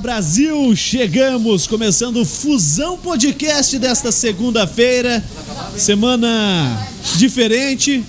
Brasil, chegamos começando o Fusão Podcast desta segunda-feira, semana diferente.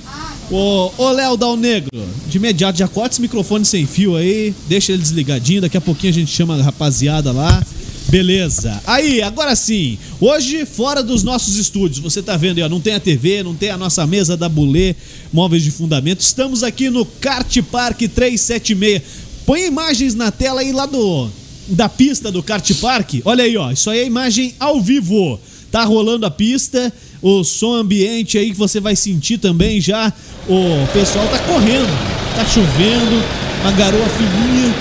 Ô Léo Dal Negro, de imediato já corta esse microfone sem fio aí, deixa ele desligadinho, daqui a pouquinho a gente chama a rapaziada lá. Beleza. Aí, agora sim. Hoje, fora dos nossos estúdios, você tá vendo aí, ó, não tem a TV, não tem a nossa mesa da Bulê, móveis de fundamento. Estamos aqui no Kart Park 376. Põe imagens na tela aí lá do da pista do Kart Park. Olha aí, ó, isso aí é imagem ao vivo. Tá rolando a pista, o som ambiente aí que você vai sentir também já. O pessoal tá correndo, tá chovendo, uma garoa fininha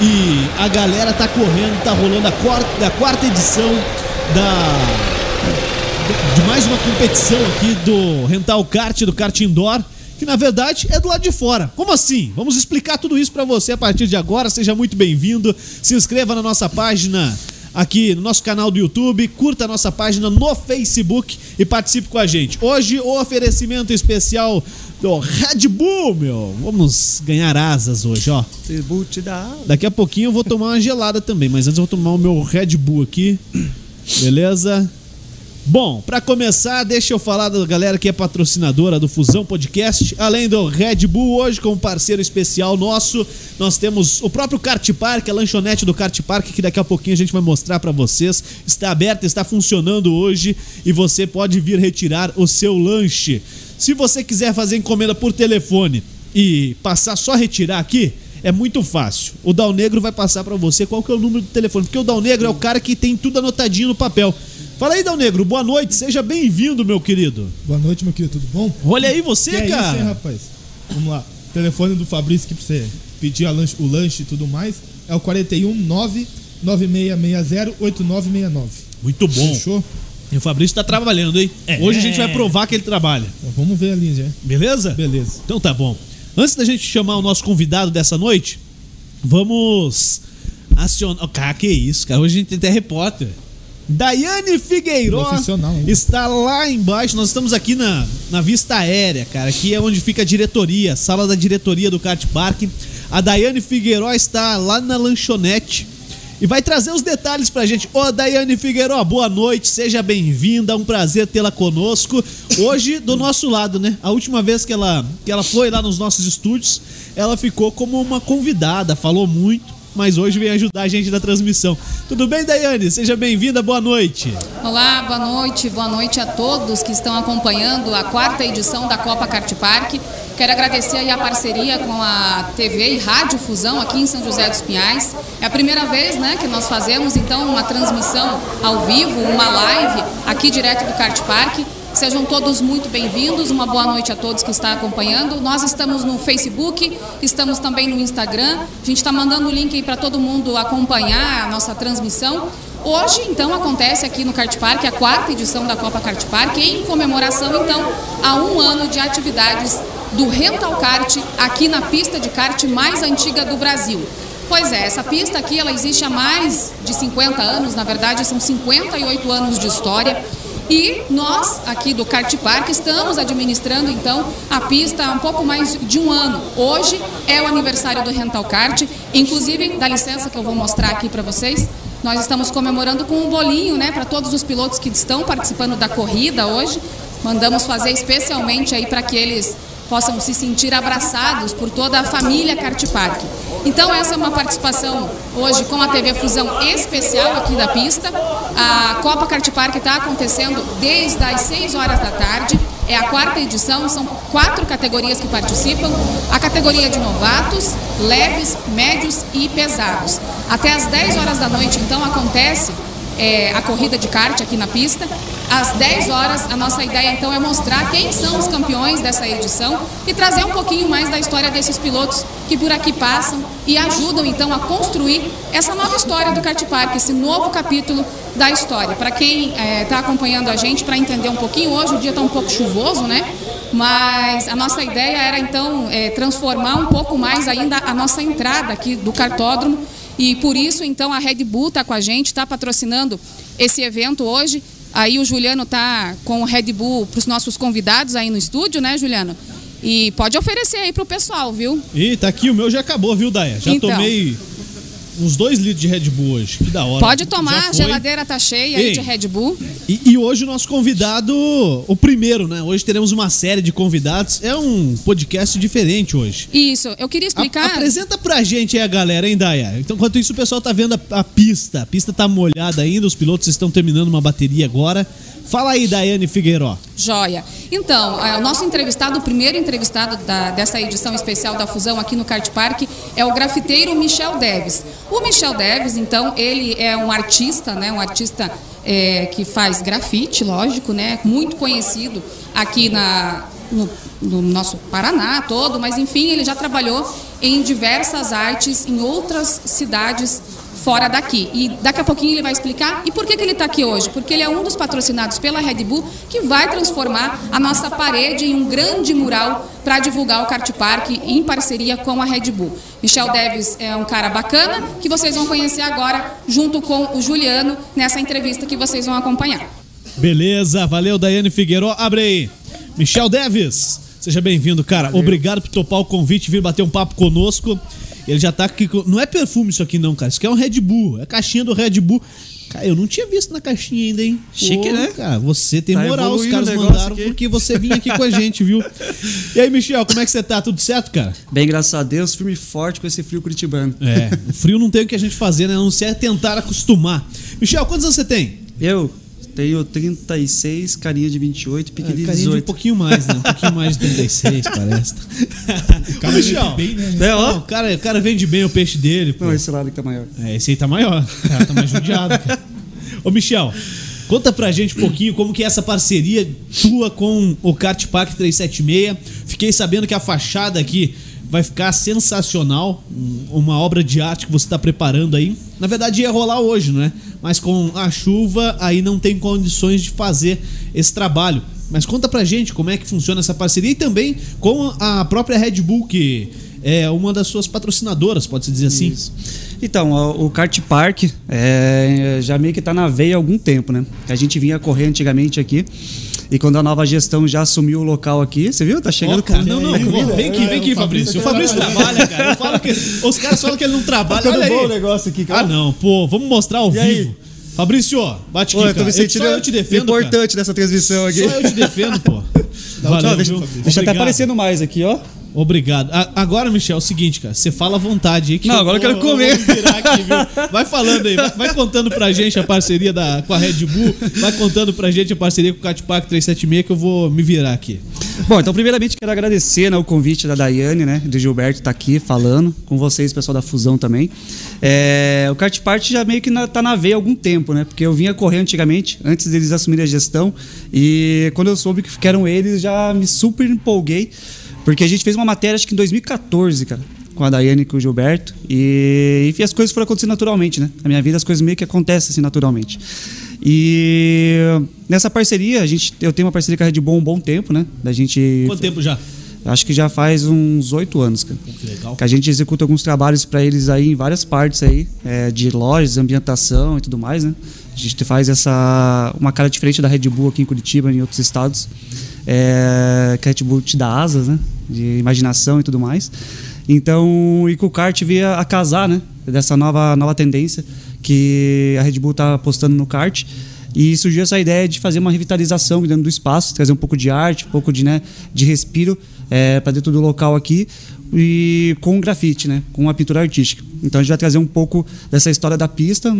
e a galera tá correndo, tá rolando a quarta, a quarta edição da de mais uma competição aqui do Rental Kart, do Kart Indoor, que na verdade é do lado de fora. Como assim? Vamos explicar tudo isso para você a partir de agora. Seja muito bem-vindo. Se inscreva na nossa página aqui no nosso canal do YouTube, curta a nossa página no Facebook e participe com a gente. Hoje o oferecimento especial do Red Bull, meu. Vamos ganhar asas hoje, ó. Tribute da Daqui a pouquinho eu vou tomar uma gelada também, mas antes eu vou tomar o meu Red Bull aqui. Beleza? Bom, para começar, deixa eu falar da galera que é patrocinadora do Fusão Podcast. Além do Red Bull, hoje como parceiro especial nosso, nós temos o próprio Kart Park, a lanchonete do Kart Park, que daqui a pouquinho a gente vai mostrar para vocês. Está aberta, está funcionando hoje e você pode vir retirar o seu lanche. Se você quiser fazer encomenda por telefone e passar só retirar aqui, é muito fácil. O Dal Negro vai passar para você qual que é o número do telefone, porque o Dal Negro é o cara que tem tudo anotadinho no papel. Fala aí, Dal Negro, boa noite, seja bem-vindo, meu querido. Boa noite, meu querido, tudo bom? Olha aí você, que é cara. isso, hein, rapaz? Vamos lá. Telefone do Fabrício que pra você pedir lanche- o lanche e tudo mais é o 41 99660 8969. Muito bom. Fechou? E o Fabrício tá trabalhando, hein? É. Hoje a gente vai provar que ele trabalha. Vamos ver ali já. Beleza? Beleza. Então tá bom. Antes da gente chamar o nosso convidado dessa noite, vamos acionar. Cara, que isso, cara. Hoje a gente tem até repórter. Daiane Figueiró está lá embaixo. Nós estamos aqui na, na vista aérea, cara. Aqui é onde fica a diretoria, a sala da diretoria do Kart Park. A Daiane Figueiró está lá na lanchonete e vai trazer os detalhes pra gente. Ô, Daiane Figueiró, boa noite, seja bem-vinda, um prazer tê-la conosco. Hoje, do nosso lado, né? A última vez que ela, que ela foi lá nos nossos estúdios, ela ficou como uma convidada, falou muito, mas hoje vem ajudar a gente na transmissão. Tudo bem, Daiane? Seja bem-vinda, boa noite. Olá, boa noite, boa noite a todos que estão acompanhando a quarta edição da Copa Kart Park. Quero agradecer a parceria com a TV e Rádio Fusão aqui em São José dos Pinhais. É a primeira vez né, que nós fazemos então uma transmissão ao vivo, uma live aqui direto do Kart Park. Sejam todos muito bem-vindos. Uma boa noite a todos que estão acompanhando. Nós estamos no Facebook, estamos também no Instagram. A gente está mandando o link aí para todo mundo acompanhar a nossa transmissão. Hoje, então, acontece aqui no Kart Park a quarta edição da Copa Kart Park, em comemoração, então, a um ano de atividades do Rental Kart aqui na pista de kart mais antiga do Brasil. Pois é, essa pista aqui ela existe há mais de 50 anos, na verdade são 58 anos de história. E nós, aqui do Kart Park, estamos administrando então a pista há um pouco mais de um ano. Hoje é o aniversário do Rental Kart. Inclusive, dá licença que eu vou mostrar aqui para vocês. Nós estamos comemorando com um bolinho, né, para todos os pilotos que estão participando da corrida hoje. Mandamos fazer especialmente aí para que eles possam se sentir abraçados por toda a família Kart Park. Então essa é uma participação hoje com a TV Fusão especial aqui da pista. A Copa Kart Park está acontecendo desde as 6 horas da tarde. É a quarta edição, são quatro categorias que participam. A categoria de novatos, leves, médios e pesados. Até às 10 horas da noite, então, acontece é, a corrida de kart aqui na pista. Às 10 horas, a nossa ideia então é mostrar quem são os campeões dessa edição e trazer um pouquinho mais da história desses pilotos que por aqui passam e ajudam então a construir essa nova história do Kart Park, esse novo capítulo da história. Para quem está acompanhando a gente, para entender um pouquinho, hoje o dia está um pouco chuvoso, né? Mas a nossa ideia era então é, transformar um pouco mais ainda a nossa entrada aqui do cartódromo e por isso, então, a Red Bull está com a gente, está patrocinando esse evento hoje. Aí o Juliano tá com o Red Bull para os nossos convidados aí no estúdio, né, Juliano? E pode oferecer aí pro pessoal, viu? Ih, tá aqui, o meu já acabou, viu, Daia? Já Então. tomei uns dois litros de Red Bull hoje. Que da hora. Pode tomar, a geladeira tá cheia aí Ei. de Red Bull. E, e hoje o nosso convidado, o primeiro, né? Hoje teremos uma série de convidados. É um podcast diferente hoje. Isso, eu queria A- explicar. apresenta pra gente aí a galera, hein, Daya? Então, enquanto isso, o pessoal tá vendo a, a pista. A pista tá molhada ainda, os pilotos estão terminando uma bateria agora. Fala aí, Daiane Figueiró. Joia. Então, é, o nosso entrevistado, o primeiro entrevistado da- dessa edição especial da Fusão aqui no Kart Park é o grafiteiro Michel Deves. O Michel Deves, então, ele é um artista, né? Um artista é, que faz grafite, lógico, né? Muito conhecido aqui na, no, no nosso Paraná todo, mas enfim, ele já trabalhou em diversas artes em outras cidades fora daqui. E daqui a pouquinho ele vai explicar. E por que, que ele está aqui hoje? Porque ele é um dos patrocinados pela Red Bull que vai transformar a nossa parede em um grande mural para divulgar o Kart Park em parceria com a Red Bull. Michel Deves é um cara bacana que vocês vão conhecer agora junto com o Juliano nessa entrevista que vocês vão acompanhar. Beleza, valeu, Daiane Figueiró. Abre aí. Michel Deves, seja bem-vindo, cara. Obrigado por topar o convite e vir bater um papo conosco. Ele já tá aqui. com- Não é perfume isso aqui, não, cara. Isso aqui é um Red Bull. É a caixinha do Red Bull. Cara, eu não tinha visto na caixinha ainda, hein? Chique, né? Cara, você tem Tá moral. Os caras mandaram aqui. porque você vinha aqui com a gente, viu? E aí, Michel, como é que você tá? Tudo certo, cara? Bem, graças a Deus, firme e forte com esse frio curitibano. É, o frio não tem o que a gente fazer, né? A não ser tentar acostumar. Michel, quantos anos você tem? Eu tenho 36, carinha de 28, pique de Carinha de um 18. pouquinho mais, né? Um pouquinho mais de 36, parece. O cara vende bem, né? É, ó. Não, o, cara, o cara vende bem o peixe dele, pô. Não, esse lado que tá maior. É, esse aí tá maior. O cara tá mais judiado, cara. Ô, Michel, conta pra gente um pouquinho como que é essa parceria tua com o Kart Park 376. Fiquei sabendo que a fachada aqui vai ficar sensacional. Um- Uma obra de arte que você tá preparando aí. Na verdade ia rolar hoje, não é? Mas com a chuva aí não tem condições de fazer esse trabalho. Mas conta pra gente como é que funciona essa parceria e também com a própria Red Bull, que é uma das suas patrocinadoras, pode-se dizer assim. Isso. Então, o kart park é, já meio que tá na veia há algum tempo, né? A gente vinha correr antigamente aqui. E quando a nova gestão já assumiu o local aqui, você viu? Tá chegando Ó, cara, não, não, comida. vem aqui, vem aqui, É, o Fabrício. Fabrício O Fabrício tá trabalha, cara. Eu falo que, os caras falam que ele não trabalha. Ficando Olha bom o aí. negócio aqui, Ah, cara. não, pô, vamos mostrar ao E aí? vivo. Fabrício, bate aqui, eu tô cara. me Eu- sentindo Só eu te defendo, cara. importante nessa transmissão aqui. Só eu te defendo, pô. Valeu, deixa, viu? deixa até aparecendo mais aqui, ó. Obrigado. A- agora, Michel, é o seguinte, cara. Você fala à vontade aí. Que Não, agora eu quero vou- comer. vou virar aqui? Vai falando aí. Vai, vai contando pra gente a parceria da, com a Red Bull. Vai contando pra gente a parceria com o Cat Park 376 que eu vou me virar aqui. Bom, então primeiramente quero agradecer né, o convite da Daiane, né, do Gilberto tá aqui falando, com vocês, pessoal da Fusão também. É, o Party já meio que na, tá na veia há algum tempo, né? Porque eu vinha correr antigamente, antes deles assumirem a gestão, e quando eu soube que eram eles, já me super empolguei, porque a gente fez uma matéria, acho que em 2014, cara, com a Daiane e com o Gilberto, e, e as coisas foram acontecendo naturalmente, né? Na minha vida as coisas meio que acontecem assim naturalmente. E nessa parceria, a gente, eu tenho uma parceria com a Red Bull há um bom tempo, né? Da gente Quanto tempo já? Acho que já faz uns oito anos, cara. Que legal. Que a gente executa alguns trabalhos para eles aí em várias partes aí, é, de lojas, ambientação e tudo mais, né? A gente faz essa uma cara diferente da Red Bull aqui em Curitiba e em outros estados. É, que a Red Bull te dá asas, né? De imaginação e tudo mais. Então, e com o kart via a casar, né? Dessa nova, nova tendência que a Red Bull tá apostando no kart. E surgiu essa ideia de fazer uma revitalização dentro do espaço, trazer um pouco de arte, um pouco de, né, de respiro é, para dentro do local aqui e com grafite, né, com a pintura artística. Então a gente vai trazer um pouco dessa história da pista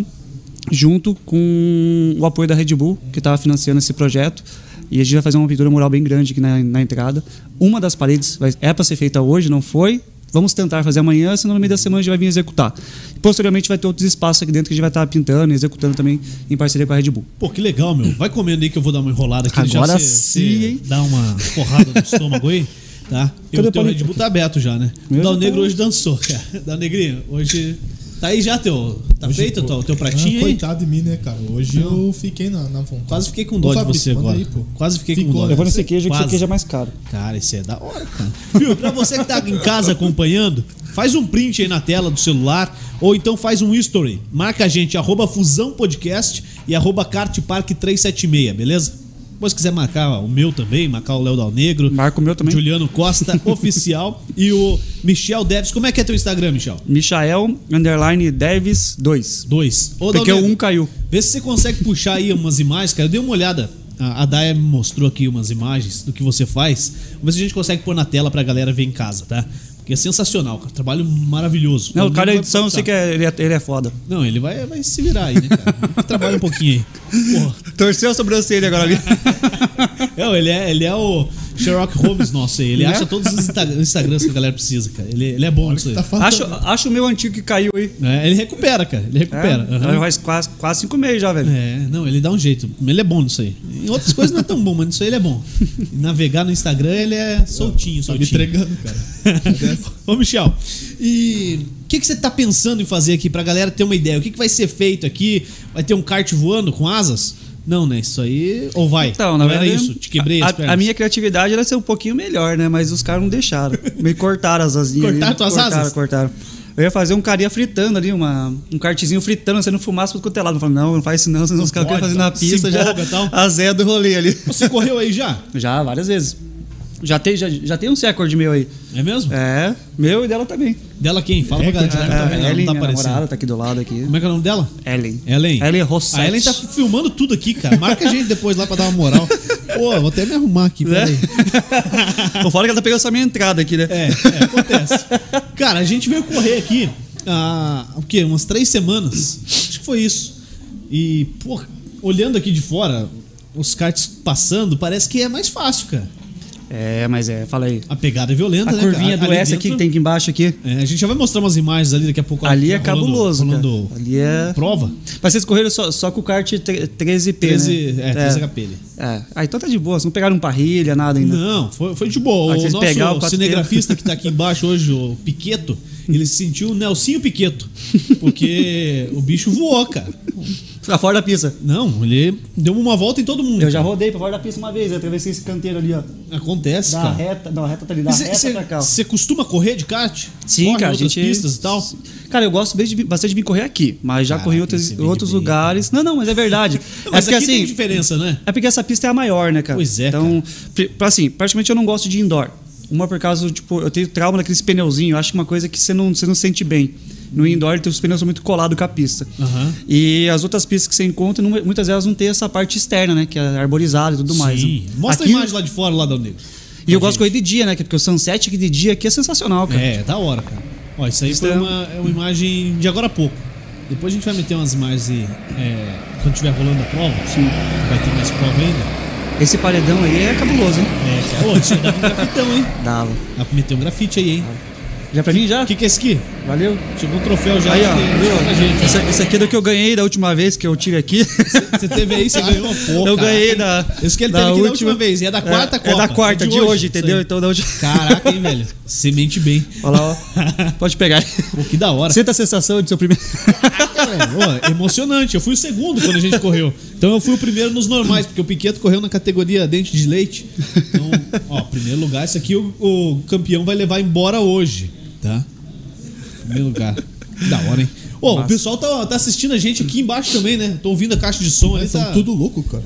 junto com o apoio da Red Bull, que estava financiando esse projeto. E a gente vai fazer uma pintura mural bem grande aqui na, na entrada. Uma das paredes vai, é para ser feita hoje, não foi. Vamos tentar fazer amanhã, senão no meio da semana a gente vai vir executar. Posteriormente vai ter outros espaços aqui dentro que a gente vai estar pintando e executando também em parceria com a Red Bull. Pô, que legal, meu. Vai comendo aí que eu vou dar uma enrolada aqui. Agora já cê- sim, hein? Dá uma porrada no estômago aí, tá? E Cadê o teu? Red Bull tá aberto já, né? O Dal Negro tá. hoje dançou, cara. Dal Negrinho, hoje... Tá aí já teu... Tá Hoje, feito o teu, teu ah, pratinho aí? Coitado de mim, né, cara? Hoje eu fiquei na, na vontade. Quase fiquei com Ô, dó de você agora. aí, pô. Quase fiquei com Ficou, dó. né? Levando esse queijo, que Quase. esse queijo é mais caro. Cara, isso é da hora, cara. Viu? Pra você que tá em casa acompanhando, faz um print aí na tela do celular ou então faz um history. Marca a gente, arroba Fusão Podcast e arroba Kart Park 376, beleza? Depois se quiser marcar o meu também, marcar o Léo Dal Negro. Marca o meu também. Juliano Costa, oficial. E o Michel Deves. Como é que é teu Instagram, Michel? Michael, underline, Deves 2. Dois. Ô, Porque Dal o Negro, 1 caiu. Vê se você consegue puxar aí umas imagens, cara. Eu dei uma olhada. A a Daya me mostrou aqui umas imagens do que você faz. Vamos ver se a gente consegue pôr na tela pra galera ver em casa, tá? Porque é sensacional, cara. Trabalho maravilhoso. Não, o cara da edição, eu sei que é- ele, é, ele é foda. Não, ele vai, vai se virar aí, né, cara? Trabalha um pouquinho aí. Porra. Torceu a sobrancelha agora ali. Não, ele é, ele é o Sherlock Holmes nosso aí. Ele Né? acha todos os Insta- Instagrams que a galera precisa, cara. Ele, ele é bom nisso aí. Tá faltando. acho, acho o meu antigo que caiu aí. É, ele recupera, cara. Ele recupera. É, Aham. Faz quase, quase cinco meses já, velho. É, não, ele dá um jeito. Ele é bom nisso aí. Em outras coisas não é tão bom, mas nisso aí ele é bom. Navegar no Instagram, ele é soltinho, Tá me soltinho. entregando, cara. Ô, Michel, e o que, que você tá pensando em fazer aqui pra galera ter uma ideia? O que, que vai ser feito aqui? Vai ter um kart voando com asas? Não, né? Isso aí. Ou vai? Então, na não verdade, era isso? Te quebrei a, as pernas. a minha criatividade era ser um pouquinho melhor, né? Mas os caras não deixaram. Me cortaram as asinhas. Cortaram ali. tuas cortaram, asas? Cortaram. Eu ia fazer um carinha fritando ali, uma, um kartzinho fritando, sendo fumaça pro quanto é lado. Eu falei, não, não faz isso não, senão os caras querem fazer na pista já. empolga, tal. A Zé do rolê ali. Você correu aí já? Já, várias vezes. Já tem, já, já tem um recorde meu aí. É mesmo? É, meu e dela também. Dela quem? Fala pra galera É, tá Ellen, não tá minha namorada, tá aqui do lado aqui. Como é que é o nome dela? Ellen. Ellen. Ellen Rossetti. A Ellen tá filmando tudo aqui, cara. Marca a gente depois lá pra dar uma moral. Pô, vou até me arrumar aqui, peraí. O fora que ela tá pegando essa minha entrada aqui, né? É, é, acontece. Cara, a gente veio correr aqui há o quê? Umas três semanas. Acho que foi isso. E, pô, olhando aqui de fora, os karts passando, parece que é mais fácil, cara. É, mas é, fala aí. A pegada é violenta, A né? curvinha cara? do S aqui que tem aqui embaixo aqui. É, a gente já vai mostrar umas imagens ali daqui a pouco. Ali é cabuloso, rolando. Ali é... prova. Mas vocês correram só, só com o kart tre- 13P, 13, né? é, 13 HP ali. É. Ah, então tá de boa. Vocês não pegaram parrilha, nada ainda. Não, foi, foi de boa. Ah, O nosso o cinegrafista que tá aqui embaixo hoje, o Piqueto, ele se sentiu o Nelsinho Piqueto. Porque o bicho voou, cara. Pra fora da pista. Não, ele deu uma volta em todo mundo. Eu já cara. rodei pra fora da pista uma vez. Eu atravessei esse canteiro ali, ó. Acontece, Da cara. reta, não, a reta tá ali, da reta pra cá. Você costuma correr de kart? Sim, Corre cara, a outras gente. pistas e tal? Cara, eu gosto de, bastante de vir correr aqui, mas já Caraca, corri em outros, outros lugares. Não, não, mas é verdade. Não, mas é porque aqui tem assim. diferença, né? É porque essa pista é a maior, né, cara? Pois é, Então, pra- assim, praticamente eu não gosto de indoor. Uma por causa, tipo, eu tenho trauma daqueles pneuzinhos. Eu acho que uma coisa que você não, você não sente bem. No indoor, os pneus são muito colados com a pista. Aham. E as outras pistas que você encontra, não- muitas delas não tem essa parte externa, né? Que é arborizada e tudo mais. Sim. né? Mostra Aqui- a imagem lá de fora, lá da Negro. E eu gosto de correr de dia, né? Porque o sunset aqui de dia aqui é sensacional, cara. É, da hora, cara. Ó, isso aí Isso foi é- uma, é uma imagem de agora há pouco. Depois a gente vai meter umas imagens aí, é, quando tiver rolando a prova. Sim. Vai ter mais prova ainda. Esse paredão aí é cabuloso, hein? É, cara. Ô, isso aí dá pra um grafitão, hein? Dava. Dá pra meter um grafite aí, hein? Já pra mim, já? O que, que é esse aqui? Valeu. Chegou um troféu já Aí, ó. gente. Esse, esse aqui é do que eu ganhei da última vez que eu tive aqui. Você teve aí, você ganhou. Pô, eu cara. ganhei da. Esse que ele da teve aqui da última vez, e é da quarta é, Copa. É da quarta, É de, de hoje, hoje, entendeu? isso. Então da última. Caraca, hein, velho? Você mente bem. Olha lá, ó. Pode pegar. Pô, que da hora. Senta a sensação de seu primeiro. Cara, ô, emocionante. Eu fui o segundo quando a gente correu. Então eu fui o primeiro nos normais, porque o Piqueto correu na categoria dente de leite. Então, ó, primeiro lugar, isso aqui o, o campeão vai levar embora hoje, tá? Primeiro lugar. Que da hora, hein? Ô, o pessoal tá, tá assistindo a gente aqui embaixo também, né? Tô ouvindo a caixa de som São tá, tudo louco, cara.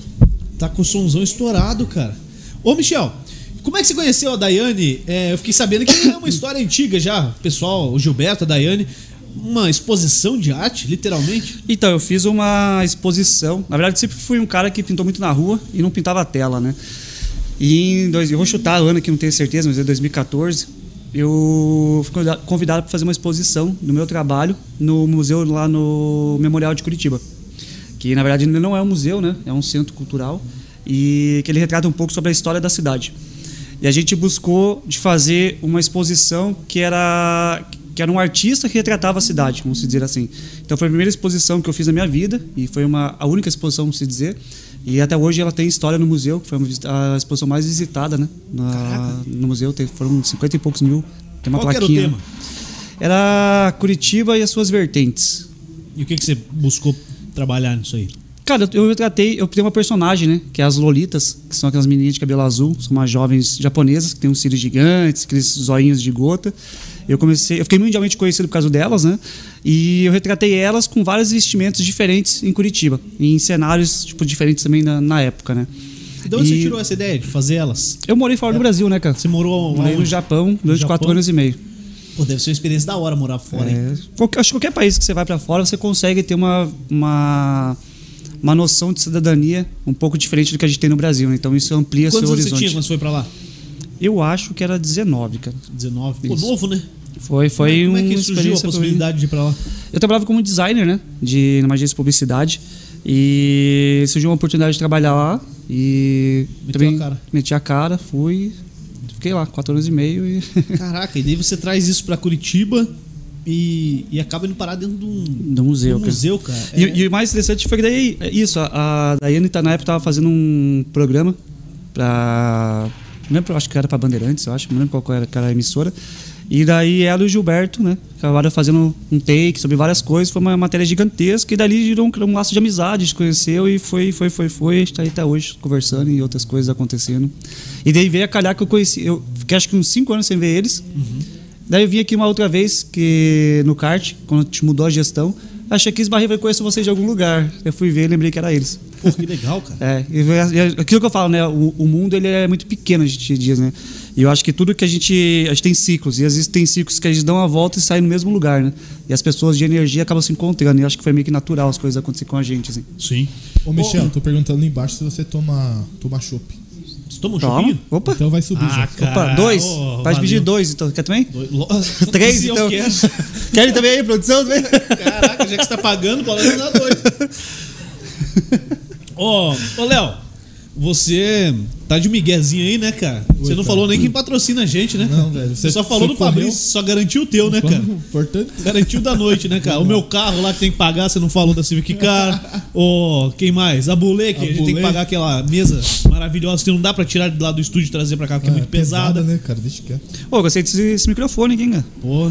tá com o somzão estourado, cara. Ô, Michel, como é que você conheceu a Daiane? É, eu fiquei sabendo que é uma história antiga já. O pessoal, o Gilberto, a Daiane, uma exposição de arte, literalmente. Então, eu fiz uma exposição. Na verdade, sempre fui um cara que pintou muito na rua e não pintava a tela, né? E em dois, eu vou chutar o ano que não tenho certeza, mas é 2014. Eu fui convida- convidado para fazer uma exposição do meu trabalho no museu lá no Memorial de Curitiba. Que na verdade não é um museu, né? É um centro cultural e que ele retrata um pouco sobre a história da cidade. E a gente buscou de fazer uma exposição que era que era um artista que retratava a cidade, vamos dizer assim. Então foi a primeira exposição que eu fiz na minha vida e foi uma a única exposição, vamos dizer. E até hoje ela tem história no museu, que foi a exposição mais visitada, né? Na- no museu tem, foram 50 e poucos mil. Tem uma Qual que era o plaquinha. tema? Era Curitiba e as suas vertentes. E o que, que você buscou trabalhar nisso aí? Cara, eu retratei, eu tenho uma personagem, né? Que é as Lolitas, que são aquelas meninas de cabelo azul, são umas jovens japonesas que têm uns cílios gigantes, aqueles zoinhos de gota. Eu comecei, eu fiquei mundialmente conhecido por causa delas, né? E eu retratei elas com vários vestimentos diferentes em Curitiba, em cenários tipo diferentes também na, na época, né? De onde E- você tirou essa ideia de fazer elas? Eu morei fora do Brasil, né, cara? Você morou Morei no? Japão durante Japão? quatro anos e meio. Pô, deve ser uma experiência da hora morar fora, hein? É, qualquer, acho que qualquer país que você vai pra fora, você consegue ter uma, uma, uma noção de cidadania um pouco diferente do que a gente tem no Brasil. Né? Então isso amplia Quantos seu anos você horizonte. tinha quando você foi pra lá? Eu acho que era 19, cara. 19. Pô, novo, né? Foi, foi Como é que uma surgiu a possibilidade de ir pra lá? Eu trabalhava como designer, né? De numa agência de publicidade. E surgiu uma oportunidade de trabalhar lá. E Meteu também a cara. meti a cara, fui. Fiquei lá, quatro anos e meio e. Caraca, e daí você traz isso pra Curitiba e, e acaba indo parar dentro de um, do museu, um cara. museu, cara. E, É- e o mais interessante foi que daí, é isso, a, a Daiane tá na época tava fazendo um programa pra. Não lembro, acho que era pra Bandeirantes, eu acho, não lembro qual era, que era a emissora. E daí ela e o Gilberto, né? Acabaram fazendo um take sobre várias coisas, foi uma matéria gigantesca, e dali girou um, um laço de amizade, a gente conheceu e foi, foi, foi, foi, a gente tá aí até hoje conversando e outras coisas acontecendo. E daí veio a calhar que eu conheci, eu fiquei acho que uns 5 anos sem ver eles. Daí eu vim aqui uma outra vez que no kart, quando a gente mudou a gestão, achei que esbarrei e conheço vocês de algum lugar. Eu fui ver e lembrei que era eles. Pô, que legal, cara. É, e e aquilo que eu falo, né? O, o mundo ele é muito pequeno, a gente diz, né? E eu acho que tudo que a gente. A gente tem ciclos, e às vezes tem ciclos que a gente dá uma volta e sai no mesmo lugar, né? E as pessoas de energia acabam se encontrando. E eu acho que foi meio que natural as coisas acontecerem com a gente, assim. Sim. Ô, Michel, tô perguntando ali embaixo se você toma, toma chopp. Você toma um Toma. chupinho? Opa! Então vai subir Ah, já. cara. Opa, dois. ô, Pode pedir dois, então. Quer também? Dois. Lo- Três, Se eu então. quero. Querem também aí, produção? Também? Caraca, já que você tá pagando, pode dar dois. Ô, ô Léo, você tá de miguezinho aí, né, cara? Você não cara. falou nem quem patrocina a gente, né? Não, velho, Você você- só falou você do Fabrício, só garantiu o teu, né, cara? Importante. Garantiu da noite, né, cara? O meu carro lá que tem que pagar, você não falou da Civic Car. Ô, quem mais? A Bulê, que a, A gente tem que pagar aquela mesa maravilhosa que não dá pra tirar de lá do estúdio e trazer pra cá, porque é, muito pesada. né, cara? Deixa quieto. Pô, gostei desse, desse microfone, hein, cara? Pô,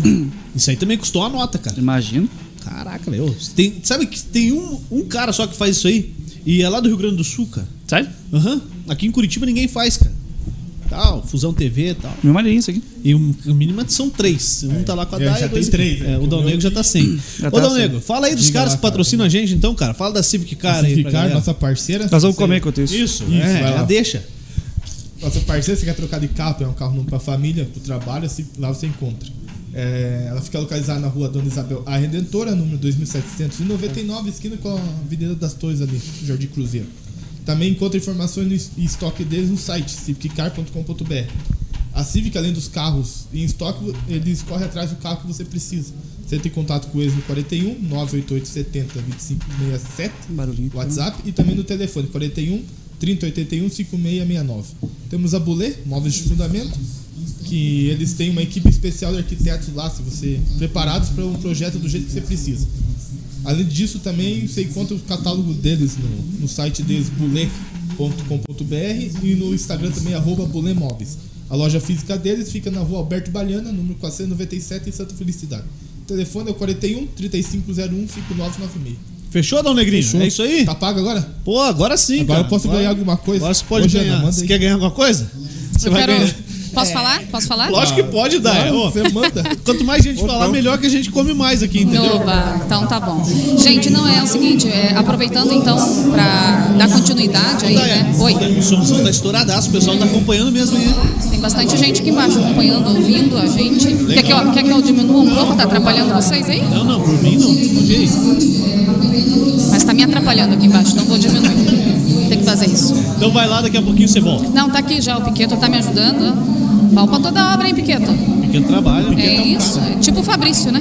isso aí também custou uma nota, cara. Imagino. Caraca, meu. Tem, sabe que tem um, um cara só que faz isso aí? E é lá do Rio Grande do Sul, cara. Sério? Aham. Aqui em Curitiba ninguém faz, cara. Tal, Fusão TV e tal. Meu maneirinho isso aqui. E um, o mínimo são três. Um tá lá com a É, Daya, já dois tem três, né? É, o Dal Negro já tá sem. Já Ô, tá Dal. Negro, fala aí dos Diga caras lá, que cara. patrocinam a gente, então, cara. Fala da Civic Car aí. pra Civicar, galera. nossa parceira. Nós vamos comer enquanto isso. Isso, Isso, é, já lá. deixa. Nossa parceira, você quer trocar de carro, é um carro novo pra família, pro trabalho, assim, lá você encontra. É, ela fica localizada na rua Dona Isabel A Redentora, número 2799, esquina com a Avenida das Torres ali, Jardim Cruzeiro. Também encontra informações e estoque deles no site civiccar.com.br. A Civic, além dos carros em estoque, eles correm atrás do carro que você precisa. Você tem contato com eles no 41 988 70 2567 Barulhinho. WhatsApp e também no telefone 41 3081 5669. Temos a Bulê, móveis de fundamento, que eles têm uma equipe especial de arquitetos lá, se você preparados para um projeto do jeito que você precisa. Além disso, também você encontra o catálogo deles no, no site deles bulê.com.br e no Instagram também arroba Bulê Móveis. A loja física deles fica na rua Alberto Baliana, número 497 em Santa Felicidade. O telefone é o 41 3501 5996. Fechou, Dal Negrinho? Fechou. É isso aí? Tá pago agora? Pô, agora sim, Agora cara. eu posso ganhar alguma coisa? Agora você pode Ô, Jana, ganhar. Você aí. quer ganhar alguma coisa? Você Eu vai quero. ganhar. Posso falar? Posso falar? Lógico que pode dar. Claro, você manda. Quanto mais gente falar, melhor que a gente come mais aqui, entendeu? Oba, então tá bom. Gente, não é o seguinte, é, aproveitando então para dar continuidade aí, né? Oi, O somzão tá estouradaço, o pessoal tá acompanhando mesmo aí. tem bastante gente aqui embaixo acompanhando, ouvindo a gente. Quer que eu, quer que eu diminua um pouco? Tá atrapalhando vocês aí? Não, não, por mim não. Pode ir. Mas tá me atrapalhando aqui embaixo, não vou diminuir. Fazer isso. Então vai lá, daqui a pouquinho você volta. Não, tá aqui já, o Piqueto tá me ajudando. Pau pra toda a obra, hein, Piqueto? Pequeno trabalho. É isso, é tipo o Fabrício, né?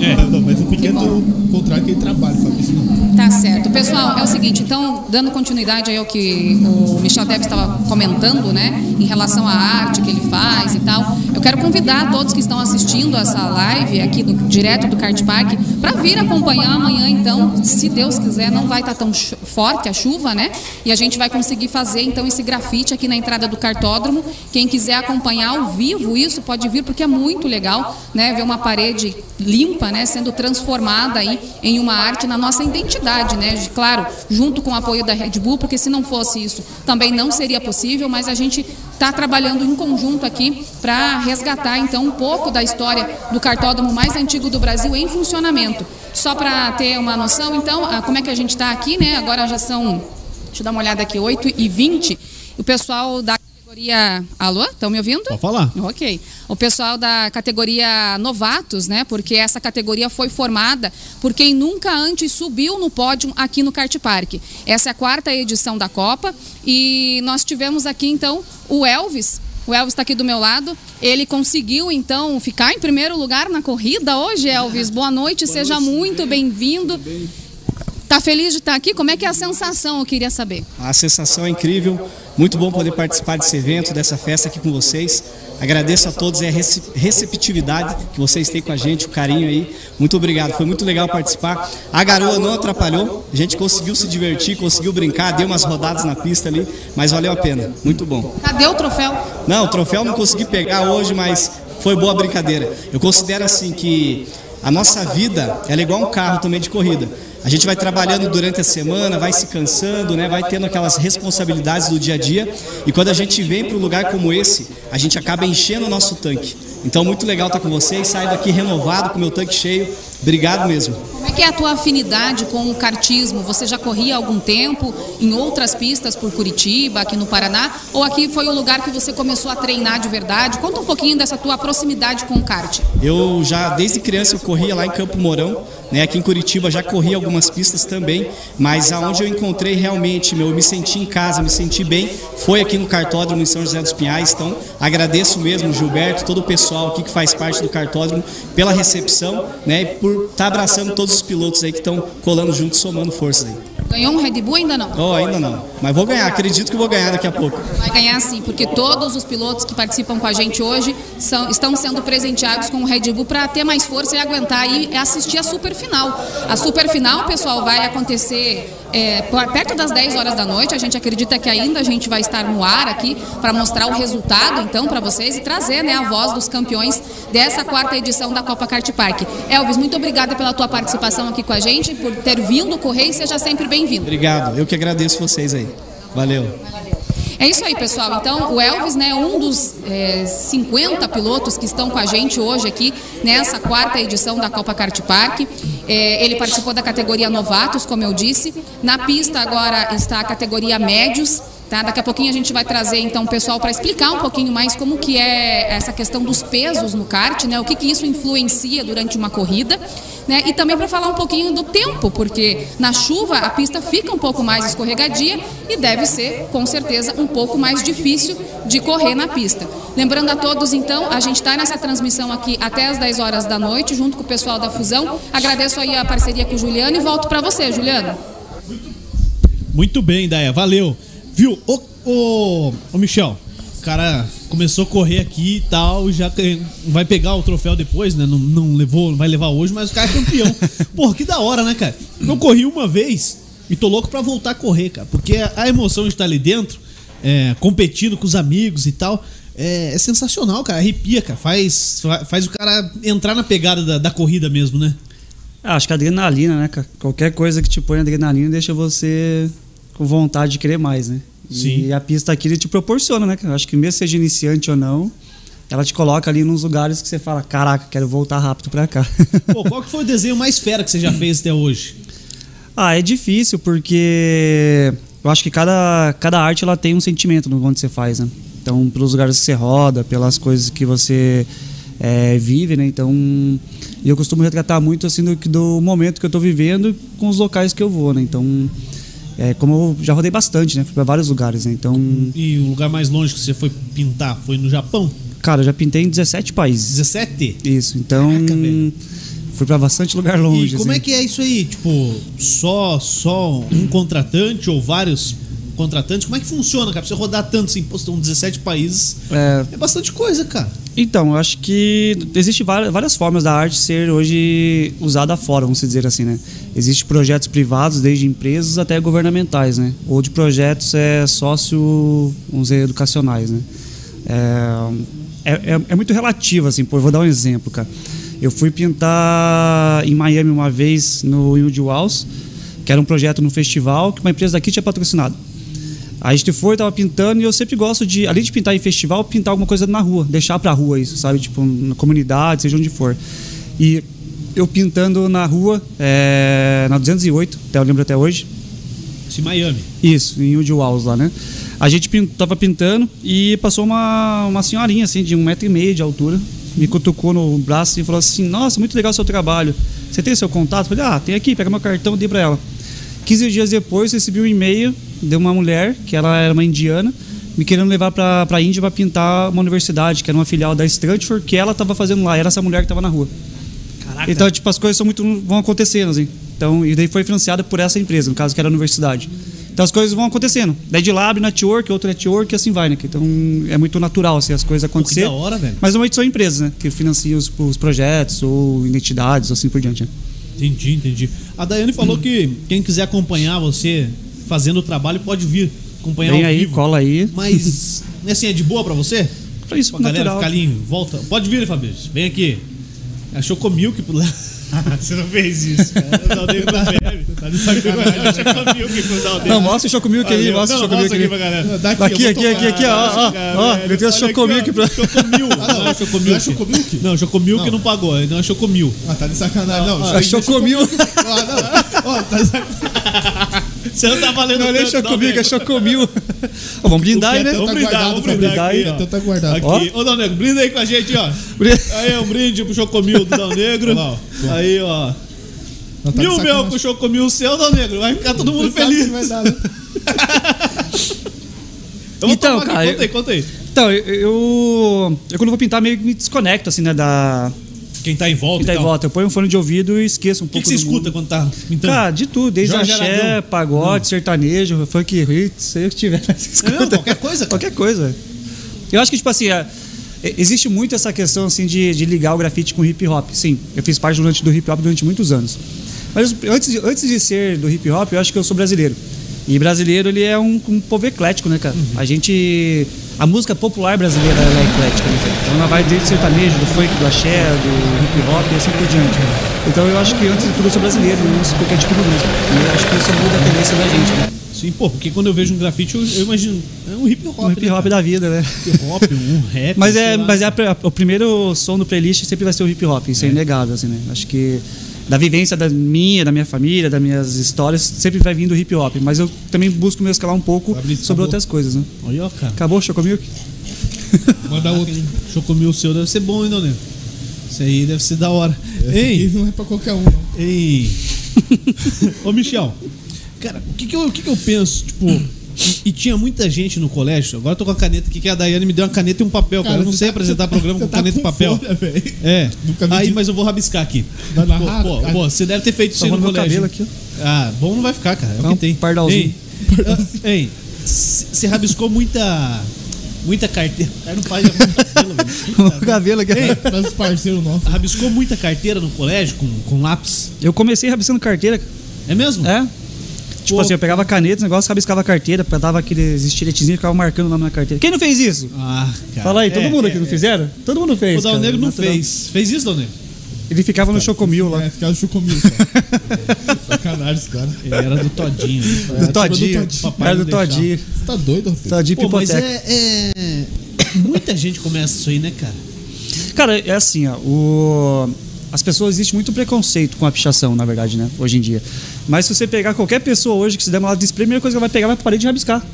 É. Não, mas o pequeno contrário que ele trabalha, Fabrício. Não. Tá certo. Pessoal, é o seguinte, então, dando continuidade aí ao que o Michel Deves estava comentando, né, em relação à arte que ele faz e tal, eu quero convidar todos que estão assistindo essa live aqui do, direto do Kart Park para vir acompanhar amanhã, então, se Deus quiser, não vai estar tão chu- forte a chuva, né, e a gente vai conseguir fazer, então, esse grafite aqui na entrada do cartódromo. Quem quiser acompanhar ao vivo isso, pode vir, porque é muito legal, né, ver uma parede limpa, né, sendo transformada aí em uma arte na nossa identidade, né? Claro, junto com o apoio da Red Bull, porque se não fosse isso, também não seria possível, mas a gente está trabalhando em conjunto aqui para resgatar então um pouco da história do cartódromo mais antigo do Brasil em funcionamento. Só para ter uma noção, então, como é que a gente está aqui, né? Agora já são Deixa eu dar uma olhada aqui, 8 e 20 O pessoal da categoria. Alô? Estão me ouvindo? Pode falar. Ok. O pessoal da categoria novatos, né? Porque essa categoria foi formada por quem nunca antes subiu no pódio aqui no Kart Park. Essa é a quarta edição da Copa e nós tivemos aqui então o Elvis. O Elvis está aqui do meu lado. Ele conseguiu então ficar em primeiro lugar na corrida hoje, Elvis. Boa noite, Boa seja noite, muito bem-vindo. Bem Tá feliz de estar aqui? Como é que é a sensação? Eu queria saber. A sensação é incrível. Muito bom poder participar desse evento, dessa festa aqui com vocês. Agradeço a todos a receptividade que vocês têm com a gente, o carinho aí. Muito obrigado, foi muito legal participar. A garoa não atrapalhou, a gente conseguiu se divertir, conseguiu brincar, deu umas rodadas na pista ali, mas valeu a pena, muito bom. Cadê o troféu? Não, o troféu não consegui pegar hoje, mas foi boa brincadeira. Eu considero assim que a nossa vida é igual um carro também de corrida. A gente vai trabalhando durante a semana, vai se cansando, né? vai tendo aquelas responsabilidades do dia a dia. E quando a gente vem para um lugar como esse, a gente acaba enchendo o nosso tanque. Então, muito legal estar com vocês. Saio daqui renovado, com meu tanque cheio. Obrigado mesmo. Como é que é a tua afinidade com o kartismo? Você já corria há algum tempo em outras pistas por Curitiba, aqui no Paraná? Ou aqui foi o lugar que você começou a treinar de verdade? Conta um pouquinho dessa tua proximidade com o kart. Eu já, desde criança, eu corria lá em Campo Mourão. Né? Aqui em Curitiba já corri algumas pistas também, mas aonde eu encontrei realmente, meu, eu me senti em casa, me senti bem, foi aqui no cartódromo em São José dos Pinhais. Então, agradeço mesmo, Gilberto, todo o pessoal aqui que faz parte do cartódromo, pela recepção, né? E por estar tá abraçando todos os pilotos aí que estão colando juntos, somando forças aí. Ganhou um Red Bull ainda não? Oh, ainda não. Mas vou ganhar, acredito que vou ganhar daqui a pouco. Vai ganhar sim, porque todos os pilotos que participam com a gente hoje são, estão sendo presenteados com o Red Bull para ter mais força e aguentar e assistir a super final. A super final, pessoal, vai acontecer é, perto das 10 horas da noite. A gente acredita que ainda a gente vai estar no ar aqui para mostrar o resultado, então, para vocês e trazer né, a voz dos campeões dessa quarta edição da Copa Kart Park. Elvis, muito obrigada pela tua participação aqui com a gente, por ter vindo correr e seja sempre bem-vindo. Obrigado, eu que agradeço vocês aí. Valeu. É isso aí, pessoal. Então, o Elvis, né, um dos é, 50 pilotos que estão com a gente hoje aqui nessa quarta edição da Copa Kart Park. É, ele participou da categoria novatos, como eu disse. Na pista agora está a categoria médios. Tá? Daqui a pouquinho a gente vai trazer então o pessoal para explicar um pouquinho mais como que é essa questão dos pesos no kart, né? O que, que isso influencia durante uma corrida, né? E também para falar um pouquinho do tempo, porque na chuva a pista fica um pouco mais escorregadia e deve ser com certeza um pouco mais difícil de correr na pista. Lembrando a todos então, a gente está nessa transmissão aqui até as 10 horas da noite, junto com o pessoal da Fusão. Agradeço aí a parceria com o Juliano e volto para você, Juliano. Muito bem, Daia, valeu. Viu? Ô, ô, ô Michel, o cara começou a correr aqui e tal, já vai pegar o troféu depois, né? Não, não levou, vai levar hoje, mas o cara é campeão. Porra, que da hora, né, cara? Eu corri uma vez e tô louco pra voltar a correr, cara. Porque a emoção de estar ali dentro, é, competindo com os amigos e tal, é, é, sensacional, cara. Arrepia, cara. Faz, faz o cara entrar na pegada da, da corrida mesmo, né? Ah, acho que a adrenalina, né, cara? Qualquer coisa que te põe adrenalina deixa você com vontade de querer mais, né? Sim. E a pista aqui ele te proporciona, né? Eu acho que mesmo seja iniciante ou não, ela te coloca ali nos lugares que você fala, caraca, quero voltar rápido para cá. Pô, qual que foi o desenho mais fera que você já fez até hoje? Ah, é difícil porque eu acho que cada, cada arte ela tem um sentimento no onde você faz, né? Então, pelos lugares que você roda, pelas coisas que você é, vive, né? Então, eu costumo retratar muito assim do, do momento que eu estou vivendo com os locais que eu vou, né? Então, é, como eu já rodei bastante, né? Fui pra vários lugares, né? Então. E o lugar mais longe que você foi pintar foi no Japão? Cara, eu já pintei em 17 países. 17? Isso, então. Caraca, fui para bastante lugar longe. E como é assim. é que é isso aí? Tipo, só, só um contratante ou vários contratantes? Como é que funciona, cara? Pra você rodar tanto assim, pô, estão 17 países. É... é bastante coisa, cara. Então, eu acho que existe várias formas da arte ser hoje usada fora, vamos dizer assim, né? Existem projetos privados, desde empresas até governamentais, né? Ou de projetos é, sócio, vamos dizer, educacionais, né? É, é, é muito relativo, assim, pô, eu vou dar um exemplo, cara. Eu fui pintar em Miami uma vez no Wood Walls, que era um projeto no festival que uma empresa daqui tinha patrocinado. A gente foi, tava pintando e eu sempre gosto de, além de pintar em festival, pintar alguma coisa na rua, deixar pra rua isso, sabe? Tipo, na comunidade, seja onde for. E eu pintando na rua, é, na 208, até eu lembro até hoje. Isso em Miami. Isso, em Woody Walls lá, né? A gente pin- tava pintando e passou uma, uma senhorinha, assim, de um metro e meio de altura. Me cutucou no braço e falou assim: Nossa, muito legal o seu trabalho. Você tem seu contato? Eu falei: Ah, tem aqui, pega meu cartão, dei pra ela. 15 dias depois, recebi um e-mail de uma mulher, que ela era uma indiana, me querendo levar pra, pra Índia pra pintar uma universidade, que era uma filial da Stanford, que ela tava fazendo lá. Era essa mulher que tava na rua. Caraca. Então, tipo, as coisas são muito vão acontecendo, assim. Então, e daí foi financiada por essa empresa, no caso que era a universidade. Então as coisas vão acontecendo. Daí de lá abre network, outro network e assim vai, né? Então é muito natural assim, as coisas Pô, que acontecerem. da hora, velho. Mas normalmente são empresas, né? Que financiam os, os projetos ou identidades, assim por diante. né? Entendi, entendi. A Daiane falou que quem quiser acompanhar você fazendo o trabalho pode vir acompanhar Vem ao aí, vivo. cola aí. Mas, assim, é de boa pra você? Pra isso, Pra galera natural. ficar ali em volta. Pode vir, Fabrício. Vem aqui. A Chocomilk pro lado. Você não fez isso, cara. O Daldeiro não bebe. Tá de sacanagem. Daldeiro. Não, mostra o Chocomilk aí, mostra o Chocomilk mostra aqui aí. pra galera. Daqui, Aqui, eu aqui, aqui, aqui, ó, ó, ó, ele trouxe Chocomilk pra... Chocomil. Ah, não. Não é Chocomilk. Não é Chocomilk? Não, Chocomilk Não. não pagou. Não é Chocomil. Ah, tá de sacanagem. Não, Ah, Chocomil. Ah, não. Ó, tá de sacanagem. Você não tá valendo Não, não é tanto, Chocomilk, é nego. Chocomil. Ó, Vamos brindar aí, né? Vamos Tá brindar, guardado vamos pra brindar aqui, Então ó. tá guardado. Aqui. Ô, Dal Negro, brinda aí com a gente, ó. Aí, um brinde pro Chocomil do Dal Negro. Olha lá, ó. Aí, ó. Não, tá de Mil meu pro Chocomil seu, Dal Negro. Vai ficar todo mundo feliz. que vai dar, né? Eu vou Então, tomar aqui, cara, conta aí, conta aí. Então, eu, eu, eu quando vou pintar meio que me desconecto, assim, né, da... Quem tá em volta Quem tá em volta. Eu ponho um fone de ouvido e esqueço um O que, pouco que você do mundo. escuta quando tá pintando? Cara, de tudo, desde Jorge axé, Aragão. pagode, sertanejo, funk hits, sei o que tiver. Escuta. Qualquer coisa, cara. Qualquer coisa. Eu acho que, tipo assim, é, é, existe muito essa questão, assim, de, de ligar o grafite com o hip hop. Sim, eu fiz parte durante, do hip hop durante muitos anos. Mas antes de, antes de ser do hip hop, eu acho que eu sou brasileiro. E brasileiro, ele é um, um povo eclético, né, cara? A gente... A música popular brasileira, ela é eclética, né? Então ela vai desde sertanejo, do funk, do axé, do hip hop e assim por diante. Então eu acho que antes de tudo eu sou brasileiro, não ouço qualquer tipo de música. E eu acho que isso muda a tendência da gente, né? Sim, pô, porque quando eu vejo um grafite, eu, eu imagino. É um hip hop. Um hip hop né, da vida, né? Hip hop, um rap. Mas é, mas é a- o primeiro som do playlist sempre vai ser o hip hop, isso é, inegável, assim, né? Acho que da vivência da minha, da minha família, das minhas histórias, sempre vai vindo hip hop. Mas eu também busco me escalar um pouco Fabrício, sobre acabou. outras coisas, né? Olha, ó, cara. Acabou o Chocomilk? Manda outro. Chocomil seu deve ser bom, hein, Dona Isso aí deve ser da hora. Esse Ei, não é pra qualquer um, não. ei. Ô, Michel. Cara, o que que eu, o que que eu penso? Tipo, e, e tinha muita gente no colégio. Agora eu tô com a caneta aqui, que a Daiane me deu uma caneta e um papel, cara. eu não sei tá- apresentar você programa tá- com você caneta tá e papel. folha. É. Aí, mas eu vou rabiscar aqui. Vai Pô, narrar, pô, cara. pô, você deve ter feito isso aí Tá no colégio. cabelo aqui, Ah, bom não vai ficar, cara. É o Tá um que tem. pardalzinho. Ei, ah, Ei, você rabiscou muita. Muita carteira. Cara, não faz cabelo, velho. o cabelo aqui. Mas os parceiros nossos. Rabiscou muita carteira no colégio com, com lápis? Eu comecei rabiscando carteira. É mesmo? É? Tipo Pô. assim, eu pegava caneta, negócio, rabiscava a carteira, dava aqueles estiletezinhos e ficava marcando o nome na carteira. Quem não fez isso? Ah, cara. Fala aí, todo É, mundo é, aqui não é. fizeram? Todo mundo fez. O Dal Negro não natural. fez. Fez isso, Dal Negro? Ele ficava no Chocomil lá. É, ficaram chocomil só. Sacanagem esse cara. Ele era do Todinho. né? É, Do tipo Todinho. Papai Era não do. Todinho. Você tá doido, Rafael? Todinho Pô, mas Pipoteca. é, é- Muita gente começa isso aí, né, cara? Cara, é assim, ó, o... as pessoas existe muito preconceito com a pichação, na verdade, né? Hoje em dia. Mas se você pegar qualquer pessoa hoje que se der uma lata de spray, a primeira coisa que ela vai pegar vai pra parede de rabiscar.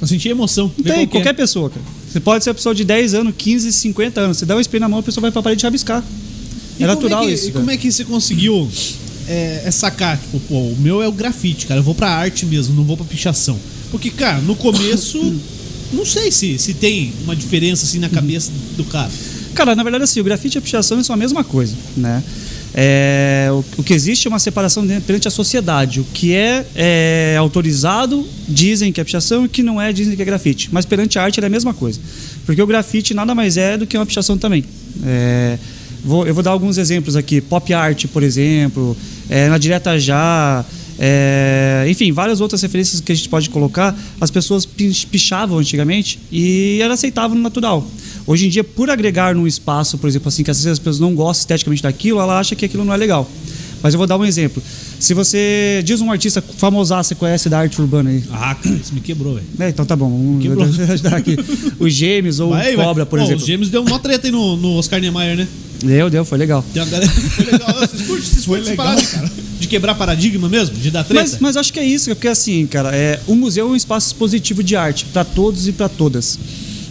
Eu senti emoção. Não tem, qual que é. qualquer pessoa, cara. Você pode ser uma pessoa de 10 anos, 15, 50 anos. Você dá um spray na mão, a pessoa vai pra parede de rabiscar. E É como natural que, isso. E cara. como é que você conseguiu é, é sacar? Tipo, pô, o meu é o grafite, cara. Eu vou pra arte mesmo, não vou pra pichação. Porque, cara, no começo, não sei se, se tem uma diferença assim na cabeça do cara. Cara, na verdade, assim, o grafite e a pichação são a mesma coisa, né? É, o, o que existe é uma separação perante a sociedade. O que é, é autorizado, dizem que é pichação, e o que não é, dizem que é grafite. Mas perante a arte é a mesma coisa. Porque o grafite nada mais é do que uma pichação também. É, vou- eu vou dar alguns exemplos aqui. Pop art, por exemplo, é, na Direta Já, é, enfim, várias outras referências que a gente pode colocar. As pessoas pich- pichavam antigamente e era aceitável no natural. Hoje em dia, por agregar num espaço, por exemplo, assim, que às vezes as pessoas não gostam esteticamente daquilo, ela acha que aquilo não é legal. Mas eu vou dar um exemplo. Se você diz um artista famosaço, você conhece da arte urbana aí? Ah, cara, isso me quebrou, velho. É, então tá bom, vamos Quebrou. aqui. Os Gêmeos ou Vai, o vai. Cobra, por exemplo. Os gêmeos deu uma treta aí no, no Oscar Niemeyer, né? Deu, deu, foi legal. Tem uma galera... Foi legal. Vocês curtem, vocês Foi legal, parada, cara? De quebrar paradigma mesmo? De dar treta? Mas, mas acho que é isso, porque assim, cara, é, o museu é um espaço expositivo de arte para todos e para todas.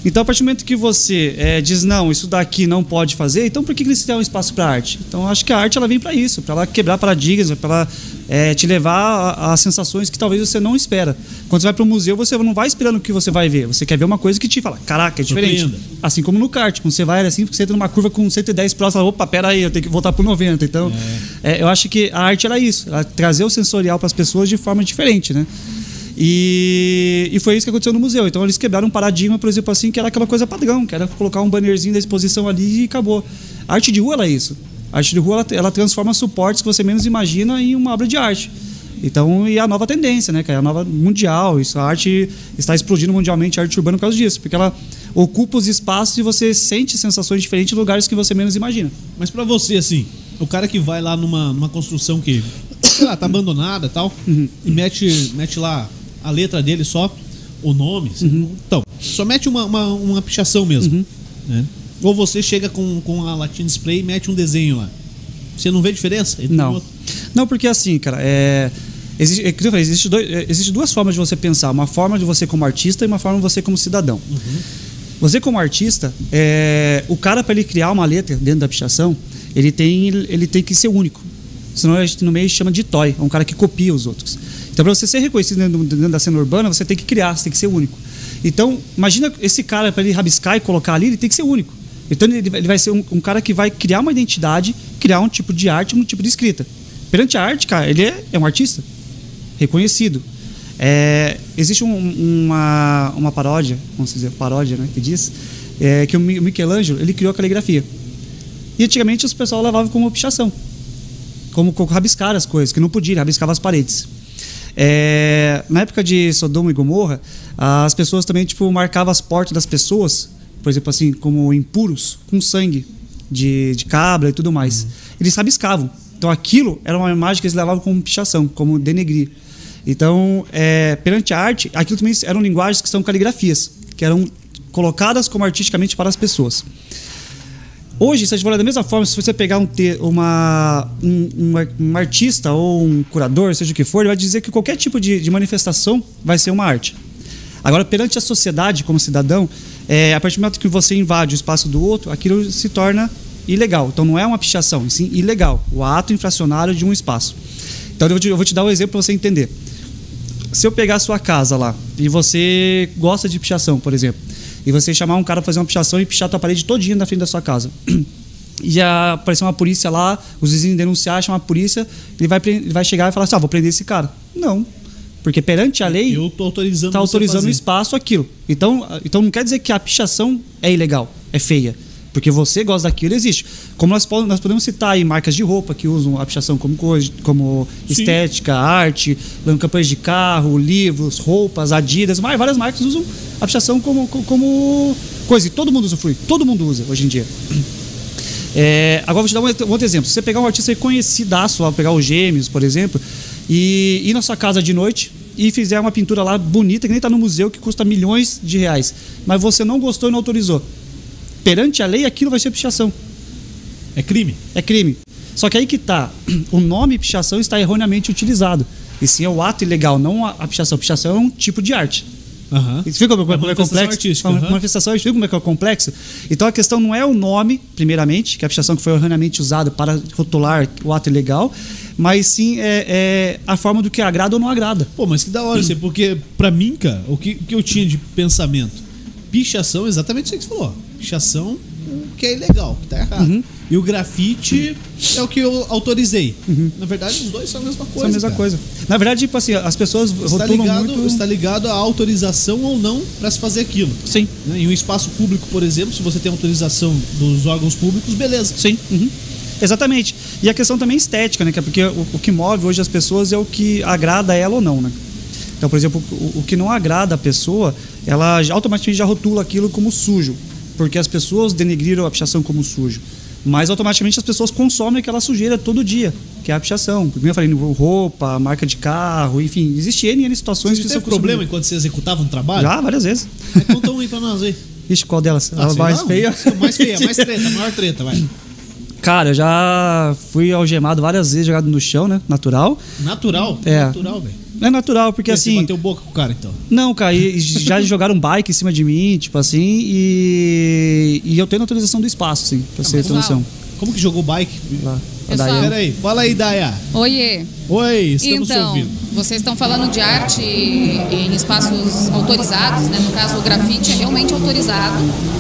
Então, a partir do momento que você é, diz não, isso daqui não pode fazer, então por que, que eles um espaço para arte? Então, acho que a arte ela vem para isso, para ela quebrar paradigmas, para ela é, te levar a, a, sensações que talvez você não espera. Quando você vai para o museu, você não vai esperando o que você vai ver, você quer ver uma coisa que te fala, caraca, é diferente. Assim como no kart, quando você vai assim, você entra numa curva com 110 próximo, fala, opa, pera aí, eu tenho que voltar pro 90. Então, é, eu acho que a arte era isso, ela trazer o sensorial para as pessoas de forma diferente, né? E, e foi isso que aconteceu no museu. Então eles quebraram um paradigma, por exemplo, assim, que era aquela coisa padrão, que era colocar um bannerzinho da exposição ali e acabou. A arte de rua é isso. A arte de rua ela, ela transforma suportes que você menos imagina em uma obra de arte. Então, e a nova tendência, né, que é a nova mundial. Isso, a arte está explodindo mundialmente, a arte urbana por causa disso, porque ela ocupa os espaços e você sente sensações diferentes em lugares que você menos imagina. Mas pra você, assim, o cara que vai lá numa, numa construção que, sei lá, tá abandonada e tal, Uhum. e mete, mete lá a letra dele só, o nome. assim, Uhum. Então, só mete uma, uma, uma pichação mesmo. né? Ou você chega com, com a Latin Display e mete um desenho lá. Você não vê diferença? entre um Não. outro? Não, porque assim, cara, é. Existe, é, falei, existe, dois, é, existe duas formas de você pensar. Uma forma de você como artista e uma forma de você como cidadão. Você como artista, é, o cara para ele criar uma letra dentro da pichação, ele tem, ele tem que ser único. Senão a gente no meio chama de toy, é um cara que copia os outros. Então para você ser reconhecido dentro, dentro da cena urbana, você tem que criar, você tem que ser único. Então, imagina esse cara para ele rabiscar e colocar ali, ele tem que ser único. Então ele, vai ser um, um cara que vai criar uma identidade, criar um tipo de arte, um tipo de escrita. Perante a arte, cara, ele é, é um artista reconhecido. É, existe um- uma, uma paródia, vamos dizer, paródia, né, que diz, é, que o Mi- Michelangelo, ele criou a caligrafia. E antigamente os pessoal levava como pichação, como, rabiscar as coisas, que não podia, rabiscava as paredes. É, na época de Sodoma e Gomorra, as pessoas também tipo marcavam as portas das pessoas, por exemplo assim, como impuros, com sangue de, de cabra e tudo mais. Eles rabiscavam. Então aquilo era uma imagem que eles levavam como pichação, como denegrir. Então, é, perante a arte, aquilo também eram linguagens que são caligrafias, que eram colocadas como artisticamente para as pessoas. Hoje, se a gente for olhar da mesma forma, se você pegar um, uma, um, um ar- artista ou um curador, seja o que for, ele vai dizer que qualquer tipo de, de manifestação vai ser uma arte. Agora, perante a sociedade como cidadão, é, a partir do momento que você invade o espaço do outro, aquilo se torna ilegal. Então não é uma pichação, sim ilegal. O ato infracionário de um espaço. Então eu vou te, eu vou te dar um exemplo para você entender. Se eu pegar a sua casa lá e você gosta de pichação, por exemplo, e você chamar um cara para fazer uma pichação e pichar a tua parede todinha na frente da sua casa. E a- aparecer uma polícia lá, os vizinhos denunciar, chamar a polícia, ele vai, ele vai chegar e falar assim: ah, vou prender esse cara. Não. Porque perante a lei, Eu tô autorizando a autorizando o espaço aquilo. Então, então não quer dizer que a pichação é ilegal, é feia. Porque você gosta daquilo, existe. Como nós, nós podemos citar aí marcas de roupa que usam a pichação como, coisa, como Sim. estética, arte, campanhas de carro, livros, roupas, Adidas, mas várias marcas usam a pichação como, co- como coisa. E todo mundo usufrui, todo mundo usa hoje em dia. É, agora vou te dar um, um outro exemplo. Se você pegar um artista conhecidaço, lá, pegar o Gêmeos, por exemplo, e ir na sua casa de noite e fizer uma pintura lá bonita, que nem está no museu, que custa milhões de reais, mas você não gostou e não autorizou. Perante a lei, aquilo vai ser pichação. É crime. É crime. Só que aí que tá. O nome pichação está erroneamente utilizado. E sim é o ato ilegal, não a, pichação. Pichação é um tipo de arte. Você viu como, como é manifestação complexo? artística, aham. manifestação artística, como é que é complexo? Então a questão não é o nome, primeiramente, que é a pichação que foi erroneamente usada para rotular o ato ilegal, mas sim é, é a forma do que agrada ou não agrada. Pô, mas que da hora isso porque pra mim, cara, o que, o que eu tinha de pensamento? Pichação, é exatamente isso que você falou. Pichação, o que é ilegal, que tá errado. Uhum. E o grafite é o que eu autorizei. Na verdade, os dois são a mesma coisa. É a mesma cara. coisa. Na verdade, tipo assim, as pessoas Está rotulam ligado, muito. está ligado à autorização ou não para se fazer aquilo. Sim, né? Em um espaço público, por exemplo, se você tem autorização dos órgãos públicos, beleza. sim. uhum. Exatamente. E a questão também estética, né? que é Porque o, o que move hoje as pessoas é o que agrada a ela ou não, né? Então, por exemplo, o, o que não agrada a pessoa, ela automaticamente já rotula aquilo como sujo. Porque as pessoas denegriram a pichação como sujo. Mas automaticamente as pessoas consomem aquela sujeira todo dia, que é a pichação. Como eu falei, roupa, marca de carro, enfim, existe N, N situações Você que teve problema enquanto você executava um trabalho? Já, várias vezes. É, Conta um aí pra nós aí. Ixi, qual delas? Ah, a mais lá, feia? Mais feia, mais treta, maior treta, vai. Cara, eu já fui algemado várias vezes, jogado no chão, né? Natural. Natural? É. Natural, velho. É natural, porque Você assim. bateu boca com o cara, então. Não, cara, e já jogaram um bike em cima de mim, tipo assim, e. E eu tenho autorização do espaço, assim, pra você ter pessoal. noção. Como que jogou bike? Lá. Pessoal. Daí, Pera aí, fala aí, Daya. Oiê. Oi, estamos então, ouvindo. vocês estão falando de arte em espaços autorizados, né? No caso, o grafite é realmente autorizado,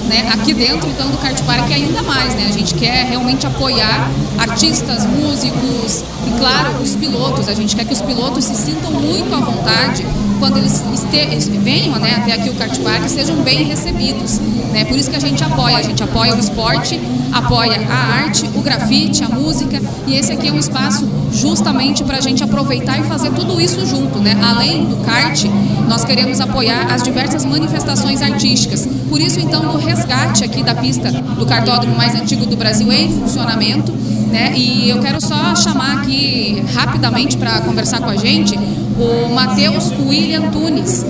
né? Aqui dentro, então, do Kart Park ainda mais, né? A gente quer realmente apoiar artistas, músicos e, claro, os pilotos. A gente quer que os pilotos se sintam muito à vontade quando eles este- venham né, até aqui o Kart Park sejam bem recebidos. Né? Por isso que a gente apoia. A gente apoia o esporte, apoia a arte, o grafite, a música. E esse aqui é um espaço justamente para a gente aproveitar e fazer tudo isso junto. Né? Além do kart, nós queremos apoiar as diversas manifestações artísticas. Por isso, então, do resgate aqui da pista do cartódromo mais antigo do Brasil em funcionamento. Né? E eu quero só chamar aqui rapidamente para conversar com a gente o Matheus William Tunes.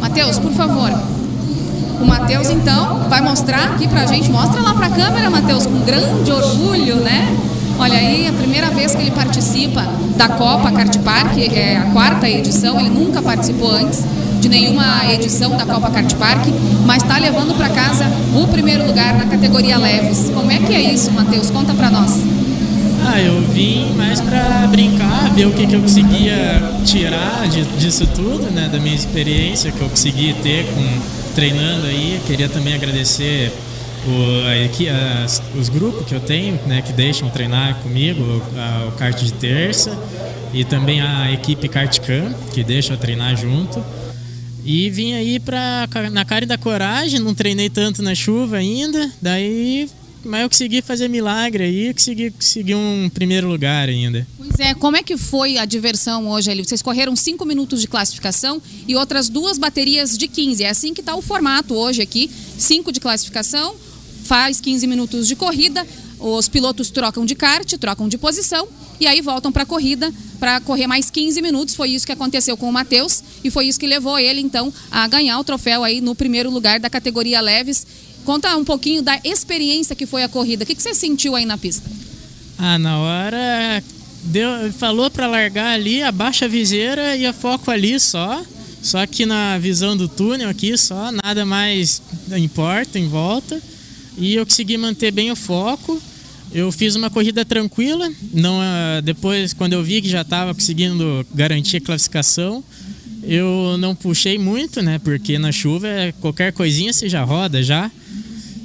Matheus, por favor. O Matheus, então, vai mostrar aqui pra gente. Mostra lá pra câmera, Matheus, com grande orgulho, né? Olha aí, a primeira vez que ele participa da Copa Kart Park, é a quarta edição, ele nunca participou antes de nenhuma edição da Copa Kart Park, mas está levando para casa o primeiro lugar na categoria leves. Como é que é isso, Matheus? Conta pra nós. Ah, eu vim mais pra brincar, ver o que, que eu conseguia tirar de- disso tudo, né? Da minha experiência que eu consegui ter com treinando aí. Queria também agradecer o, a as- os grupos que eu tenho, né? Que deixam treinar comigo, a- o kart de terça e também a equipe Kartcam, que deixa eu treinar junto. E vim aí pra, na cara da coragem, não treinei tanto na chuva ainda, daí mas eu consegui fazer milagre aí, consegui conseguir um primeiro lugar ainda. Pois é, como é que foi a diversão hoje ali? Vocês correram cinco minutos de classificação e outras duas baterias de 15. É assim que está o formato hoje aqui: cinco de classificação, faz 15 minutos de corrida, os pilotos trocam de kart, trocam de posição e aí voltam para a corrida para correr mais 15 minutos. Foi isso que aconteceu com o Matheus e foi isso que levou ele então a ganhar o troféu aí no primeiro lugar da categoria leves. Conta um pouquinho da experiência que foi a corrida. O que que você sentiu aí na pista? Ah, na hora deu, falou pra largar ali, abaixa a viseira e a foco ali só. Só que na visão do túnel aqui só, nada mais importa em volta. E eu consegui manter bem o foco. Eu fiz uma corrida tranquila. Não, ah, depois, quando eu vi que já estava conseguindo garantir a classificação, eu não puxei muito, né? Porque na chuva é qualquer coisinha você já roda já.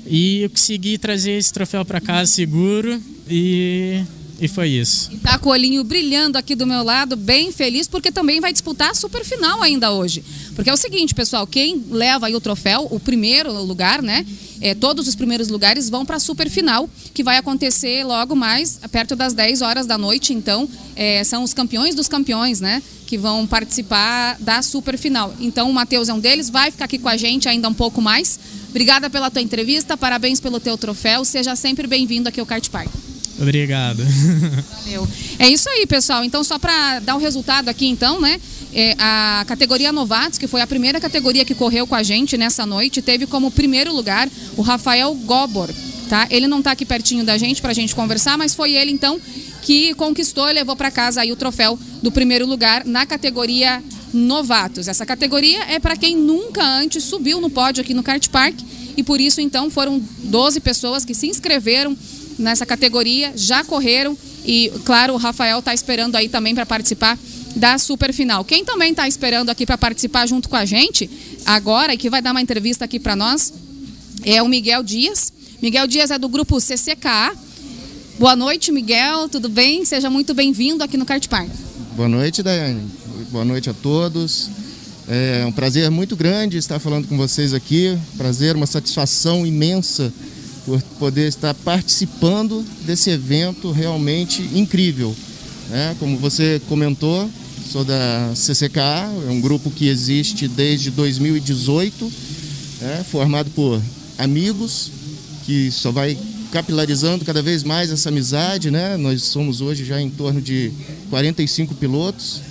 E eu consegui trazer esse troféu para casa seguro e, e foi isso. E tá com o olhinho brilhando aqui do meu lado, bem feliz, porque também vai disputar a super final ainda hoje. Porque é o seguinte, pessoal, quem leva aí o troféu, o primeiro lugar, né? É, todos os primeiros lugares vão para a super final, que vai acontecer logo mais, perto das 10 horas da noite. Então, é, são os campeões dos campeões, né? Que vão participar da super final. Então, o Matheus é um deles, vai ficar aqui com a gente ainda um pouco mais. Obrigada pela tua entrevista, parabéns pelo teu troféu. Seja sempre bem-vindo aqui ao Kart Park. Obrigado. Valeu. É isso aí, pessoal. Então, só para dar o resultado aqui, então, né? É, a categoria Novatos, que foi a primeira categoria que correu com a gente nessa noite, teve como primeiro lugar o Rafael Gobor, tá? Ele não está aqui pertinho da gente para a gente conversar, mas foi ele, então, que conquistou e levou para casa aí o troféu do primeiro lugar na categoria Novatos. Essa categoria é para quem nunca antes subiu no pódio aqui no Kart Park e por isso, então, foram 12 pessoas que se inscreveram nessa categoria, já correram e, claro, o Rafael está esperando aí também para participar da super final. Quem também está esperando aqui para participar junto com a gente agora e que vai dar uma entrevista aqui para nós é o Miguel Dias. Miguel Dias é do grupo CCKA. Boa noite, Miguel. Tudo bem? Seja muito bem-vindo aqui no Kart Park. Boa noite, Daiane. Boa noite a todos. É um prazer muito grande estar falando com vocês aqui. Prazer, uma satisfação imensa por poder estar participando desse evento realmente incrível. né? como você comentou, sou da CCKA, é um grupo que existe desde 2018, né? formado por amigos que só vai capilarizando cada vez mais essa amizade, né? Nós somos hoje já em torno de 45 pilotos.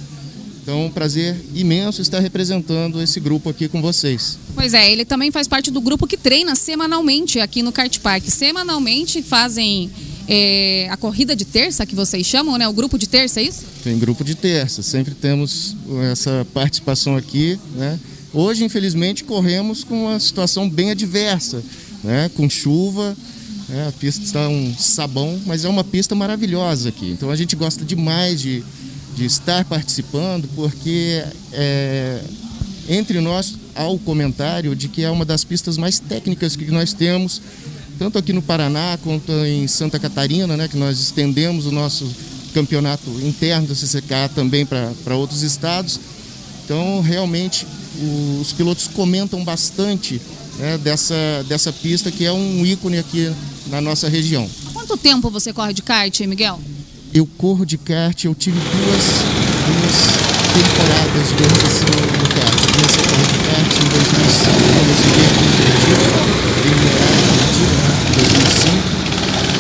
Então, é um prazer imenso estar representando esse grupo aqui com vocês. Pois é, ele também faz parte do grupo que treina semanalmente aqui no Kart Park. Semanalmente fazem é, a corrida de terça, que vocês chamam, né? O grupo de terça, é isso? Tem grupo de terça, sempre temos essa participação aqui, né? Hoje, infelizmente, corremos com uma situação bem adversa, né? Com chuva, né? a pista está um sabão, mas é uma pista maravilhosa aqui. Então a gente gosta demais de, de estar participando, porque é, entre nós há o comentário de que é uma das pistas mais técnicas que nós temos, tanto aqui no Paraná quanto em Santa Catarina, né? Que nós estendemos o nosso campeonato interno do CCK também para outros estados. Então, realmente, os pilotos comentam bastante né, dessa, dessa pista que é um ícone aqui na nossa região. Há quanto tempo você corre de kart, Miguel? Eu corro de kart, eu tive duas, duas temporadas, digamos assim, no kart. Eu comecei a correr de kart em 2005, quando eu cheguei aqui em Curitiba, vim morar em Curitiba em 2005,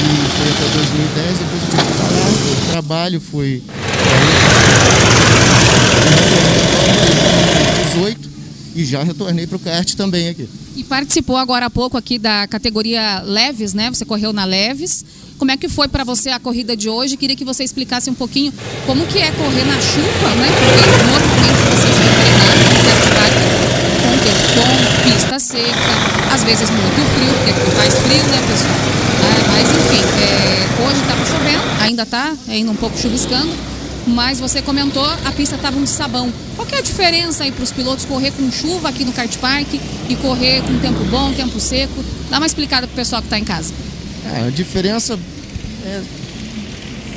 e foi até 2010, depois eu tive que parar, o trabalho foi... 2018 e já retornei para o kart também aqui. E participou agora há pouco aqui da categoria Leves, né? Você correu na Leves. Como é que foi para você a corrida de hoje? Queria que você explicasse um pouquinho como que é correr na chuva, né? Porque normalmente vocês vão treinar no kart park com pista seca, às vezes muito frio, porque faz frio, né, pessoal? Ah, mas enfim, é, hoje estava chovendo, ainda está ainda um pouco chuviscando mas você comentou, a pista estava um sabão. Qual que é a diferença aí para os pilotos correr com chuva aqui no kart park e correr com tempo bom, tempo seco? Dá uma explicada para o pessoal que está em casa. É, a diferença é,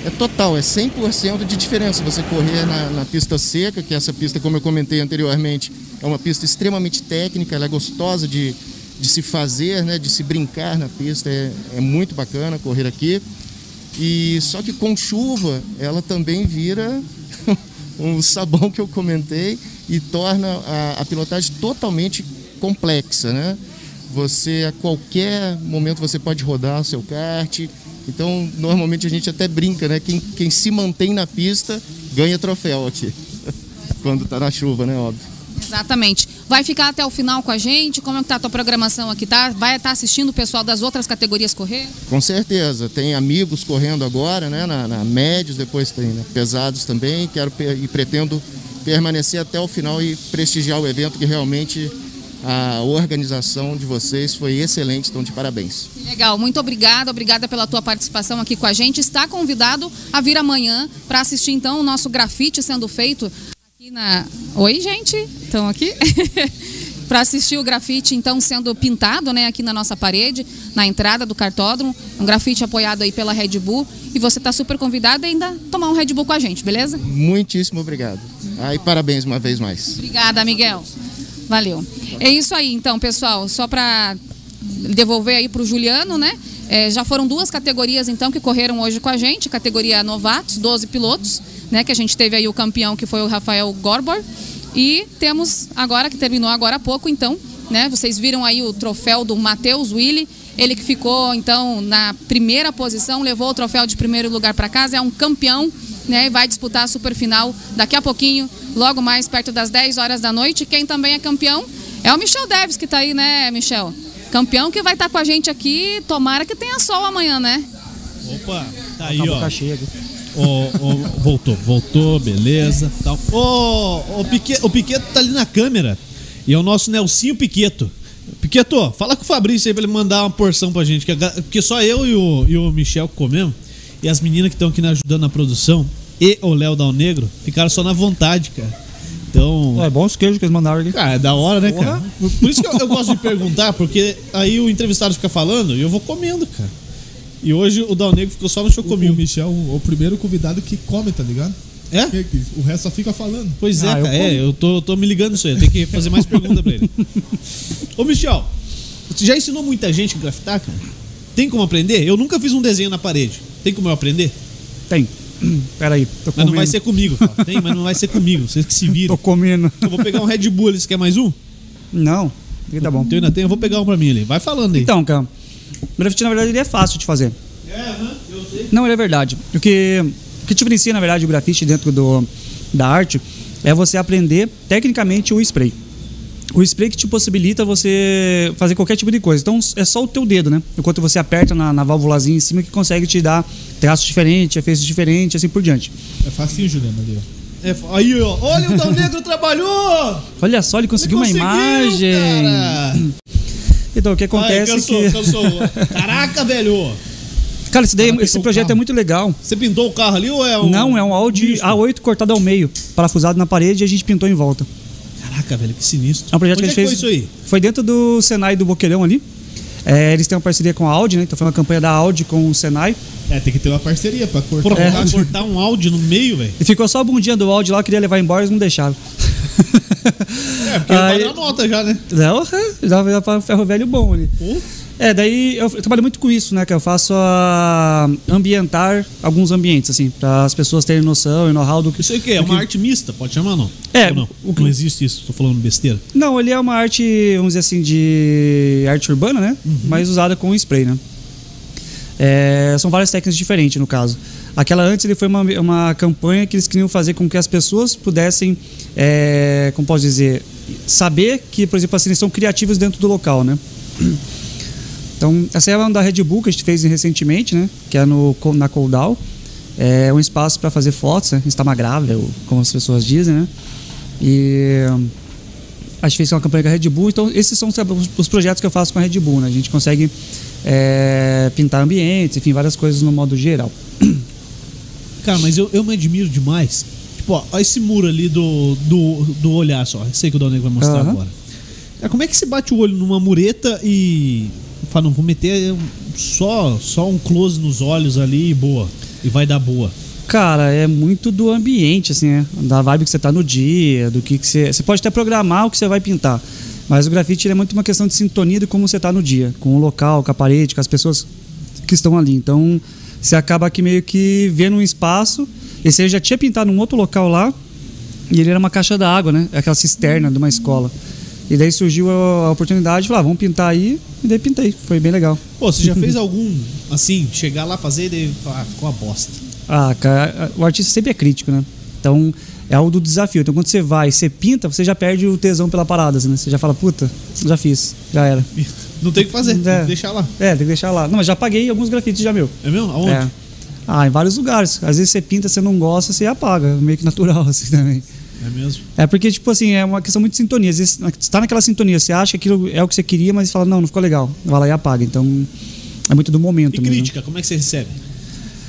é total, é 100% de diferença você correr na, na, pista seca, que essa pista, como eu comentei anteriormente, é uma pista extremamente técnica, ela é gostosa de, de se fazer, né, de se brincar na pista, é, é muito bacana correr aqui. E só que com chuva ela também vira um sabão que eu comentei e torna a, a, pilotagem totalmente complexa, né? Você a qualquer momento você pode rodar o seu kart. Então normalmente a gente até brinca, né? Quem, quem se mantém na pista ganha troféu aqui quando está na chuva, né? Óbvio. Exatamente. Vai ficar até o final com a gente? Como é que tá a tua programação aqui? Tá? Vai estar tá assistindo o pessoal das outras categorias correr? Com certeza. Tem amigos correndo agora, né? Na, na médios, depois tem né? pesados também. Quero e pretendo permanecer até o final e prestigiar o evento que realmente a organização de vocês foi excelente, então de parabéns. Legal, muito obrigada, obrigada pela tua participação aqui com a gente. Está convidado a vir amanhã para assistir então o nosso grafite sendo feito aqui na. Oi, gente, estão aqui? para assistir o grafite então sendo pintado, né, aqui na nossa parede, na entrada do cartódromo, um grafite apoiado aí pela Red Bull e você está super convidado a ainda tomar um Red Bull com a gente, beleza? Muitíssimo obrigado. Aí parabéns uma vez mais. Obrigada, Miguel. Valeu. É isso aí, então, pessoal. Só para devolver aí para o Juliano, né? É, já foram duas categorias então que correram hoje com a gente, categoria novatos, 12 pilotos né? Que a gente teve aí o campeão que foi o Rafael Gorbor. E temos agora, que terminou agora há pouco, então, né? Vocês viram aí o troféu do Matheus Willi. Ele que ficou, então, na primeira posição, levou o troféu de primeiro lugar para casa, é um campeão, né? E vai disputar a super final daqui a pouquinho, logo mais perto das 10 horas da noite. Quem também é campeão é o Michel Deves, que está aí, né, Michel? Campeão que vai estar tá com a gente aqui. Tomara que tenha sol amanhã, né? Opa, tá aí, ó. Oh, oh, voltou, voltou, beleza. Tal. Oh, o, Piquet, o Piqueto tá ali na câmera. E é o nosso Nelsinho Piqueto. Piqueto, fala com o Fabrício aí pra ele mandar uma porção pra gente. Porque só eu e o, e o Michel comemos. E as meninas que estão aqui ajudando na produção e o Léo Dal Negro ficaram só na vontade, cara. Então. É bom os queijos que eles mandaram aqui. Cara, é da hora, né, Porra. cara? Por isso que eu, eu gosto de perguntar, porque aí o entrevistado fica falando e eu vou comendo, cara. E hoje o Dal Negro ficou só no chocomil. O, Michel, o, o primeiro convidado que come, tá ligado? É? O resto só fica falando. Pois é, ah, cara. Eu é, eu tô, tô me ligando isso aí. Eu tenho que fazer mais perguntas pra ele. Ô, Michel, você já ensinou muita gente a grafitar, cara? Tem como aprender? Eu nunca fiz um desenho na parede. Tem como eu aprender? Tem. Peraí, tô comendo. Mas não vai ser comigo, fala. Tem, mas não vai ser comigo. Vocês que se viram. Tô comendo. Eu vou pegar um Red Bull ali. Você quer mais um? Não. Tá bom. Então ainda tem, eu vou pegar um pra mim ali. Vai falando aí. Então, cara. O grafite, na verdade, ele é fácil de fazer. É, eu sei. Não, ele é verdade. O que, o que diferencia, na verdade, o grafite dentro do, da arte é você aprender tecnicamente o spray. O spray que te possibilita você fazer qualquer tipo de coisa. Então é só o teu dedo, né? Enquanto você aperta na, na válvulazinha em cima que consegue te dar traços diferentes, efeitos diferentes, assim por diante. É facinho, Juliano, ali, ó. É, aí, ó. Olha, o Dal Negro trabalhou! Olha só, ele conseguiu Ele uma imagem. cara. Então, o que acontece Ai, é cansou, que. cansou. Caraca, velho! Cara, esse, daí- Caraca, esse projeto é muito legal. Você pintou o carro ali ou é um. Não, é um Audi misto? A8 cortado ao meio, parafusado na parede e a gente pintou em volta. Caraca, velho, que sinistro. É um projeto Onde que a é gente que fez. foi isso aí? Foi dentro do Senai do Boqueirão ali. É, eles têm uma parceria com a Audi, né? Então foi uma campanha da Audi com o Senai. É, tem que ter uma parceria pra cortar. Porra, É. cortar um áudio no meio, velho. E ficou só a bundinha do Audi lá, eu queria levar embora, eles não deixaram. É, porque Aí- vai na nota já, né? Não, é, dá, dá pra ferro velho bom ali. Pô. É, daí eu, eu trabalho muito com isso, né? Que eu faço a ambientar alguns ambientes, assim, para as pessoas terem noção e know-how do que. Isso aí o quê? É uma que- arte mista? Pode chamar, não? É, Ou não? o que- Não existe isso, tô falando besteira. Não, ele é uma arte, vamos dizer assim, de arte urbana, né? Mas usada com spray, né? É, são várias técnicas diferentes, no caso. Aquela antes ele foi uma, uma campanha que eles queriam fazer com que as pessoas pudessem, é, como posso dizer, saber que, por exemplo, assim, eles são criativos dentro do local, né? Então, essa é uma da Red Bull que a gente fez recentemente, né? Que é no, na Coldal. É um espaço para fazer fotos, né? Instagramável, como as pessoas dizem, né? E a gente fez uma campanha com a Red Bull, então esses são os, os projetos que eu faço com a Red Bull, né? A gente consegue é, pintar ambientes, enfim, várias coisas no modo geral. Cara, mas eu, eu me admiro demais. Tipo, ó, ó esse muro ali do, do, do olhar só. Aí que o Donego vai mostrar Aham. agora. Cara, como é que se bate o olho numa mureta e. Fala, não, vou meter só, só um close nos olhos ali e boa. E vai dar boa. Cara, é muito do ambiente, assim, né? Da vibe que você tá no dia, do que, que você. Você pode até programar o que você vai pintar. Mas o grafite é muito uma questão de sintonia de como você tá no dia, com o local, com a parede, com as pessoas que estão ali. Então, você acaba aqui meio que vendo um espaço. E você já tinha pintado num outro local lá, e ele era uma caixa d'água, né? Aquela cisterna de uma escola. E daí surgiu a oportunidade de falar, ah, vamos pintar aí, e daí pintei. Foi bem legal. Pô, você já fez algum, assim, chegar lá fazer e daí falar, ah, ficou uma bosta. Ah, cara, o artista sempre é crítico, né? Então, é algo do desafio. Então, quando você vai, você pinta, você já perde o tesão pela parada, assim, né? Você já fala, puta, já fiz, já era. Não tem o que fazer, tem É. que deixar lá. É, tem que deixar lá. Não, mas já paguei alguns grafites já, meu. É mesmo? Aonde? É. Ah, em vários lugares. Às vezes você pinta, você não gosta, você apaga. Meio que natural, assim, também. É mesmo? É porque, tipo assim, é uma questão muito de sintonia. Às vezes você tá naquela sintonia, você acha que aquilo é o que você queria, mas você fala, não, não ficou legal. Vai lá e apaga. Então, é muito do momento E mesmo. crítica, como é que você recebe?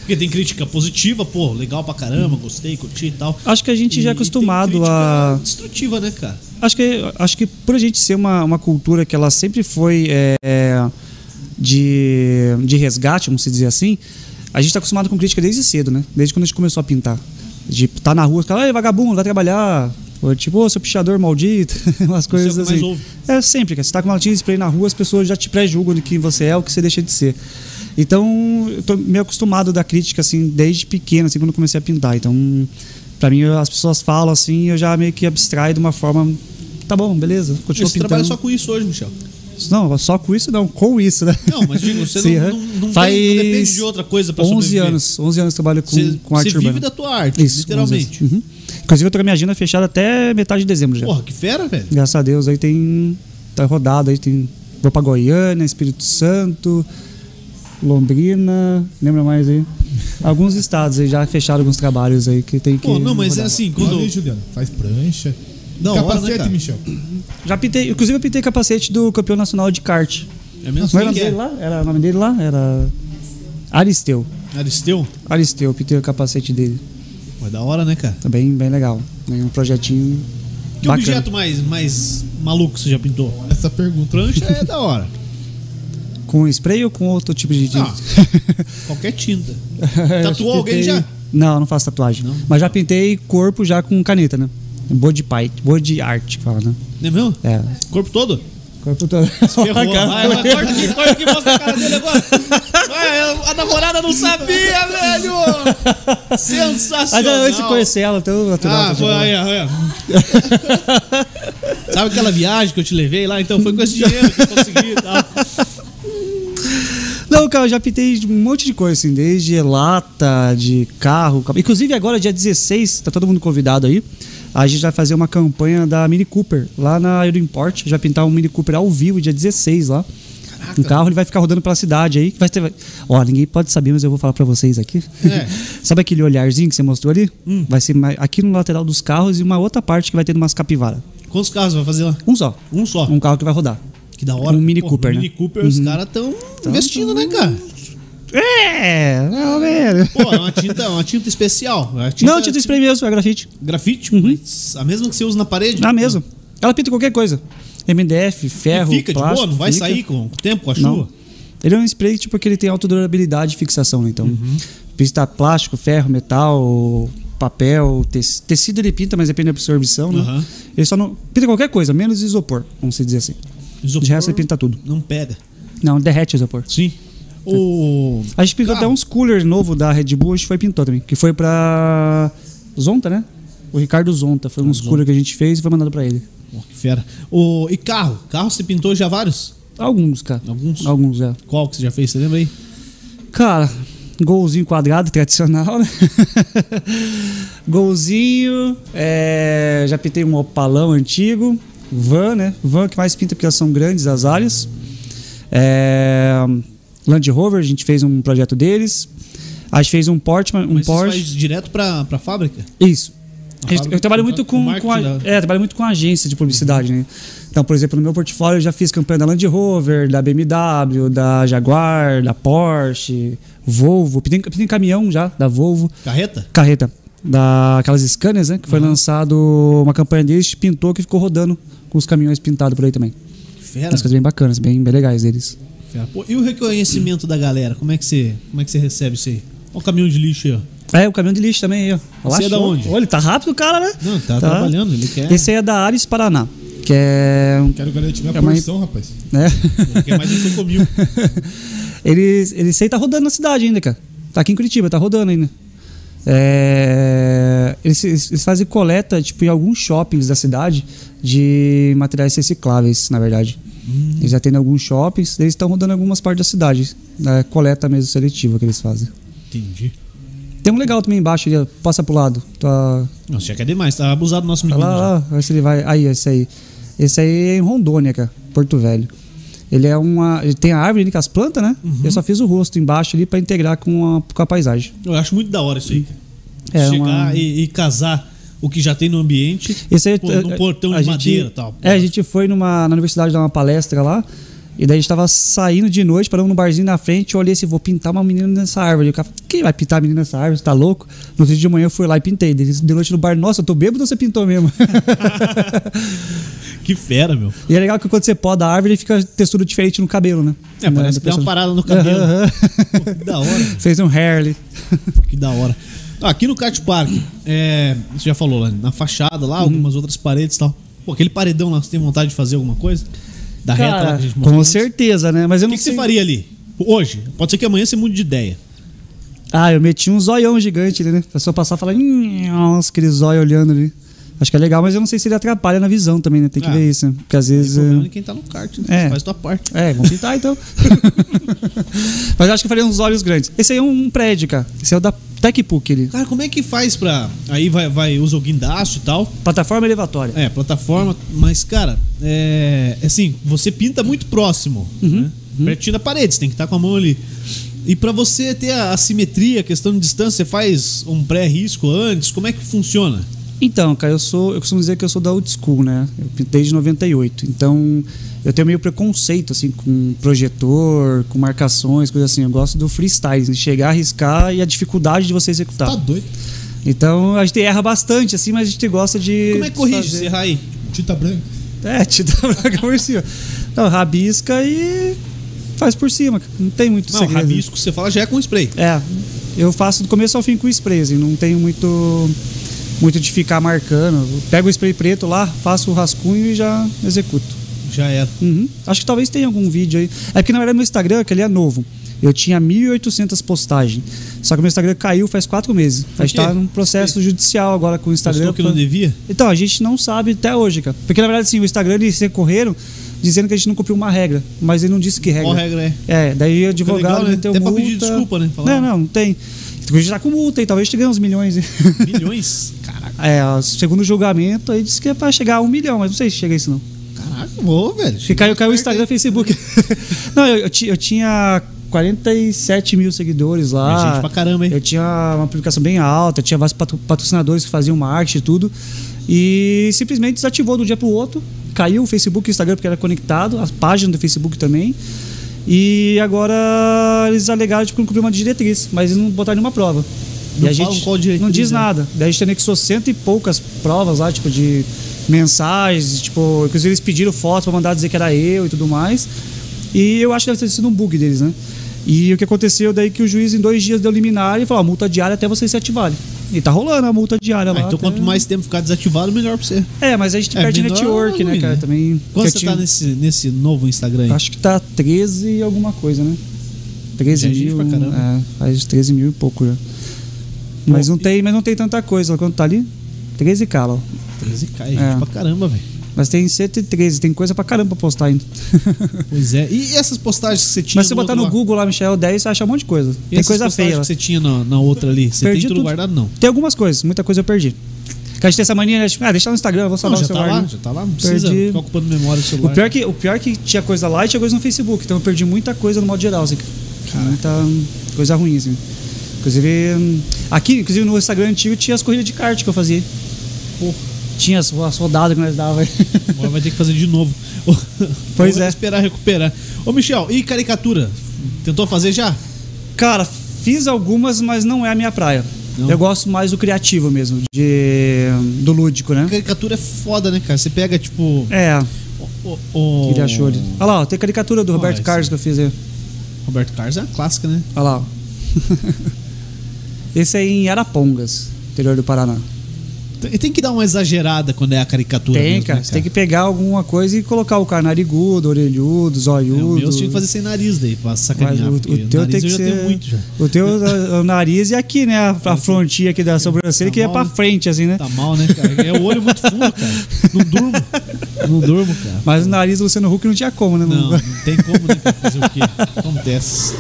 Porque tem crítica positiva, pô, legal pra caramba, gostei, curti e tal. Acho que a gente já é acostumado a. Destrutiva, né, cara? Acho que, acho que por a gente ser uma, uma cultura que ela sempre foi é, é, de, de resgate, vamos dizer assim, a gente está acostumado com crítica desde cedo, né? Desde quando a gente começou a pintar. De estar na rua, ficar, ei, vagabundo, vai trabalhar. Ou tipo, ô, seu pichador maldito, umas coisas é que mais assim. ouve. É sempre, cara. Você tá com uma latinha de spray na rua, as pessoas já te pré-julgam de quem você é, o que você deixa de ser. Então, eu tô meio acostumado da crítica, assim, desde pequeno, assim, quando eu comecei a pintar. Então, pra mim, as pessoas falam assim, eu já meio que abstraio de uma forma. Tá bom, beleza, continua Você pintando. trabalha só com isso hoje, Michel. Não, só com isso não, com isso, né? Não, mas digo, você Sim, não, é. não, não, Faz tem, não depende de outra coisa pra 11 sobreviver. anos, 11 anos que trabalho com, Você, com arte você urbana. vive da tua arte, Isso, literalmente. 11 anos. Uhum. Inclusive, eu tô com a minha agenda fechada até metade de dezembro já. Porra, que fera, velho. Graças a Deus, aí tem. Tá rodado aí, tem. Vou pra Goiânia, Espírito Santo, Londrina, lembra mais aí? Alguns estados aí já fecharam alguns trabalhos aí que tem que. Pô, não, mas é rodar. assim, Quando... quando. Olha aí, Juliano, faz prancha. Da hora, né, Capacete? Michel. Já pintei, inclusive eu pintei capacete do campeão nacional de kart. É mesmo? Não era o Quem nome é? dele lá? Era o nome dele lá? Era. Aristeu. Aristeu? Aristeu, eu pintei o capacete dele. Mas da hora, né, cara? Tá bem, bem legal. Bem, Um projetinho. Que bacana. objeto mais, mais maluco você já pintou? Essa pergunta. Prancha é da hora. Com spray ou com outro tipo de. de- Ah, Qualquer tinta. Tatuou alguém pintei- já? Não, não faço tatuagem. Não? Mas já pintei corpo já com caneta, né? Bode pai, bode arte, que fala, né? Não é mesmo? É. Corpo todo? Corpo todo. Ferrou. Vai, vai, corta aqui, corta aqui, mostra a cara dele agora. Vai, a namorada não sabia, velho! Sensacional! não, esse conhecer ela, tão natural. Ah, foi aí, aí. Sabe aquela viagem que eu te levei lá? Então foi com esse dinheiro que eu consegui e tal. Não, cara, eu já pintei um monte de coisa, assim, desde lata, de carro. Inclusive agora, dia 16, tá todo mundo convidado aí. A gente vai fazer uma campanha da Mini Cooper lá na Euro Import. Já pintar um Mini Cooper ao vivo, dia 16 lá. Um carro ele vai ficar rodando pela cidade aí. Vai ter, Ó, ninguém pode saber, mas eu vou falar pra vocês aqui. É. Sabe aquele olharzinho que você mostrou ali? Vai ser aqui no lateral dos carros e uma outra parte que vai ter umas capivaras. Quantos carros vai fazer lá? Um só. Um só. Um carro que vai rodar. Que da hora. Um Mini Pô, Cooper, Mini né? Cooper, os caras estão investindo, né, cara? É, não, velho. Pô, é uma tinta, é uma tinta especial. É tinta- Não, tinta spray mesmo, é grafite. Grafite? Mas a mesma que você usa na parede? Na mesma. Ela pinta qualquer coisa. MDF, ferro, E fica de plástico. boa? Não vai fica. sair com o tempo, com a Não. chuva? Ele é um spray tipo que ele tem alta durabilidade e fixação, né? Então, Uhum. pinta plástico, ferro, metal, papel, tec- tecido ele pinta, mas depende da absorção, né? Aham. Ele só não pinta qualquer coisa, menos isopor, vamos dizer assim. Isopor De resto ele pinta tudo. Não pega. Não, derrete isopor. Sim. O... A gente pintou Carro. até uns coolers novo da Red Bull, a gente foi pintou também, que foi pra Zonta, né? O Ricardo Zonta, foi uns Zonta. coolers que a gente fez e foi mandado pra ele. Pô, que fera. O... E carro? Carro você pintou já vários? Alguns, cara. Alguns? Alguns, é. Qual que você já fez? Você lembra aí? Cara, golzinho quadrado, tradicional, né? golzinho, é, já pintei um opalão antigo, van, né? Van que mais pinta porque elas são grandes as áreas. É, Land Rover, a gente fez um projeto deles. A gente fez um Porsche, um Mas isso Porsche. faz direto pra, pra fábrica? Isso. A Eu, fábrica eu trabalho com- muito com com, com, a, da- é, trabalho muito com agência de publicidade, né? Então, por exemplo, no meu portfólio eu já fiz campanha da Land Rover, da BMW, da Jaguar, da Porsche, Volvo, pintei, pintei caminhão já da Volvo, Carreta? carreta daquelas scanners, né? Que foi lançado uma campanha deles, pintou que ficou rodando com os caminhões pintados por aí também. Fera. Umas coisas bem bacanas, bem, bem legais deles. Pô, e o reconhecimento da galera? Como é que você, como é que você recebe isso aí? Olha o caminhão de lixo aí, ó. É, o caminhão de lixo também aí, ó. Você é da onde? Olha, ele tá rápido o cara, né? Não, tá, trabalhando, ele quer. Esse aí é da Ares Paraná, que é... Quero garantir minha É uma- porção, rapaz. Ele quer mais do que eu comi. Ele, ele sei tá rodando na cidade ainda, cara. Tá aqui em Curitiba, tá rodando ainda. É, eles, eles fazem coleta, tipo, em alguns shoppings da cidade de materiais recicláveis, na verdade. Eles atendem alguns shoppings, eles estão rodando em algumas partes da cidade. É coleta mesmo seletiva que eles fazem. Entendi. Tem um legal também embaixo ali, ó, passa pro lado. Tá, Não, você já quer demais, tá abusado do nosso tá menino. lá, já. lá, vai se ele vai. Aí, esse aí. Esse aí é em Rondônia, cara, Porto Velho. Ele é uma. Ele tem a árvore ali com as plantas, né? Eu só fiz o rosto embaixo ali pra integrar com a, com a paisagem. Eu acho muito da hora isso aí. cara. É Chegar uma- e, e casar o que já tem no ambiente Esse aí, pô, é- num portão de gente- madeira e tal. É, a gente foi numa, na universidade dar uma palestra lá. E daí a gente tava saindo de noite, paramos no barzinho na frente. Eu olhei assim, vou pintar uma menina nessa árvore. E o cara falou, quem vai pintar a menina nessa árvore? Você tá louco? No outro dia de manhã eu fui lá e pintei. De noite no bar, nossa, eu tô bêbado ou você pintou mesmo? Que fera, meu. e é legal que quando você poda a árvore, fica textura diferente no cabelo, né? É, parece Né, que tem uma da parada no cabelo. Pô, que da hora. Fez um hair ali. Que da hora. Ah, Aqui no Kart Park, é, você já falou lá, na fachada Uhum. lá, algumas outras paredes e tal. Pô, aquele paredão lá, você tem vontade de fazer alguma coisa? Da reta lá Cara, que a gente com antes? certeza, né? Mas eu O não que, que sei. você faria ali? Hoje? Pode ser que amanhã você mude de ideia. Ah, eu meti um zoião gigante ali, né? A pessoa passar e falar, nossa, aquele zóio olhando ali. Acho que é legal, mas eu não sei se ele atrapalha na visão também, né? Tem que Ah, ver isso, né? Porque às vezes. é- é quem tá no kart, né? É. Faz tua parte. É, vamos pintar então. Mas acho que eu faria uns olhos grandes. Esse aí é um prédio, cara. Esse é o da TechPuc ali. Cara, como é que faz pra. Aí vai, vai usa o guindaste e tal. Plataforma elevatória. É, plataforma. Mas, cara, é. Assim, você pinta muito próximo. Uhum, Né? Pertinho da parede, você tem que estar com a mão ali. E pra você ter a, a simetria, a questão de distância, você faz um pré-risco antes? Como é que funciona? Então, cara, eu sou. Eu costumo dizer que eu sou da old school, né? Eu pinto desde 98. Então, eu tenho meio preconceito, assim, com projetor, com marcações, coisa assim. Eu gosto do freestyle, de chegar, arriscar e a dificuldade de você executar. Tá doido. Então, a gente erra bastante, assim, mas a gente gosta de. Como é que corrige? fazer- errar aí? Tinta branca. É, dá branca por cima. Não, rabisca e faz por cima. Não tem muito Não, segredo. rabisco, você fala já é com spray. É, eu faço do começo ao fim com spray, assim, não tenho muito muito de ficar marcando. Pego o spray preto lá, faço o rascunho e já executo. Já era. Uhum. Acho que talvez tenha algum vídeo aí. É porque na verdade meu Instagram, que ele é novo. Eu tinha 1.800 postagens. Só que meu Instagram caiu faz quatro meses. A gente tá num processo judicial agora com o Instagram. Postou que não devia? Então, a gente não sabe até hoje, cara. Porque na verdade, sim, o Instagram eles recorreram dizendo que a gente não cumpriu uma regra. Mas ele não disse que regra. Qual regra é? É, daí o advogado legal, né? meteu Até pra pedir desculpa, né? Falar- Não, não, não tem. Hoje tá com multa aí, talvez te ganhe uns milhões. Milhões? Caraca, é, segundo o julgamento, aí disse que é pra chegar a um milhão, mas não sei se chega a isso não. caraca, vou, velho. Que caiu, caiu o Instagram e o Facebook. não, eu, eu, eu tinha 47 mil seguidores É lá. gente pra caramba, hein? Eu tinha uma publicação bem alta, tinha vários patro- patrocinadores que faziam marketing e tudo. E simplesmente desativou do dia pro outro. Caiu o Facebook e o Instagram porque era conectado, a página do Facebook também. E agora eles alegaram tipo, que não cumpriu uma diretriz, mas eles não botaram nenhuma prova. Não e a gente diretriz não diz é. nada. Daí a gente anexou cento e poucas provas lá, tipo, de mensagens, tipo, inclusive eles pediram fotos pra mandar dizer que era eu e tudo mais. E eu acho que deve ter sido um bug deles, né? E o que aconteceu daí que o juiz em dois dias deu liminar e falou, multa diária até vocês se ativarem. E tá rolando a multa diária Ah, lá. então até- quanto mais tempo ficar desativado, melhor pra você. É, mas a gente É, perde menor network, é né, cara? Também. Quanto você tinha- tá nesse, nesse novo Instagram aí? Acho que tá 13 e alguma coisa, né? 13 Já é mil. pra caramba. É, faz 13 mil e pouco já. Mas não, tem, mas não tem tanta coisa. Quanto tá ali? 13k, ó. 13k, é gente É. pra caramba, velho. Mas tem 113, tem coisa pra caramba pra postar ainda. Pois é. E essas postagens que você tinha Mas se você botar no lá? Google lá, Michel 10, você acha um monte de coisa. E tem coisa feia. que você tinha na, na outra ali? Você Perdi tem tudo, tudo. guardado? Não. Tem algumas coisas, muita coisa eu perdi. Que a gente tem essa mania, né? Tipo, ah, deixa no Instagram, eu vou Não, salvar já o tá celular. lá, né? já tá lá. Não precisa Perdi. ficar ocupando memória do O celular. pior, que, o pior que tinha coisa lá e tinha coisa no Facebook, então eu perdi muita coisa no modo geral, assim. Muita coisa ruim, assim. Inclusive, hum, aqui, inclusive no Instagram antigo tinha as corridas de kart que eu fazia. Pô. Tinha as, as rodadas que nós dava. Agora vai ter que fazer de novo. Pois Vou é. esperar recuperar. Ô, Michel, e caricatura? Tentou fazer já? Cara, fiz algumas, mas não é a minha praia. Não? Eu gosto mais do criativo mesmo, de, do lúdico, né? Caricatura é foda, né, cara? Você pega, tipo. É, O, o, ele achou ali. Olha lá, ó, tem caricatura do Roberto esse- Carlos que eu fiz aí. Roberto Carlos é uma clássica, né? Olha lá, ó. Esse aí em Arapongas, interior do Paraná. Tem, tem que dar uma exagerada quando é a caricatura. Tem, mesmo, cara. né, Você tem que pegar alguma coisa e colocar o cara narigudo, orelhudo, É, zoiudo. o meu tinha que fazer sem nariz daí, pra Mas sacanear. o, o teu tem que ser. muito já. O teu o, nariz e aqui, né? A, a frontinha aqui da sobrancelha Tá que ia mal, pra né? frente, assim, né? Tá mal, né, cara? É o olho muito fundo, cara. Não durmo. Não durmo, cara. Mas o nariz do Luciano Huck não tinha como, né? Não, não tem como, né, cara, fazer o quê? Acontece.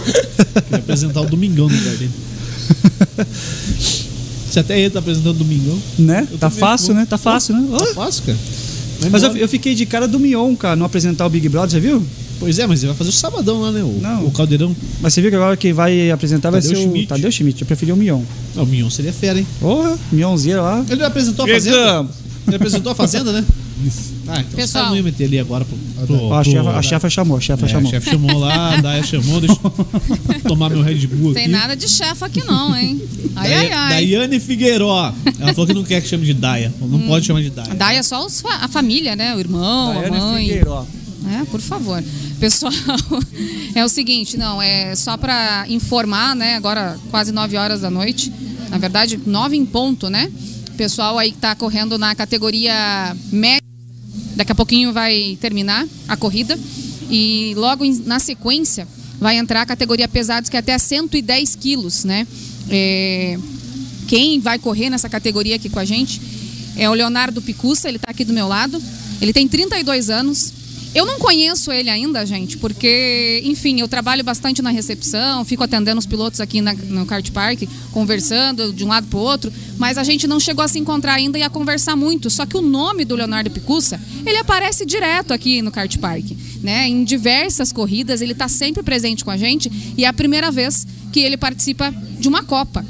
Queria apresentar o Domingão no lugar Você até ele tá apresentando o Domingão. Né? Tá fácil, né? Tá fácil, né? Tá fácil, cara. Vai Mas eu, eu fiquei de cara do Mion, cara, não apresentar o Big Brother, você viu? Pois é, mas ele vai fazer o sabadão lá, né? O, Não. o Caldeirão. Mas você viu que agora quem vai apresentar vai Tadeu ser o Schmidt. Tadeu Schmidt. Eu preferi o Mion. Não, o Mignon seria fera, hein? Porra, Mionzinho lá. Ele apresentou a Fazenda? Chegamos. Ele apresentou a Fazenda, né? Ah, então Pessoal. caras não iam meter ali agora pro. pro, Ó, a pro- chefa, a chefa chamou, a chefa É, chamou. a chefe chamou lá, a Daya chamou, deixa eu tomar meu Red Bull Tem aqui. nada de chefa aqui não, hein? Ai, ai, ai. Daiane Figueiró. Ela falou que não quer que chame de Daia. Não Hum. pode chamar de Daia. A Daia é só os a família, né? O irmão, Daiane a mãe. Figueiró. É, por favor. Pessoal, é o seguinte, não, é só para informar, né? Agora quase 9 horas da noite. Na verdade, 9 em ponto, né? Pessoal aí que tá correndo na categoria média. Daqui a pouquinho vai terminar a corrida. E logo na sequência vai entrar a categoria pesados, que é até 110 quilos, né? É, quem vai correr nessa categoria aqui com a gente é o Leonardo Picussa, ele está aqui do meu lado. Ele tem 32 anos. Eu não conheço ele ainda, gente, porque, enfim, eu trabalho bastante na recepção, fico atendendo os pilotos aqui na- no kart park, conversando de um lado para o outro, mas a gente não chegou a se encontrar ainda e a conversar muito. Só que o nome do Leonardo Picussa, ele aparece direto aqui no kart park, né? Em diversas corridas, ele está sempre presente com a gente e é a primeira vez que ele participa de uma Copa.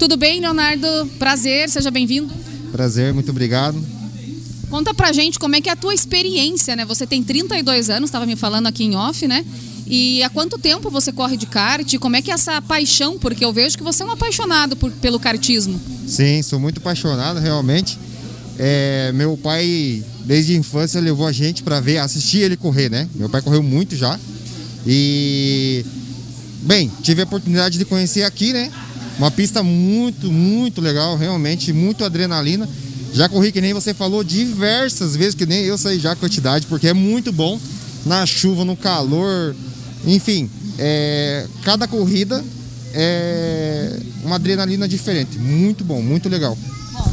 Tudo bem, Leonardo? Prazer, seja bem-vindo. Prazer, muito obrigado. Conta pra gente como é que é a tua experiência, né? Você tem 32 anos, estava me falando aqui em off, né? E há quanto tempo você corre de kart? Como é que é essa paixão? Porque eu vejo que você é um apaixonado por- pelo kartismo. Sim, sou muito apaixonado, realmente. É, meu pai, desde a infância, levou a gente para ver, assistir ele correr, né? Meu pai correu muito já. E, bem, tive a oportunidade de conhecer aqui, né? Uma pista muito, muito legal, realmente, muito adrenalina. Já corri, que nem você falou, diversas vezes, que nem eu saí já a quantidade, porque é muito bom na chuva, no calor, enfim, é, cada corrida é uma adrenalina diferente. Muito bom, muito legal.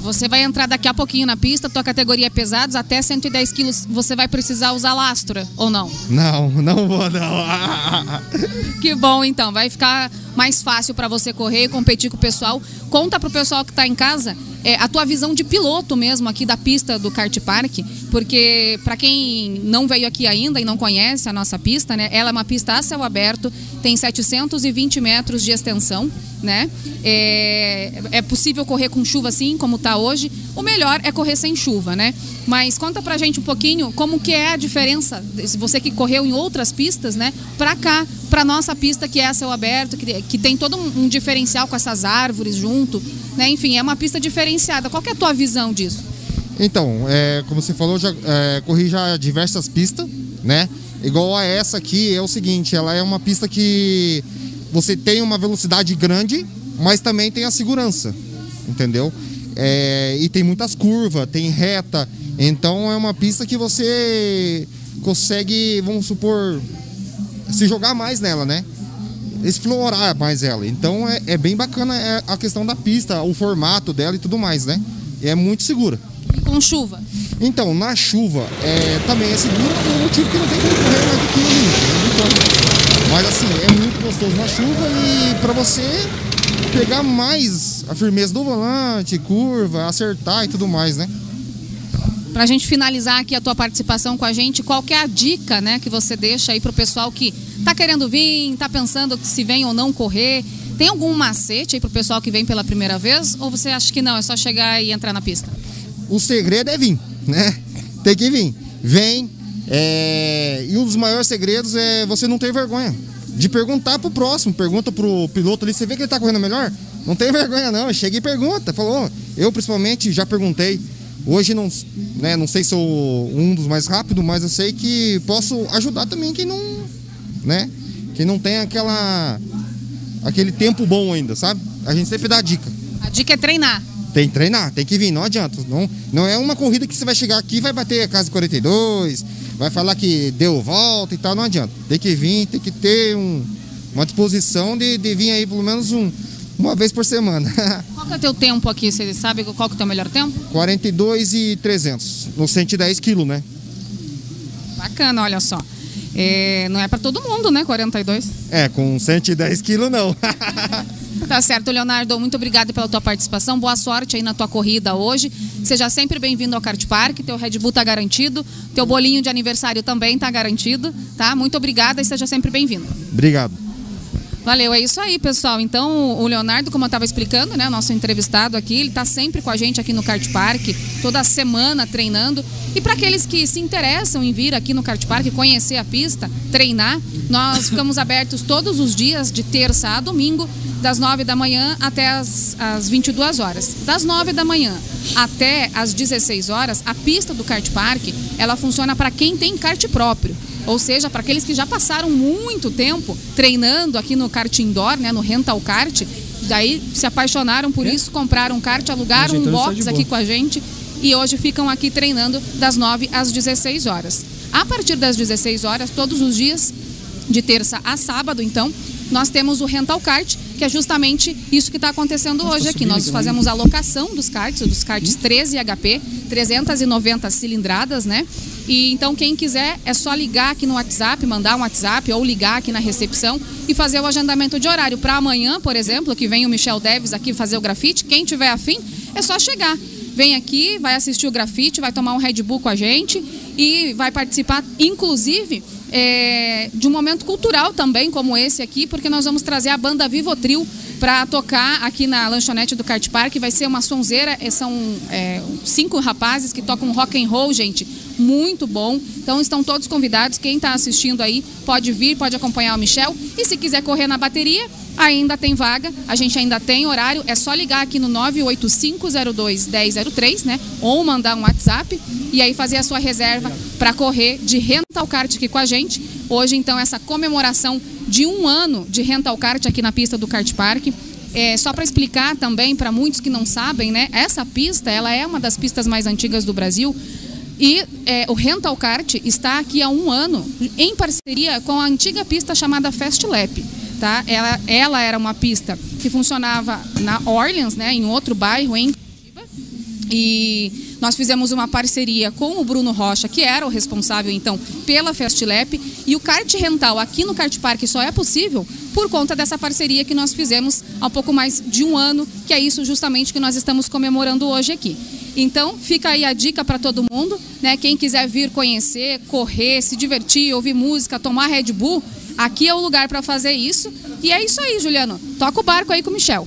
Você vai entrar daqui a pouquinho na pista, tua categoria é pesados, até 110 quilos você vai precisar usar lastro, ou não? Não, não vou não. Que bom, então. Vai ficar mais fácil para você correr e competir com o pessoal. Conta pro pessoal que tá em casa é, a tua visão de piloto mesmo aqui da pista do kart park, porque para quem não veio aqui ainda e não conhece a nossa pista, né? Ela é uma pista a céu aberto, tem 720 metros de extensão, né? É, é possível correr com chuva assim, como tá hoje. O melhor é correr sem chuva, né? Mas conta pra gente um pouquinho como que é a diferença, você que correu em outras pistas, né? Pra cá, pra nossa pista que é a céu aberto, que, que tem todo um, um diferencial com essas árvores junto, né? Enfim, é uma pista diferenciada. Qual que é a tua visão disso? Então, é, como você falou, já é, corri já diversas pistas, né? Igual a essa aqui, é o seguinte, ela é uma pista que você tem uma velocidade grande, mas também tem a segurança, entendeu? É, e tem muitas curvas, tem reta, então é uma pista que você consegue, vamos supor, se jogar mais nela, né? Explorar mais ela. Então é, é bem bacana é, a questão da pista, o formato dela e tudo mais, né? E é muito segura. Com chuva? Então, na chuva é, também é segura por um motivo que não tem como correr mais do que um limite, né? Pode. Mas assim, é muito gostoso na chuva e para você pegar mais a firmeza do volante, curva, acertar e tudo mais, né? Pra gente finalizar aqui a tua participação com a gente, qual que é a dica, né, que você deixa aí pro pessoal que tá querendo vir, tá pensando se vem ou não correr? Tem algum macete aí pro pessoal que vem pela primeira vez? Ou você acha que não, é só chegar e entrar na pista? O segredo é vir, né? Tem que vir. Vem. é, E um dos maiores segredos é você não ter vergonha. De perguntar pro próximo, pergunta pro piloto ali, você vê que ele tá correndo melhor? Não tem vergonha não, chega e pergunta. Falou, "Ô, eu principalmente já perguntei. Hoje não, né, não sei se sou um dos mais rápidos, mas eu sei que posso ajudar também quem não, né? Quem não tem aquela aquele tempo bom ainda, sabe? A gente sempre dá dica. A dica é treinar. Tem que treinar, tem que vir, não adianta. Não, não é uma corrida que você vai chegar aqui e vai bater a casa 42, vai falar que deu volta e tal, não adianta. Tem que vir, tem que ter um, uma disposição de, de vir aí pelo menos um, uma vez por semana. Qual que é o teu tempo aqui? Você sabe qual que é o teu melhor tempo? 42 e 300, no 110 quilos, né? Bacana, olha só. É, não é para todo mundo, né? 42. É, com 110 quilos não. Tá certo, Leonardo. Muito obrigada pela tua participação. Boa sorte aí na tua corrida hoje. Seja sempre bem-vindo ao Kart Park. Teu Red Bull tá garantido. Teu bolinho de aniversário também tá garantido, tá? Muito obrigada e seja sempre bem-vindo. Obrigado. Valeu, é isso aí, pessoal. Então, o Leonardo, como eu estava explicando, né, nosso entrevistado aqui, ele está sempre com a gente aqui no Kart Park, toda semana treinando. E para aqueles que se interessam em vir aqui no Kart Park, conhecer a pista, treinar, nós ficamos abertos todos os dias, de terça a domingo, das 9 da manhã até as, as 22 horas. Das 9 da manhã até as 16 horas, a pista do Kart Park, ela funciona para quem tem kart próprio. Ou seja, para aqueles que já passaram muito tempo treinando aqui no kart indoor, né, no rental kart, daí se apaixonaram por isso, compraram um kart, alugaram um Ajeitando está box aqui com a gente e hoje ficam aqui treinando das 9 às 16 horas. A partir das 16 horas, todos os dias, de terça a sábado, então, nós temos o rental kart, que é justamente isso que está acontecendo hoje aqui. Nós fazemos a locação dos karts, dos karts 13 HP, 390 cilindradas, né? E então quem quiser é só ligar aqui no WhatsApp, mandar um WhatsApp ou ligar aqui na recepção e fazer o agendamento de horário para amanhã, por exemplo, que vem o Michel Deves aqui fazer o grafite. Quem tiver afim, é só chegar. Vem aqui, vai assistir o grafite, vai tomar um Red Bull com a gente e vai participar, inclusive, é, de um momento cultural também, como esse aqui, porque nós vamos trazer a banda Vivotril para tocar aqui na lanchonete do Kart Park. Vai ser uma sonzeira, eh, são é, cinco rapazes que tocam rock and roll, gente, muito bom. Então estão todos convidados. Quem está assistindo aí pode vir, pode acompanhar o Michel. E se quiser correr na bateria, ainda tem vaga. A gente ainda tem horário. É só ligar aqui no 985021003, né? Ou mandar um WhatsApp e aí fazer a sua reserva para correr de rental kart aqui com a gente. Hoje, então, essa comemoração de um ano de rental kart aqui na pista do Kart Park. É, só para explicar também para muitos que não sabem, né? Essa pista, ela é uma das pistas mais antigas do Brasil. E é, o Rental Kart está aqui há um ano em parceria com a antiga pista chamada Fast Lap. Tá? Ela, ela era uma pista que funcionava na Orleans, né, em outro bairro em. E nós fizemos uma parceria com o Bruno Rocha, que era o responsável então pela Festlap, e o kart rental aqui no Kart Park só é possível por conta dessa parceria que nós fizemos há pouco mais de um ano, que é isso justamente que nós estamos comemorando hoje aqui. Então, fica aí a dica para todo mundo, né? Quem quiser vir conhecer, correr, se divertir, ouvir música, tomar Red Bull, aqui é o lugar para fazer isso. E é isso aí, Juliano. Toca o barco aí com o Michel.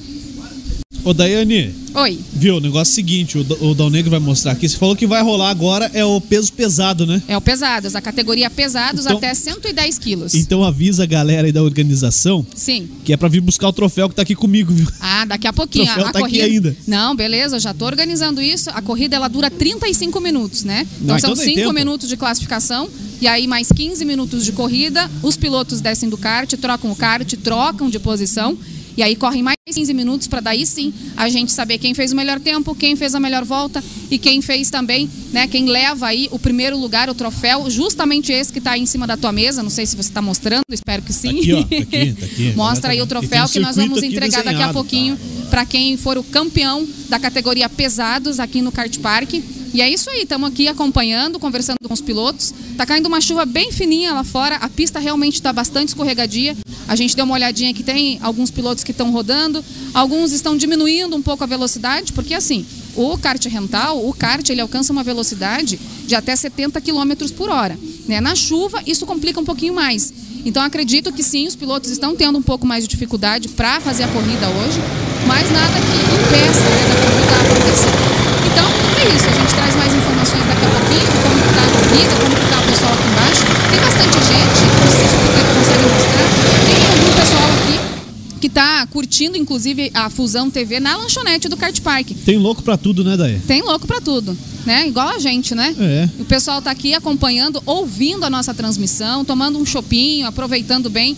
Ô, Daiane, Oi. viu? O negócio é o seguinte: o, o Dal Negro vai mostrar aqui. Você falou que vai rolar agora é o peso pesado, né? É o pesados, a categoria pesados Então- até 110 quilos. Então avisa a galera aí da organização Sim. que é pra vir buscar o troféu que tá aqui comigo, viu? Ah, daqui a pouquinho. Troféu a tá aqui corrida... ainda. Não, beleza, já tô organizando isso. A corrida ela dura 35 minutos, né? Então Ah, são então tem 5 tempo. minutos de classificação e aí mais 15 minutos de corrida. Os pilotos descem do kart, trocam o kart, trocam de posição. E aí correm mais 15 minutos para daí sim a gente saber quem fez o melhor tempo, quem fez a melhor volta e quem fez também, né? Quem leva aí o primeiro lugar, o troféu, justamente esse que está aí em cima da tua mesa. Não sei se você está mostrando, espero que sim. Aqui, ó, tá aqui, tá aqui. Mostra aí o troféu um que nós vamos entregar daqui a desenhado, pouquinho para quem for o campeão da categoria pesados aqui no Kart Park. E é isso aí, estamos aqui acompanhando, conversando com os pilotos. Tá caindo uma chuva bem fininha lá fora, a pista realmente está bastante escorregadia. A gente deu uma olhadinha que tem alguns pilotos que estão rodando, alguns estão diminuindo um pouco a velocidade, porque assim, o kart rental, o kart, ele alcança uma velocidade de até 70 km por hora. Né? Na chuva, isso complica um pouquinho mais. Então acredito que sim, os pilotos estão tendo um pouco mais de dificuldade para fazer a corrida hoje, mas nada que impeça né, da corrida acontecer. Então é isso, a gente traz mais informações daqui a pouquinho de como que tá a corrida, como que tá o pessoal aqui embaixo. Tem bastante gente, não sei se o consegue mostrar. Tem algum pessoal aqui que está curtindo, inclusive, a Fusão TV na lanchonete do Kart Park. Tem louco pra tudo, né, Daí? Tem louco pra tudo, né? Igual a gente, né? É. O pessoal tá aqui acompanhando, ouvindo a nossa transmissão, tomando um chopinho, aproveitando bem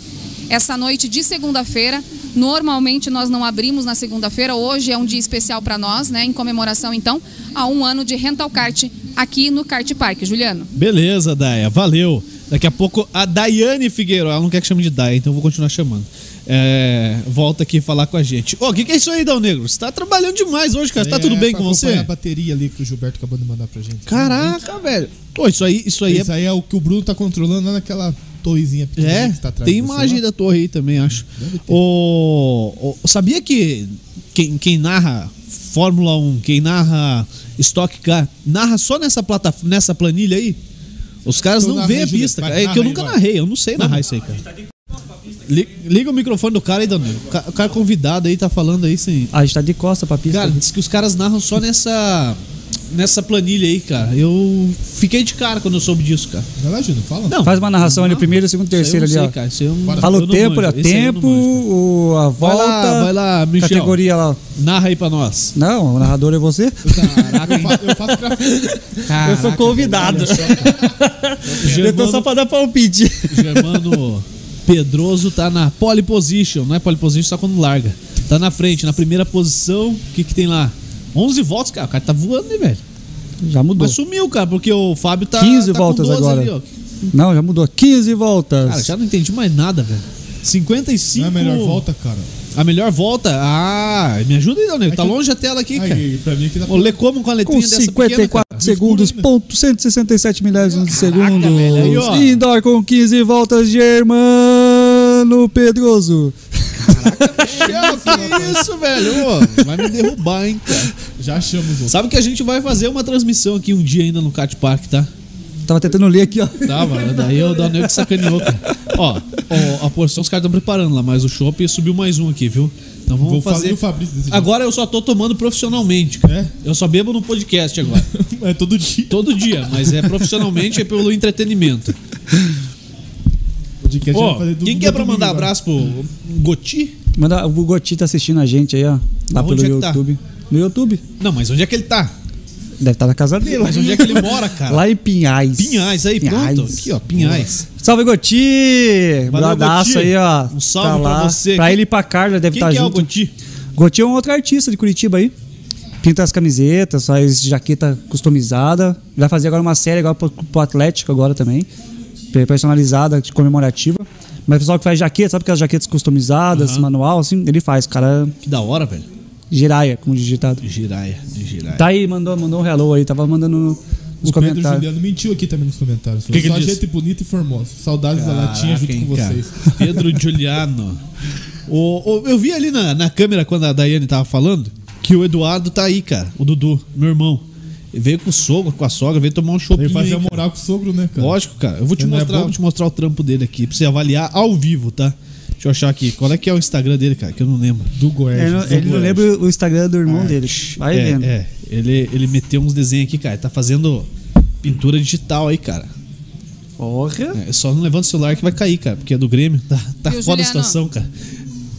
essa noite de segunda-feira. Normalmente nós não abrimos na segunda-feira, hoje é um dia especial para nós, né? Em comemoração, então, a um ano de rental kart aqui no Kart Park. Juliano. Beleza, Daia, valeu. Daqui a pouco a Daiane Figueiredo, ela não quer que chame de Daia, então eu vou continuar chamando. É, volta aqui falar com a gente. Ô, o que, que é isso aí, Dal Negro? Você tá trabalhando demais hoje, cara. Tá É, tudo bem pra com você? a bateria ali que o Gilberto acabou de mandar pra gente. Caraca, velho. Pô, isso aí, isso aí Isso aí é o que o Bruno tá controlando lá naquela torrezinha é. pequena É, que tá atrás tem imagem lá. da torre aí também, acho. O, o- sabia que quem, quem narra Fórmula 1, quem narra Stock Car, narra só nessa, plata, nessa planilha aí? Os caras Então não veem a pista, cara. É que eu nunca vai. narrei, eu não sei narrar isso aí, cara. Li- Liga o microfone do cara aí, Danilo. O ca- o cara convidado aí tá falando aí sem. Ah, a gente tá de costa pra pista. Cara, diz que os caras narram só nessa. Nessa planilha aí, cara. Eu fiquei de cara quando eu soube disso, cara. Vai lá, fala. Não, Faz uma narração ali, primeiro, segundo, eu terceiro não ali, sei, ó. cara. Isso aí eu não- Fala eu o não tempo, manjo. eu não Tempo, manjo, o, a Vai volta. lá, vai lá, Michel. Categoria lá. Narra aí pra nós. Não, o narrador é você. Caraca, Eu faço, eu faço grafite. eu sou convidado. só, cara. Eu tô só pra dar palpite. Germano Pedroso tá na pole position, não é pole position só quando larga. Tá na frente, na primeira posição. O que que tem lá? 11 voltas, cara. O cara tá voando, né, velho? Já mudou. Mas sumiu, cara, porque o Fábio tá. 15 tá com voltas 12 agora. ali, ó. Não, já mudou. 15 voltas. Cara, já não entendi mais nada, velho. 55. Não é a melhor volta, cara. A melhor volta? Ah, me ajuda aí, Daniel. Tá que- longe a tela aqui, cara. Aí, pra mim aqui dá Ô, lê como com a Com letrinha dessa pequena, 54 cara? segundos, ainda. ponto 167 milésimos de segundo. velho, aí. Indoor com 15 voltas, Germano Pedroso. Michel, que isso, velho? Ô, vai me derrubar, hein, cara. Já achamos outro. Sabe que a gente vai fazer uma transmissão aqui um dia ainda no Cat Park, tá? Tava tentando ler aqui, ó. Tá, mano. Daí o Daniel que sacaneou, cara. Ó, ó, a porção os caras estão preparando lá, mas o chopp subiu mais um aqui, viu? Então vamos Vou fazer. fazer o Fabrício desse Agora eu só tô tomando profissionalmente, cara. É? Eu só bebo no podcast agora. jeito. É todo dia. Todo dia, mas é profissionalmente é pelo entretenimento. Podcast Ó, vai fazer do- quem quer pra domingo mandar agora. abraço pro Goti? Manda, o Goti tá assistindo a gente aí, ó. Lá pelo é tá? YouTube. No YouTube. Não, mas onde é que ele tá? Deve estar na casa dele. Mas onde é que ele mora, cara? Lá em Pinhais. Pinhais, aí, Pinhais. pronto. Aqui, ó, Pinhais. Salve, Goti! Bradaço aí, ó. Um salve tá pra você. Pra ele e pra Carla, deve estar que é o junto. Goti? Goti é um outro artista de Curitiba aí. Pinta as camisetas, faz jaqueta customizada. Vai fazer agora uma série agora pro, pro Atlético agora também. pe- Personalizada, de comemorativa. Mas o pessoal que faz jaqueta, sabe aquelas jaquetas customizadas, Aham. manual, assim, ele faz, cara. Que da hora, velho. Jiraya, como digitado. Giraia, de giraia. Tá aí, mandou, mandou um hello aí, tava mandando nos O Pedro comentários. Juliano mentiu aqui também nos comentários. Que que Só gente bonita e formosa. Saudades da latinha junto Caraca, com hein, cara. vocês. Pedro Giuliano. O, o- eu vi ali na, na câmera quando a Daiane tava falando que o Eduardo tá aí, cara. O Dudu, meu irmão. Ele veio com o sogro, com a sogra, veio tomar um chopinho. que fazer aí, a cara. moral com o sogro, né, cara? Lógico, cara. Eu vou te Ele é mostrar, bobo. vou te mostrar o trampo dele aqui, pra você avaliar ao vivo, tá? Deixa eu achar aqui. Qual é que é o Instagram dele, cara? Que eu não lembro. Do Goiás. Ele não, ele não lembra o Instagram do irmão dele. Vai é, vendo. é. Ele, ele meteu uns desenhos aqui, cara. Ele tá fazendo pintura digital aí, cara. Porra. É, só não levanta o celular que vai cair, cara, porque é do Grêmio. Tá, tá foda a Juliano? situação, cara.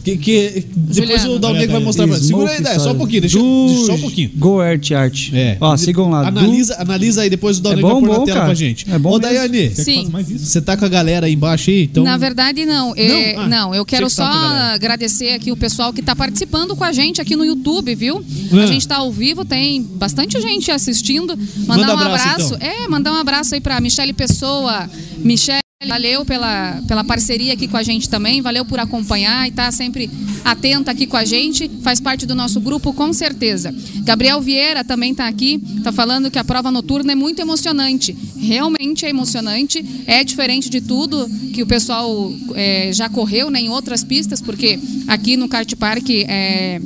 Que, que, depois Juliano. o Dal Olha Negro vai mostrar pra Segura aí, Dai, só um pouquinho, deixa, deixa só um pouquinho. Go Art Art. É. Ó, sigam lá. Analisa, analisa aí, depois o Dal É bom, vai pôr na bom, tela cara. pra gente. É bom Ô, mesmo. Daiane, Quer que Sim. faça mais isso? você tá com a galera aí embaixo aí, então. Na verdade, não. É, Não? Ah, não, eu quero que só tava com a galera. agradecer aqui o pessoal que está participando com a gente aqui no YouTube, viu? Ah. A gente está ao vivo, tem bastante gente assistindo. Mandar Manda um abraço, abraço. então. É, mandar um abraço aí para Michele Pessoa. Michele, valeu pela, pela parceria aqui com a gente também. Valeu por acompanhar e estar sempre atenta aqui com a gente. Faz parte do nosso grupo, com certeza. Gabriel Vieira também está aqui. Está falando que a prova noturna é muito emocionante. Realmente é emocionante. É diferente de tudo que o pessoal é, já correu né, em outras pistas, porque aqui no Kart Park é,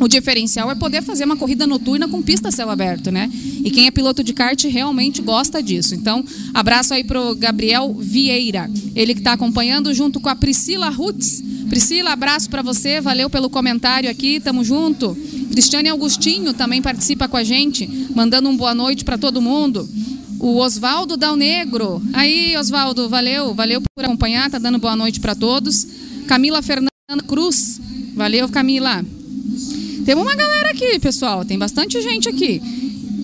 o diferencial é poder fazer uma corrida noturna com pista céu aberto, né? E quem é piloto de kart realmente gosta disso. Então, abraço aí pro Gabriel Vieira, ele que está acompanhando junto com a Priscila Rutz. Priscila, abraço para você, valeu pelo comentário aqui, tamo junto. Cristiane Augustinho também participa com a gente, mandando um boa noite para todo mundo. O Oswaldo Dal Negro. Aí, Oswaldo, valeu, valeu por acompanhar, tá dando boa noite para todos. Camila Fernanda Cruz. Valeu, Camila. Tem uma galera aqui, pessoal. Tem bastante gente aqui.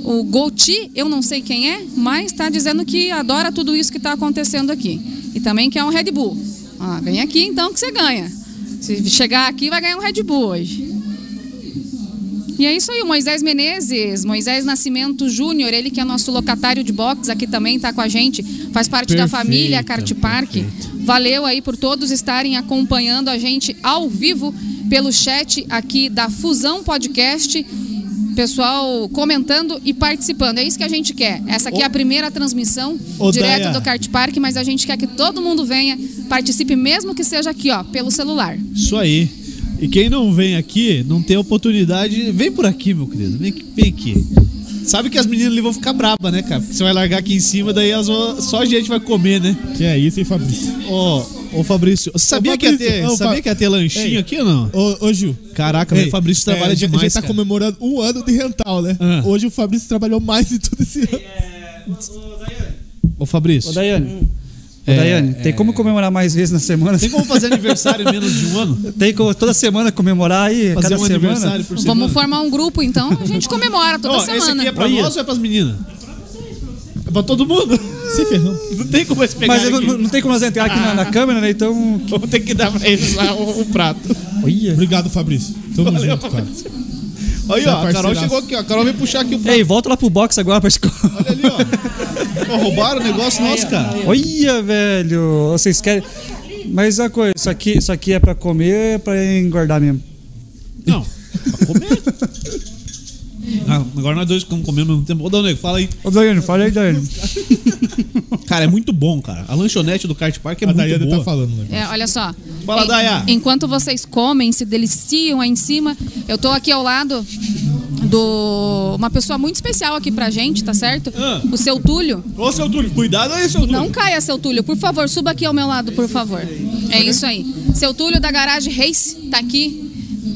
O Goti, eu não sei quem é, mas está dizendo que adora tudo isso que está acontecendo aqui. E também quer um Red Bull. Ah, vem aqui então que você ganha. Se chegar aqui, vai ganhar um Red Bull hoje. E é isso aí, o Moisés Menezes, Moisés Nascimento Júnior, ele que é nosso locatário de box aqui também está com a gente, faz parte da Perfeito, família Kart Park. Valeu aí por todos estarem acompanhando a gente ao vivo pelo chat aqui da Fusão Podcast. Pessoal comentando e participando. É isso que a gente quer. Essa aqui é a primeira transmissão Ô, direto Daya. do Kart Park, mas a gente quer que todo mundo venha, participe, mesmo que seja aqui, ó, pelo celular. Isso aí. E quem não vem aqui, não tem oportunidade, vem por aqui, meu querido. Vem, aqui- vem aqui. Sabe que as meninas ali vão ficar bravas, né, cara? Porque você vai largar aqui em cima, daí vão- só a gente vai comer, né? Que é isso, hein, Fabrício? Ô, ô Fabrício, você sabia, Ô, que, ia Fabrício, ter, ô, sabia Fa- que ia ter lanchinho Ei. aqui ou não? Ô, ô Gil. Caraca, Ei, meu Fabrício trabalha é, demais, Já tá cara. comemorando um ano de rental, né? Ah. Hoje o Fabrício trabalhou mais de tudo esse ano. Ô, Fabrício. Ô, Daiane. Ô, É, Daiane, tem como comemorar mais vezes na semana? Tem como fazer aniversário em menos de um ano? Tem como toda semana comemorar aí, Fazer cada um semana? aniversário por semana? Vamos formar um grupo, então, a gente comemora toda esse semana. aqui é pra Olha. nós ou é pras meninas? É pra todo mundo? Se ferramos. Não tem como eles pegarem Mas não, não tem como nós entrar aqui na, na câmera, né? Então. Vamos ter que dar pra eles lá o, o prato. Olha. Obrigado, Fabrício. Tamo Valeu, junto, cara. Aí, Você é ó, a Carol chegou aqui, ó. A Carol veio puxar aqui o prato. Ei, volta lá pro box agora pra escola. Olha ali, ó. Ó, roubaram o negócio nosso, cara. Olha, velho. Vocês querem. Mas a coisa, isso aqui, isso aqui é pra comer ou é pra engordar mesmo? Não, pra comer. Ah, agora nós dois ficamos comendo ao mesmo tempo. Ô, Nego, fala aí. Ô, Daiane, fala aí, Daiane. Cara, é muito bom, cara. A lanchonete do Kart Park é a muito Daiane boa. tá falando, né? É, olha só. Fala, En- Daya. Enquanto vocês comem, se deliciam aí em cima, eu tô aqui ao lado do uma pessoa muito especial aqui pra gente, tá certo? Ah. O seu Túlio. Ô, seu Túlio, cuidado aí, seu Túlio. Não caia, seu Túlio. Por favor, suba aqui ao meu lado, por favor. É isso aí. Seu Túlio da Garage Race tá aqui,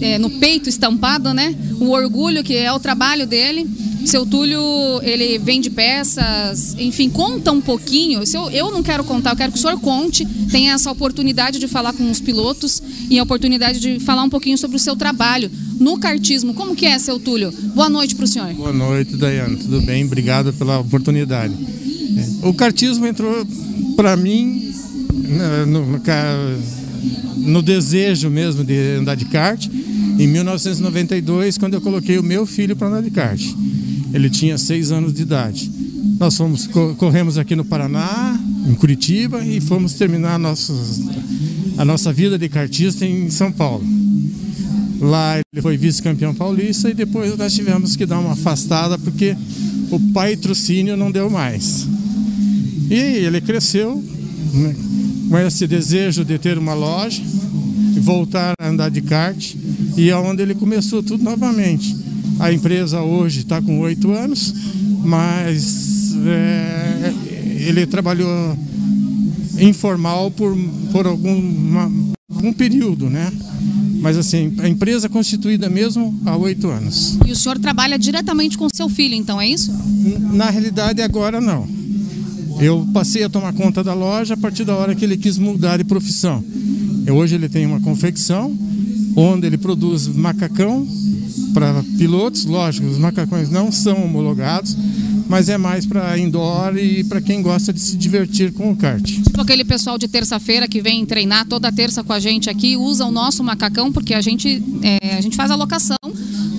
é, no peito estampado, né? O orgulho que é o trabalho dele. Seu Túlio, ele vende peças, enfim, conta um pouquinho. Se eu, eu não quero contar, eu quero que o senhor conte, tenha essa oportunidade de falar com os pilotos e a oportunidade de falar um pouquinho sobre o seu trabalho no kartismo. Como que é, seu Túlio? Boa noite para o senhor. Boa noite, Daiane. Tudo bem? Obrigado pela oportunidade. É, O kartismo entrou para mim na- no, no no desejo mesmo de andar de kart em 1992, quando eu coloquei o meu filho para andar de kart. Ele tinha seis anos de idade. Nós fomos co- corremos aqui no Paraná, em Curitiba, e fomos terminar nossos, a nossa vida de kartista em São Paulo. Lá ele foi vice-campeão paulista e depois nós tivemos que dar uma afastada porque o patrocínio não deu mais. E ele cresceu né, com esse desejo de ter uma loja, voltar a andar de kart e é onde ele começou tudo novamente. A empresa hoje está com oito anos, mas é, ele trabalhou informal por, por algum uma, um período, né? Mas assim, a empresa é constituída mesmo há oito anos. E o senhor trabalha diretamente com seu filho, então é isso? Na realidade, agora não. Eu passei a tomar conta da loja a partir da hora que ele quis mudar de profissão. Eu, hoje ele tem uma confecção onde ele produz macacão para pilotos. Lógico, os macacões não são homologados, mas é mais para indoor e para quem gosta de se divertir com o kart. Tipo aquele pessoal de terça-feira que vem treinar toda terça com a gente aqui, usa o nosso macacão, porque a gente, é, a gente faz a locação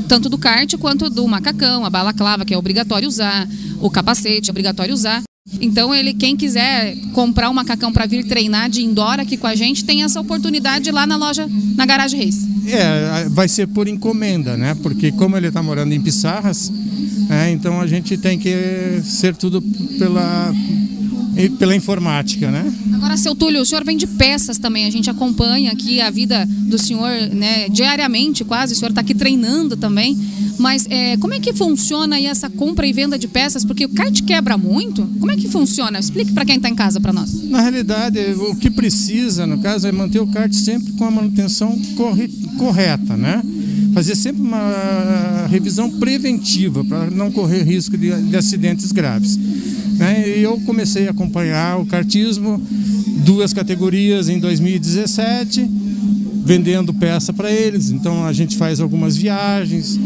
tanto do kart quanto do macacão, a balaclava, que é obrigatório usar, o capacete é obrigatório usar. Então, ele, quem quiser comprar um macacão para vir treinar de indoor aqui com a gente, tem essa oportunidade lá na loja, na Garage Race. É, vai ser por encomenda, né? Porque como ele está morando em Pissarras, é, então a gente tem que ser tudo pela, pela informática, né? Agora, seu Túlio, o senhor vende peças também. A gente acompanha aqui a vida do senhor né, diariamente, quase. O senhor está aqui treinando também. Mas é, como é que funciona aí essa compra e venda de peças? Porque o kart quebra muito. Como é que funciona? Explique para quem está em casa para nós. Na realidade, o que precisa, no caso, é manter o kart sempre com a manutenção correta, né? fazer sempre uma revisão preventiva para não correr risco de, de acidentes graves. Né? E eu comecei a acompanhar o kartismo, duas categorias em 2017, vendendo peça para eles. Então a gente faz algumas viagens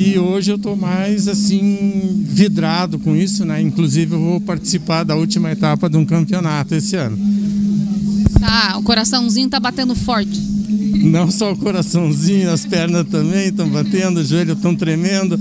e hoje eu estou mais assim vidrado com isso, né? Inclusive eu vou participar da última etapa de um campeonato esse ano. Tá, o coraçãozinho tá batendo forte. Não só o coraçãozinho, as pernas também estão batendo, os joelhos estão tremendo,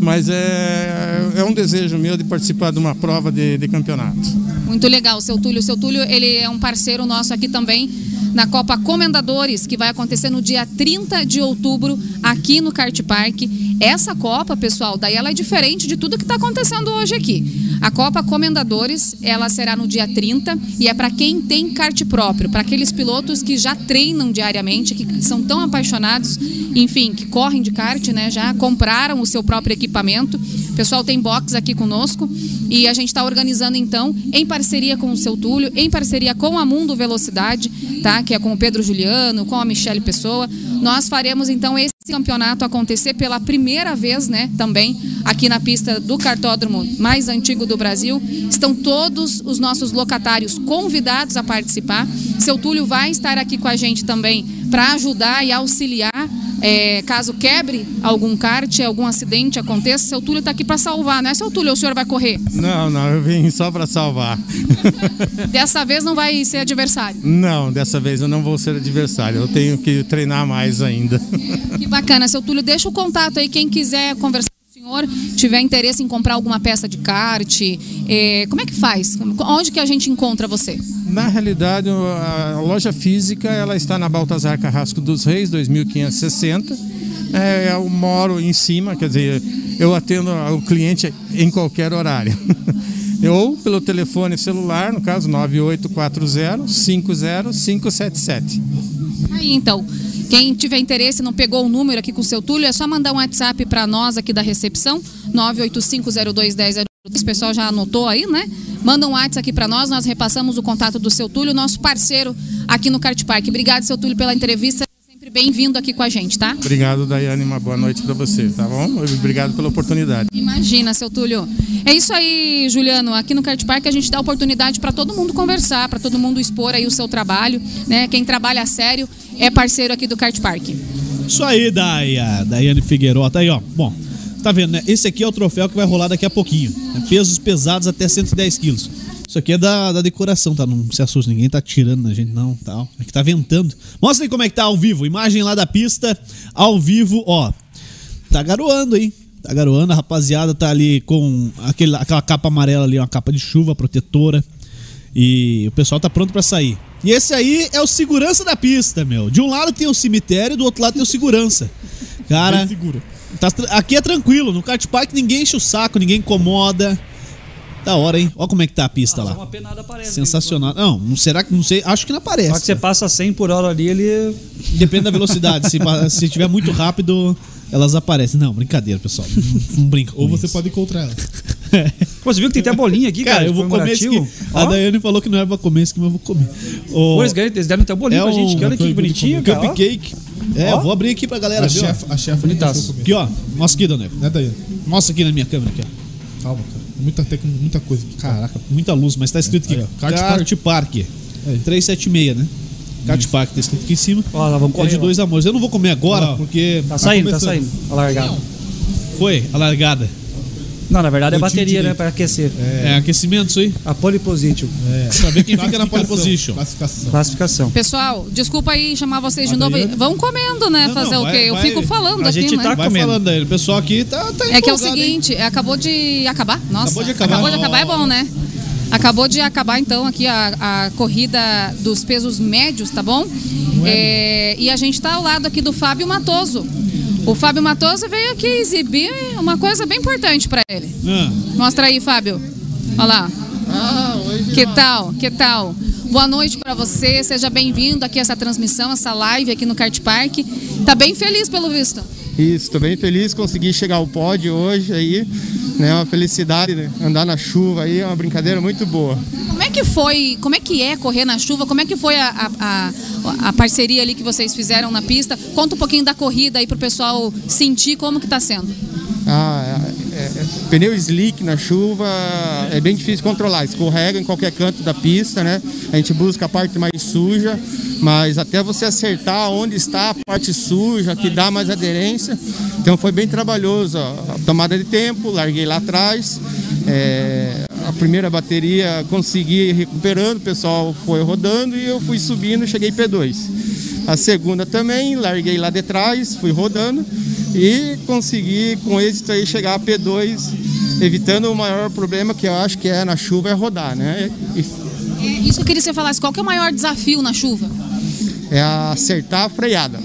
mas é, é um desejo meu de participar de uma prova de, de campeonato. Muito legal, seu Túlio. Seu Túlio, ele é um parceiro nosso aqui também na Copa Comendadores, que vai acontecer no dia 30 de outubro aqui no Kart Park. Essa Copa, pessoal, daí ela é diferente de tudo que está acontecendo hoje aqui. A Copa Comendadores, ela será no dia 30 e é para quem tem kart próprio, para aqueles pilotos que já treinam diariamente, que são tão apaixonados, enfim, que correm de kart, né, já compraram o seu próprio equipamento. O pessoal tem box aqui conosco e a gente está organizando então, em parceria com o seu Túlio, em parceria com a Mundo Velocidade, tá? Que é com o Pedro Juliano, com a Michele Pessoa. Nós faremos então esse campeonato acontecer pela primeira vez, né, também aqui na pista do cartódromo mais antigo do Brasil. Estão todos os nossos locatários convidados a participar. Seu Túlio vai estar aqui com a gente também para ajudar e auxiliar é, caso quebre algum kart, algum acidente aconteça. Seu Túlio está aqui para salvar, né? Seu Túlio, o senhor vai correr? Não, não, eu vim só para salvar. dessa vez não vai ser adversário? Não, dessa vez eu não vou ser adversário. Eu tenho que treinar mais ainda. Que bacana, seu Túlio. Deixa o contato aí, quem quiser conversar senhor, tiver interesse em comprar alguma peça de kart, é, como é que faz? Onde que a gente encontra você? Na realidade, a loja física ela está na Baltazar Carrasco dos Reis, 2560. É, eu moro em cima, quer dizer, eu atendo o cliente em qualquer horário. Ou pelo telefone celular, no caso 9840 50577. Aí então, quem tiver interesse, não pegou o número aqui com o seu Túlio, é só mandar um WhatsApp para nós aqui da recepção, 985021002. O pessoal já anotou aí, né? Manda um WhatsApp aqui para nós, nós repassamos o contato do seu Túlio, nosso parceiro aqui no Kart Park. Obrigado, seu Túlio, pela entrevista. Sempre bem-vindo aqui com a gente, tá? Obrigado, Daiane. Uma boa noite para você, tá bom? Obrigado pela oportunidade. Imagina, seu Túlio. É isso aí, Juliano. Aqui no Kart Park a gente dá oportunidade para todo mundo conversar, para todo mundo expor aí o seu trabalho, né? Quem trabalha a sério é parceiro aqui do Kart Park. Isso aí, Daia. Daiane Figueiredo. Tá aí, ó. Bom, Tá vendo, né? Esse aqui é o troféu que vai rolar daqui a pouquinho. Né? Pesos pesados até 110 quilos. Isso aqui é da, da decoração, tá? Não se assuste, ninguém tá tirando na gente, não, tal. É que tá ventando. Mostra aí como é que tá ao vivo. Imagem lá da pista, ao vivo, ó. Tá garoando, hein? Tá garoando, a rapaziada tá ali com aquele, aquela capa amarela ali, uma capa de chuva protetora. E o pessoal tá pronto para sair. E esse aí é o segurança da pista, meu. De um lado tem o cemitério, do outro lado tem o segurança. Cara, Bem seguro. tá aqui é tranquilo. No kart park ninguém enche o saco, ninguém incomoda. Da hora, hein? Olha como é que tá a pista Só lá. uma penada aparece. Sensacional. Não, não será que não sei? Acho que não Só que você aparece. passa 100 por hora ali, ele. Depende da velocidade. se, se tiver muito rápido, elas aparecem. Não, brincadeira, pessoal. Não, não brinca com Ou você isso. pode encontrar ela. Pô, você viu que tem até bolinha aqui, cara? Cara, eu de vou comer esse aqui. comemorativo? A Daiane falou que não era pra comer esse aqui, mas eu vou comer. O- Pô, eles ganham- eles deram até bolinho pra gente. que Olha que bonitinho, cara. Cupcake. É, Ó. eu vou abrir aqui pra galera A chefe, a chefe não Bonitaço. Aqui, ó. Mostra aqui, Dona Eva. Né, Daiane? Mostra aqui na minha câmera aqui, ó. Calma, cara. Muita, tec... muita coisa aqui. Caraca, muita luz, mas tá escrito aqui. Ó, Kart, Kart Park. 376, né? Kart Park tá escrito aqui em cima. Ó, lá, vamos É correr. de lá. dois amores. Eu não vou comer agora, Ó. porque Tá saindo, tá começando. saindo. A largada. foi a largada. Não, na verdade é bateria, né? Pra aquecer. É, aquecimento isso aí. A pole position. É. Pra ver quem fica na pole Classificação, position. Classificação. Classificação. Pessoal, desculpa aí chamar vocês de novo. Vão comendo, né? Não, Fazer não, o vai- quê? Eu vai- fico falando a aqui, gente né? tá- Vai comendo. falando aí. O pessoal aqui tá, tá É que é o empolgado, hein? seguinte, acabou de acabar. Nossa, Acabou de acabar. acabou de acabar é bom, né? Acabou de acabar então aqui a, a corrida dos pesos médios, tá bom? É, e a gente tá ao lado aqui do Fábio Matoso. O Fábio Matoso veio aqui exibir uma coisa bem importante pra ele. Ah, Mostra aí, Fábio. Olha lá. Que tal? Que tal? Boa noite pra você. Seja bem-vindo aqui a essa transmissão, essa live aqui no Kart Park. Tá bem feliz pelo visto. Isso, estou bem feliz, consegui chegar ao pódio hoje aí, né? Uma felicidade, né? andar na chuva aí, é uma brincadeira muito boa. Como é que foi, como é que é correr na chuva? Como é que foi a, a, a- parceria ali que vocês fizeram na pista? Conta um pouquinho da corrida aí pro pessoal sentir como que tá sendo. Ah, é- é- pneu slick na chuva é bem difícil controlar, escorrega em qualquer canto da pista, né? A gente busca a parte mais suja, mas até você acertar onde está a parte suja, que dá mais aderência. Então foi bem trabalhoso. ó. Tomada de tempo, larguei lá atrás. é, a primeira bateria consegui recuperando, o pessoal foi rodando e eu fui subindo, cheguei P2. A segunda também, larguei lá de trás, fui rodando e consegui com êxito aí chegar a P2, evitando o maior problema que eu acho que é na chuva é rodar, né? E É, isso que eu queria que você falasse. Qual que é o maior desafio na chuva? é acertar a freada.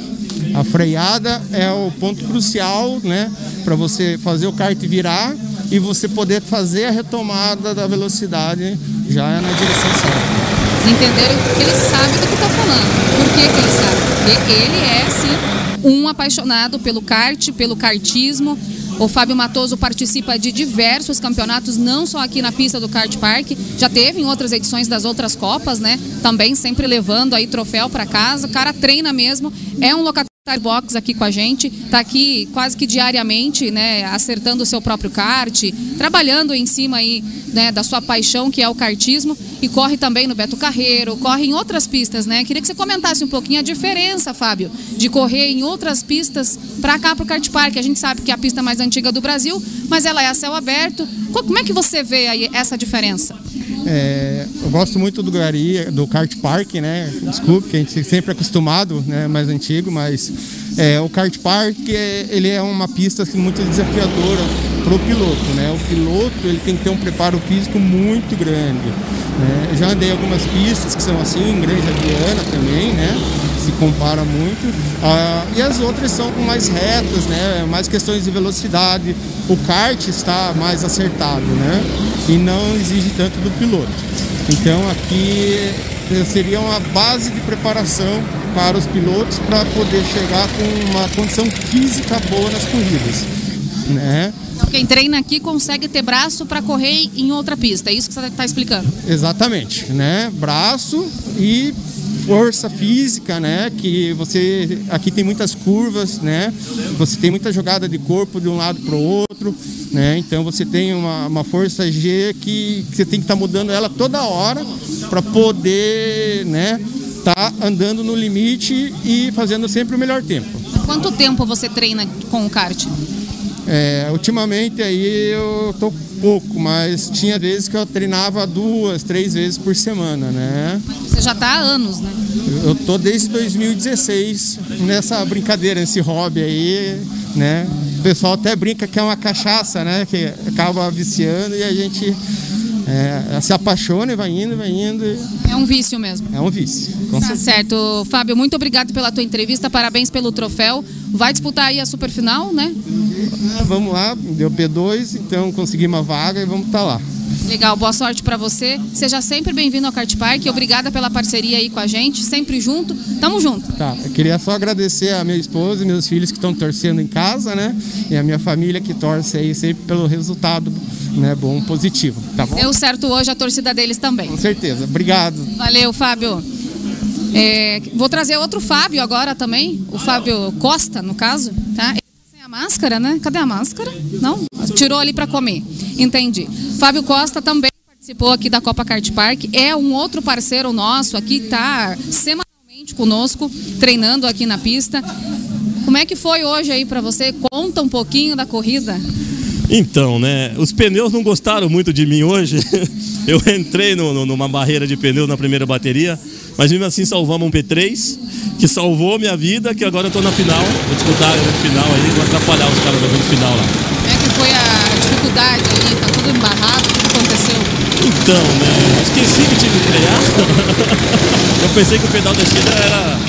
A freada é o ponto crucial, né, para você fazer o kart virar e você poder fazer a retomada da velocidade já na direção certa. Vocês entenderam que ele sabe do que está falando. Por que, que ele sabe? Porque ele é, sim, um apaixonado pelo kart, pelo kartismo. O Fábio Matoso participa de diversos campeonatos, não só aqui na pista do Kart Park, já teve em outras edições das outras Copas, né? Também sempre levando aí troféu para casa. O cara treina mesmo, é um locatário box aqui com a gente, tá aqui quase que diariamente, né, acertando o seu próprio kart, trabalhando em cima aí, né, da sua paixão que é o kartismo e corre também no Beto Carreiro, corre em outras pistas, né? Queria que você comentasse um pouquinho a diferença, Fábio, de correr em outras pistas para cá pro Kart Park. A gente sabe que é a pista mais antiga do Brasil, mas ela é a céu aberto. Co- Como é que você vê aí essa diferença? É, eu gosto muito do Gari, do kart park, né? Desculpe, que a gente sempre é acostumado, né? Mais antigo, mas é, o kart park é, ele é uma pista assim, muito desafiadora para o piloto, né? O piloto ele tem que ter um preparo físico muito grande. Né? Eu já andei algumas pistas que são assim, em Granja Viana também, né? Se compara muito. Ah, e as outras são com mais retas, né? Mais questões de velocidade. O kart está mais acertado, né? E não exige tanto do piloto. Então aqui eh, seria uma base de preparação para os pilotos para poder chegar com uma condição física boa nas corridas, né? Então, quem treina aqui consegue ter braço para correr em outra pista. É isso que você está explicando. Exatamente, né? Braço e força física, né? Que você aqui tem muitas curvas, né? Você tem muita jogada de corpo de um lado para o outro, né? Então você tem uma, uma força G que, que você tem que estar mudando ela toda hora para poder, né? Tá andando no limite e fazendo sempre o melhor tempo. Quanto tempo você treina com o kart? É, ultimamente aí eu tô pouco, mas tinha vezes que eu treinava duas, três vezes por semana, né? Você já está há anos, né? Eu tô desde 2016 nessa brincadeira, nesse hobby aí, né? O pessoal até brinca que é uma cachaça, né? Que acaba viciando e a gente é, se apaixona e vai indo, vai indo. e É um vício mesmo. É um vício. Com Tá certeza. certo. Fábio, muito obrigado pela tua entrevista, parabéns pelo troféu. Vai disputar aí a superfinal, né? Ah, vamos lá, deu P2, então consegui uma vaga e vamos estar lá. Legal, boa sorte pra você. Seja sempre bem-vindo ao Kart Park. Obrigada pela parceria aí com a gente, sempre junto. Tamo junto. Tá, eu queria só agradecer a minha esposa e meus filhos que estão torcendo em casa, né? E a minha família que torce aí sempre pelo resultado, né? Bom, positivo, tá bom? Deu certo hoje a torcida deles também. Com certeza. Obrigado. Valeu, Fábio. É, vou trazer outro Fábio agora também, o Fábio Costa, no caso, tá? Ele tá sem a máscara, né? Cadê a máscara? Não? Tirou ali para comer. Entendi. Fábio Costa também participou aqui da Copa Kart Park, é um outro parceiro nosso aqui, tá semanalmente conosco, treinando aqui na pista. Como é que foi hoje aí para você? Conta um pouquinho da corrida. Então, né? Os pneus não gostaram muito de mim hoje. Eu entrei no- no- numa barreira de pneu na primeira bateria, mas mesmo assim salvamos um P3, que salvou minha vida, que agora eu tô na final. Vou disputar a grande final aí, vou atrapalhar os caras da grande final lá. Como é que foi a dificuldade ali? Tá tudo embarrado? O que que aconteceu? Então, né? Esqueci que tinha que frear. eu pensei que o pedal da esquerda era,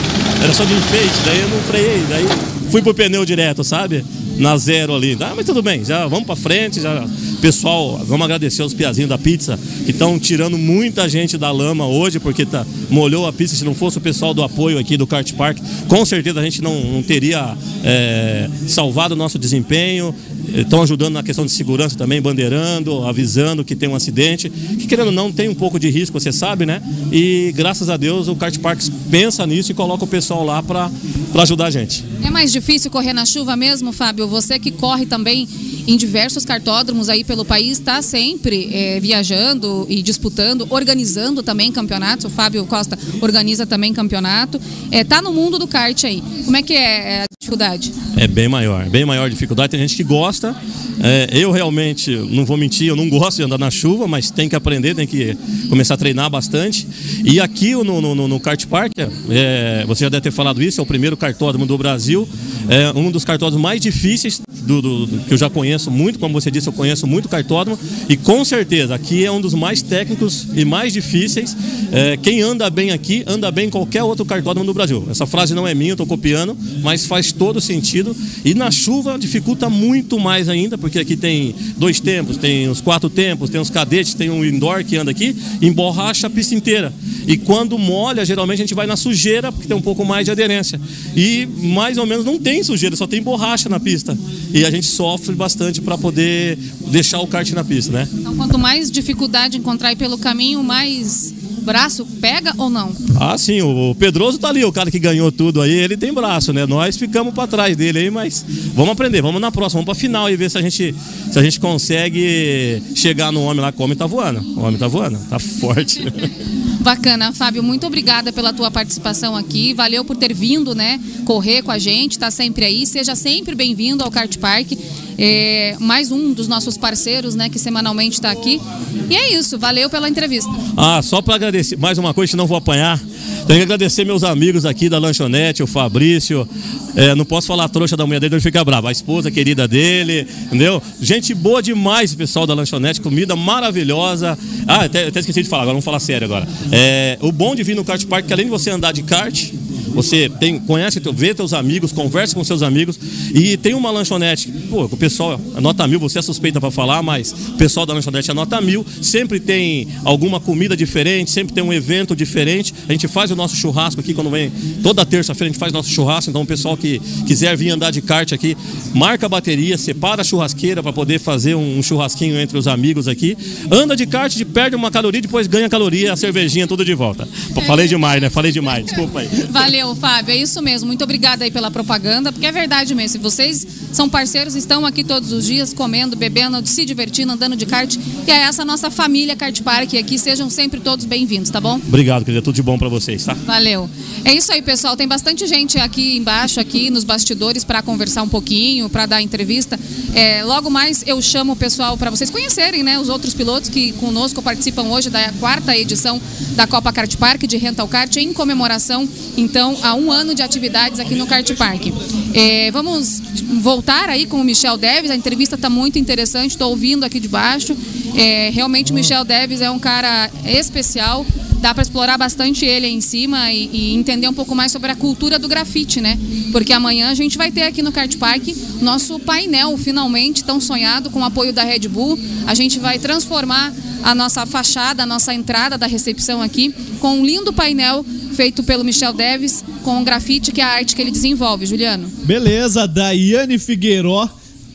era só de enfeite, daí eu não freiei. Daí fui pro pneu direto, sabe? Na zero ali. Ah, mas tudo bem, já vamos pra frente. Já... Pessoal, vamos agradecer aos piazinhos da pizza que estão tirando muita gente da lama hoje, porque tá, molhou a pista. Se não fosse o pessoal do apoio aqui do Kart Park, com certeza a gente não, não teria é, salvado o nosso desempenho. Estão ajudando na questão de segurança também, bandeirando, avisando que tem um acidente. Que querendo ou não, tem um pouco de risco, você sabe, né? E graças a Deus o Kart Park pensa nisso e coloca o pessoal lá para ajudar a gente. É mais difícil correr na chuva mesmo, Fábio? Você que corre também em diversos cartódromos aí pelo país, está sempre eh, viajando e disputando, organizando também campeonatos. O Fábio Costa organiza também campeonato. Está no mundo do kart aí. Como é que é a dificuldade? É bem maior, bem maior dificuldade. Tem gente que gosta. É, eu realmente, não vou mentir, eu não gosto de andar na chuva, mas tem que aprender, tem que começar a treinar bastante. E aqui no, no, no- no Kart Park, é, você já deve ter falado isso, é o primeiro cartódromo do Brasil, é um dos cartódromos mais difíceis do, do- do- que eu já conheço muito, como você disse, eu conheço muito cartódromo, e com certeza aqui é um dos mais técnicos e mais difíceis. É, quem anda bem aqui, anda bem em qualquer outro cartódromo do Brasil. Essa frase não é minha, eu estou copiando, mas faz todo sentido. E na chuva dificulta muito mais ainda, porque aqui tem dois tempos, tem os quatro tempos, tem os cadetes, tem um indoor que anda aqui, emborracha a pista inteira. E quando molha, geralmente a gente vai na sujeira, porque tem um pouco mais de aderência. E mais ou menos não tem sujeira, só tem borracha na pista. E a gente sofre bastante para poder deixar o kart na pista, né? Então, quanto mais dificuldade encontrar aí pelo caminho, mais braço pega ou não? Ah, sim, o Pedroso tá ali, o cara que ganhou tudo aí, ele tem braço, né? Nós ficamos para trás dele aí, mas vamos aprender, vamos na próxima, vamos pra final e ver se a gente, se a gente consegue chegar no homem lá, que o homem tá voando. O homem tá voando, tá forte. Bacana, Fábio, muito obrigada pela tua participação aqui. Valeu por ter vindo, né? Correr com a gente, tá sempre aí. Seja sempre bem-vindo ao Kart Park. É, mais um dos nossos parceiros, né, que semanalmente está aqui. E é isso, valeu pela entrevista. Ah, só para agradecer, mais uma coisa, senão vou apanhar. Tenho que agradecer meus amigos aqui da lanchonete, o Fabrício. É, não posso falar trouxa da mulher dele, ele fica bravo. A esposa querida dele, entendeu? Gente boa demais, pessoal da lanchonete, comida maravilhosa. Ah, até, até esqueci de falar, agora vamos falar sério agora. É, o bom de vir no kart park, que além de você andar de kart, você tem, conhece, vê teus amigos, conversa com seus amigos e tem uma lanchonete. Pô, o pessoal é nota mil, você é suspeita para falar, mas o pessoal da lanchonete é nota mil. Sempre tem alguma comida diferente, sempre tem um evento diferente. A gente faz o nosso churrasco aqui quando vem. Toda terça-feira a gente faz nosso churrasco. Então o pessoal que quiser vir andar de kart aqui, marca a bateria, separa a churrasqueira para poder fazer um churrasquinho entre os amigos aqui. Anda de kart, de perde uma caloria, depois ganha caloria, a cervejinha tudo de volta. Falei demais, né? Falei demais. Desculpa aí. Valeu, Fábio. É isso mesmo. Muito obrigada aí pela propaganda, porque é verdade mesmo. Vocês são parceiros, estão aqui todos os dias comendo, bebendo, se divertindo, andando de kart. E é essa nossa família Kart Park aqui. Sejam sempre todos bem-vindos, tá bom? Obrigado, querida. Tudo de bom para vocês, tá? Valeu. É isso aí, pessoal. Tem bastante gente aqui embaixo, aqui nos bastidores, para conversar um pouquinho, para dar entrevista. É, logo mais eu chamo o pessoal para vocês conhecerem, né, os outros pilotos que conosco participam hoje da quarta edição da Copa Kart Park de Rental Kart em comemoração, então, a um ano de atividades aqui no Kart Park. É, vamos voltar aí com o Michel Deves, a entrevista está muito interessante, estou ouvindo aqui de baixo. É, realmente o Michel Deves é um cara especial, dá para explorar bastante ele aí em cima e, e entender um pouco mais sobre a cultura do grafite, né? Porque amanhã a gente vai ter aqui no Kart Park nosso painel, finalmente, tão sonhado, com o apoio da Red Bull. A gente vai transformar a nossa fachada, a nossa entrada da recepção aqui, com um lindo painel feito pelo Michel Deves, com o grafite, que é a arte que ele desenvolve, Juliano. Beleza, Daiane Figueiró.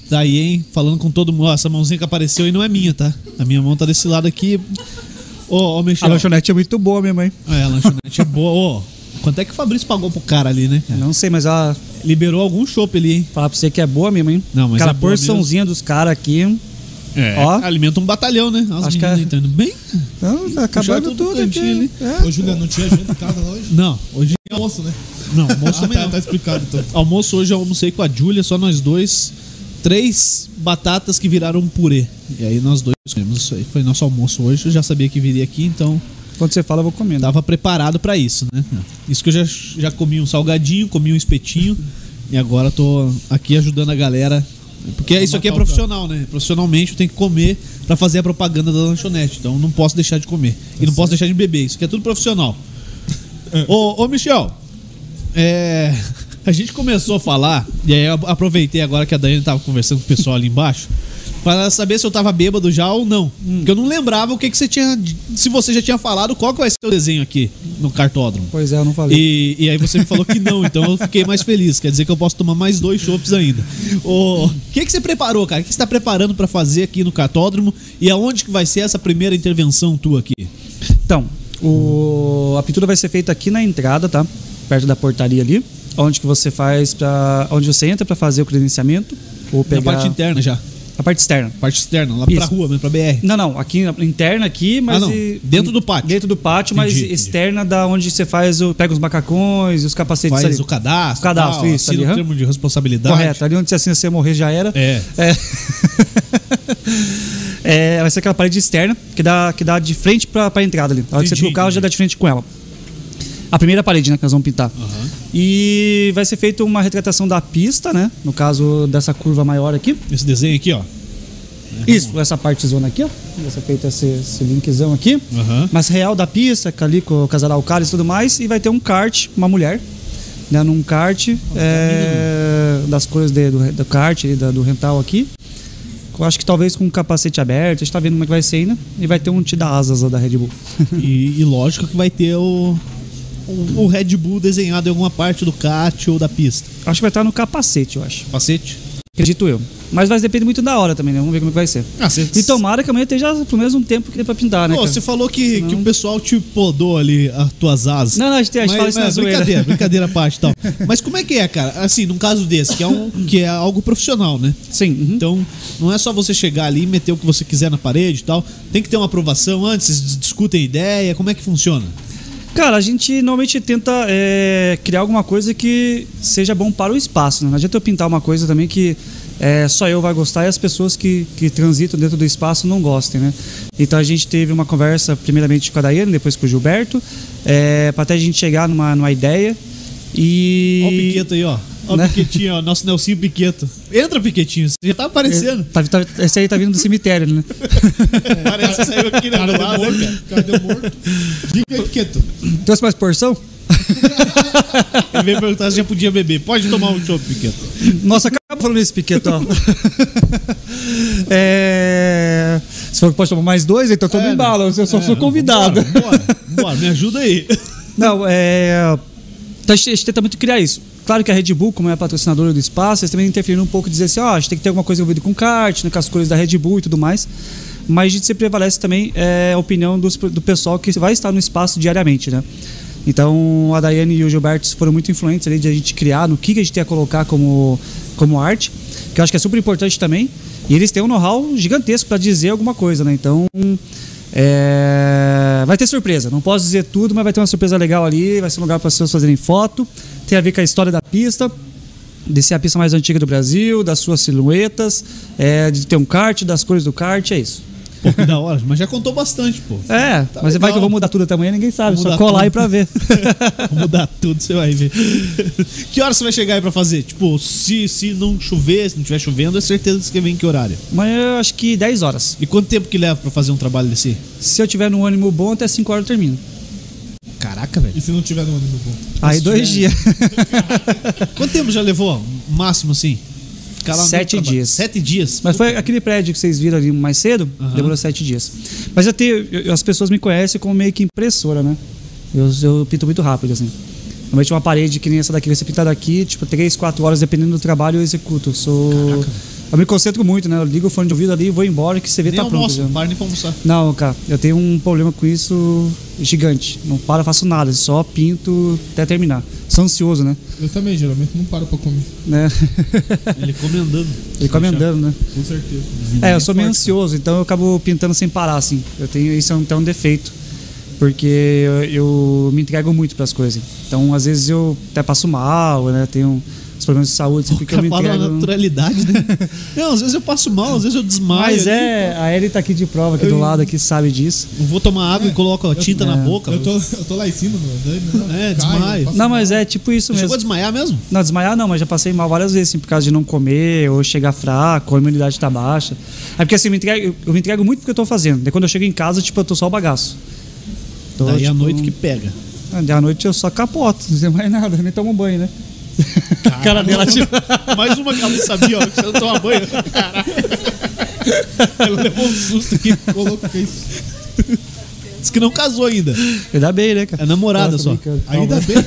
Tá aí, hein? Falando com todo mundo. Ó, essa mãozinha que apareceu aí não é minha, tá? A minha mão tá desse lado aqui. Ô, ô Michel. A lanchonete é muito boa, minha mãe. É, a lanchonete é boa. Ô, quanto é que o Fabrício pagou pro cara ali, né? cara? Não sei, mas ela. Liberou algum chopp ali, hein? Falar pra você que é boa mesmo, hein? Não, mas Aquela é boa porçãozinha dos caras aqui. É. Ó. Alimenta um batalhão, né? As Acho que meninas é- entrando bem. Então, tá acabando tudo aqui. cantinho ali. É. Ô, Juliano, não tinha janta em casa hoje? Não, hoje. Tem almoço, né? Não, almoço Ah, também tá, não. tá explicado então. Almoço hoje eu almocei com a Júlia, só nós dois. Três batatas que viraram um purê. E aí nós dois comemos isso aí. Foi nosso almoço hoje. Eu já sabia que viria aqui, então Quando você fala, eu vou comendo. tava preparado pra isso, né? Isso que eu já, já comi um salgadinho, comi um espetinho. E agora tô aqui ajudando a galera. Porque isso aqui é profissional, né? Profissionalmente eu tenho que comer pra fazer a propaganda da lanchonete. Então eu não posso deixar de comer. E não posso deixar de beber. Isso aqui é tudo profissional. ô, ô, Michel, é, a gente começou a falar, e aí eu aproveitei agora que a Daiane tava conversando com o pessoal ali embaixo, para saber se eu tava bêbado já ou não. Porque eu não lembrava o que, que você tinha. Se você já tinha falado, qual que vai ser o desenho aqui no cartódromo. Pois é, eu não falei. E, e aí você me falou que não, então eu fiquei mais feliz. Quer dizer que eu posso tomar mais dois chopps ainda. O que, que você preparou, cara? O que você está preparando para fazer aqui no cartódromo? E aonde que vai ser essa primeira intervenção tua aqui? Então, o... a pintura vai ser feita aqui na entrada, tá? Perto da portaria ali. Onde que você faz para Onde você entra para fazer o credenciamento. Ou pegar... Na parte interna já. A parte externa. Parte externa, lá pra Isso. rua, mesmo, pra BR. Não, não, aqui na- interna aqui, mas Ah, não. e- Dentro do pátio. Dentro do pátio, mas Entendi, entendi. externa da onde você faz o pega os macacões os capacetes Faz ali. o cadastro. O cadastro, tal, isso, ali, o termo de responsabilidade. Correto, ali onde você assina você morrer já era. É. É. É, vai ser aquela parede externa que dá, que dá de frente pra, pra entrada ali. Na hora que você Entendi, o carro, já entendi. dá de frente com ela. A primeira parede, né, que nós vamos pintar. E vai ser feita uma retratação da pista, né? No caso dessa curva maior aqui. Esse desenho aqui, ó. Isso, essa partezona aqui, ó. Vai ser feito esse, esse linkzão aqui. Aham. Mas real da pista, com ali com o casal Cálice e tudo mais. E vai ter um kart, uma mulher, né? Num kart é, das cores de- do, do kart, da- do rental aqui. Eu acho que talvez com o capacete aberto, a gente tá vendo como é que vai ser ainda. E vai ter um tida asas lá da Red Bull. E, e lógico que vai ter o, o, o Red Bull desenhado em alguma parte do kart ou da pista. acho que vai estar no capacete, eu acho. Capacete? Acredito eu. Mas vai depender muito da hora também, né? Vamos ver como é que vai ser. Ah, você, E tomara que amanhã esteja pelo menos um tempo que dê pra pintar, né? Pô, você falou que, que Senão- o pessoal te podou ali as tuas asas. Não, não, a gente, a gente fala isso na zoeira. brincadeira, brincadeira à parte e tal. Mas como é que é, cara? Assim, num caso desse, que é, um, que é algo profissional, né? Sim. uhum. Então, não é só você chegar ali e meter o que você quiser na parede e tal. Tem que ter uma aprovação antes, vocês discutem ideia, como é que funciona? Cara, a gente normalmente tenta é, criar alguma coisa que seja bom para o espaço. Né? Não adianta eu pintar uma coisa também que é, só eu vai gostar e as pessoas que, que transitam dentro do espaço não gostem, né? Então a gente teve uma conversa primeiramente com a Daiane, depois com o Gilberto, é, para até a gente chegar numa, numa ideia. E. O Piqueto aí, ó. Ó Né? o Piquetinho, ó. Nosso Nelsinho Piqueto. Entra, Piquetinho. Você já tá aparecendo. Tá, tá, esse aí tá vindo do cemitério, né? Parece que saiu aqui né, do deu lado. morto, né, cara deu morto. Diga aí, Piqueto. Trouxe mais porção? Ele veio perguntar se já podia beber. Pode tomar um chopp, Piqueto. Nossa, acaba falando isso, Piqueto, é... Se for que pode tomar mais dois, então toma É, em bala. Eu só É, sou convidado. Bora, bora, bora, me ajuda aí. Não, é. Então a gente tenta muito criar isso. Claro que a Red Bull, como é a patrocinadora do espaço, eles também interferiram um pouco e dizer assim, ó, a gente tem que ter alguma coisa envolvida com kart, né, com as cores da Red Bull e tudo mais. Mas a gente se prevalece também é, a opinião dos, do pessoal que vai estar no espaço diariamente, né? Então a Daiane e o Gilberto foram muito influentes ali de a gente criar no que, que a gente ia colocar como, como arte, que eu acho que é super importante também. E eles têm um know-how gigantesco para dizer alguma coisa, né? Então é, vai ter surpresa. Não posso dizer tudo, mas vai ter uma surpresa legal ali. Vai ser um lugar para as pessoas fazerem foto. Tem a ver com a história da pista. De ser a pista mais antiga do Brasil, das suas silhuetas, é, de ter um kart, das cores do kart, é isso. Pô, que da hora. Mas já contou bastante, pô. É, Tá mas vai legal. que eu vou mudar tudo até amanhã, ninguém sabe. Só colar tudo. aí pra ver. Vou mudar tudo, você vai ver. que hora você vai chegar aí pra fazer? Tipo, se, se não chover, se não tiver chovendo, é certeza que você vem em que horário? Amanhã eu acho que 10 horas. E quanto tempo que leva pra fazer um trabalho desse? Se eu tiver no ânimo bom, até 5 horas eu termino. Caraca, velho. E se não tiver no ânimo bom? Aí se dois tiver- dias. Quanto tempo já levou? Máximo assim? Ficar lá no Sete dias. Sete dias. Mas foi aquele prédio que vocês viram ali mais cedo, Aham. demorou sete dias. Mas eu tenho, eu- as pessoas me conhecem como meio que impressora, né? Eu, eu pinto muito rápido, assim. Normalmente uma parede que nem essa daqui, você pintar daqui, tipo, 3, 4 horas, dependendo do trabalho, eu executo. Eu sou. Eu me concentro muito, né? Eu ligo o fone de ouvido ali, vou embora, que você vê Nem tá pronto. almoço, já. não para nem pra almoçar. Não, cara, eu tenho um problema com isso gigante. Não paro, faço nada, só pinto até terminar. Sou ansioso, né? Eu também, geralmente, não paro pra comer. né? Ele come andando. Ele come andando, né? Com certeza. É, eu sou meio ansioso, então eu acabo pintando sem parar, assim. Eu tenho isso é um, até um defeito. Porque eu, eu me entrego muito pras coisas. Então, às vezes eu até passo mal, né? Tenho uns problemas de saúde, assim, O porque eu cara me fala entrego. na naturalidade, né? não, às vezes eu passo mal, às vezes eu desmaio. Mas ali. é, a Ellie tá aqui de prova, aqui do lado, aqui sabe disso. Eu vou tomar água e coloco a tinta na É. boca. Eu tô, eu tô lá em cima, no andame, não, É, caio, desmaio. Não, mal. mas é tipo isso Você mesmo. chegou a desmaiar mesmo? Não, desmaiar não, mas já passei mal várias vezes, assim, por causa de não comer, ou chegar fraco, ou a imunidade tá baixa. É porque assim, eu me entrego, eu me entrego muito porque eu tô fazendo. Daí quando eu chego em casa, tipo, eu tô só o bagaço. Tô, Daí à tipo, noite que pega. Ah, daí à noite eu só capoto, não sei mais nada, nem tomo banho, né? A cara dela, tipo. Mais uma que ela não sabia, ó, que você não toma banho. Ela levou um susto aqui. Ô, louco, que é isso? Diz que não casou ainda. Ainda bem, né, cara? É namorada Nossa, só. Ainda bem.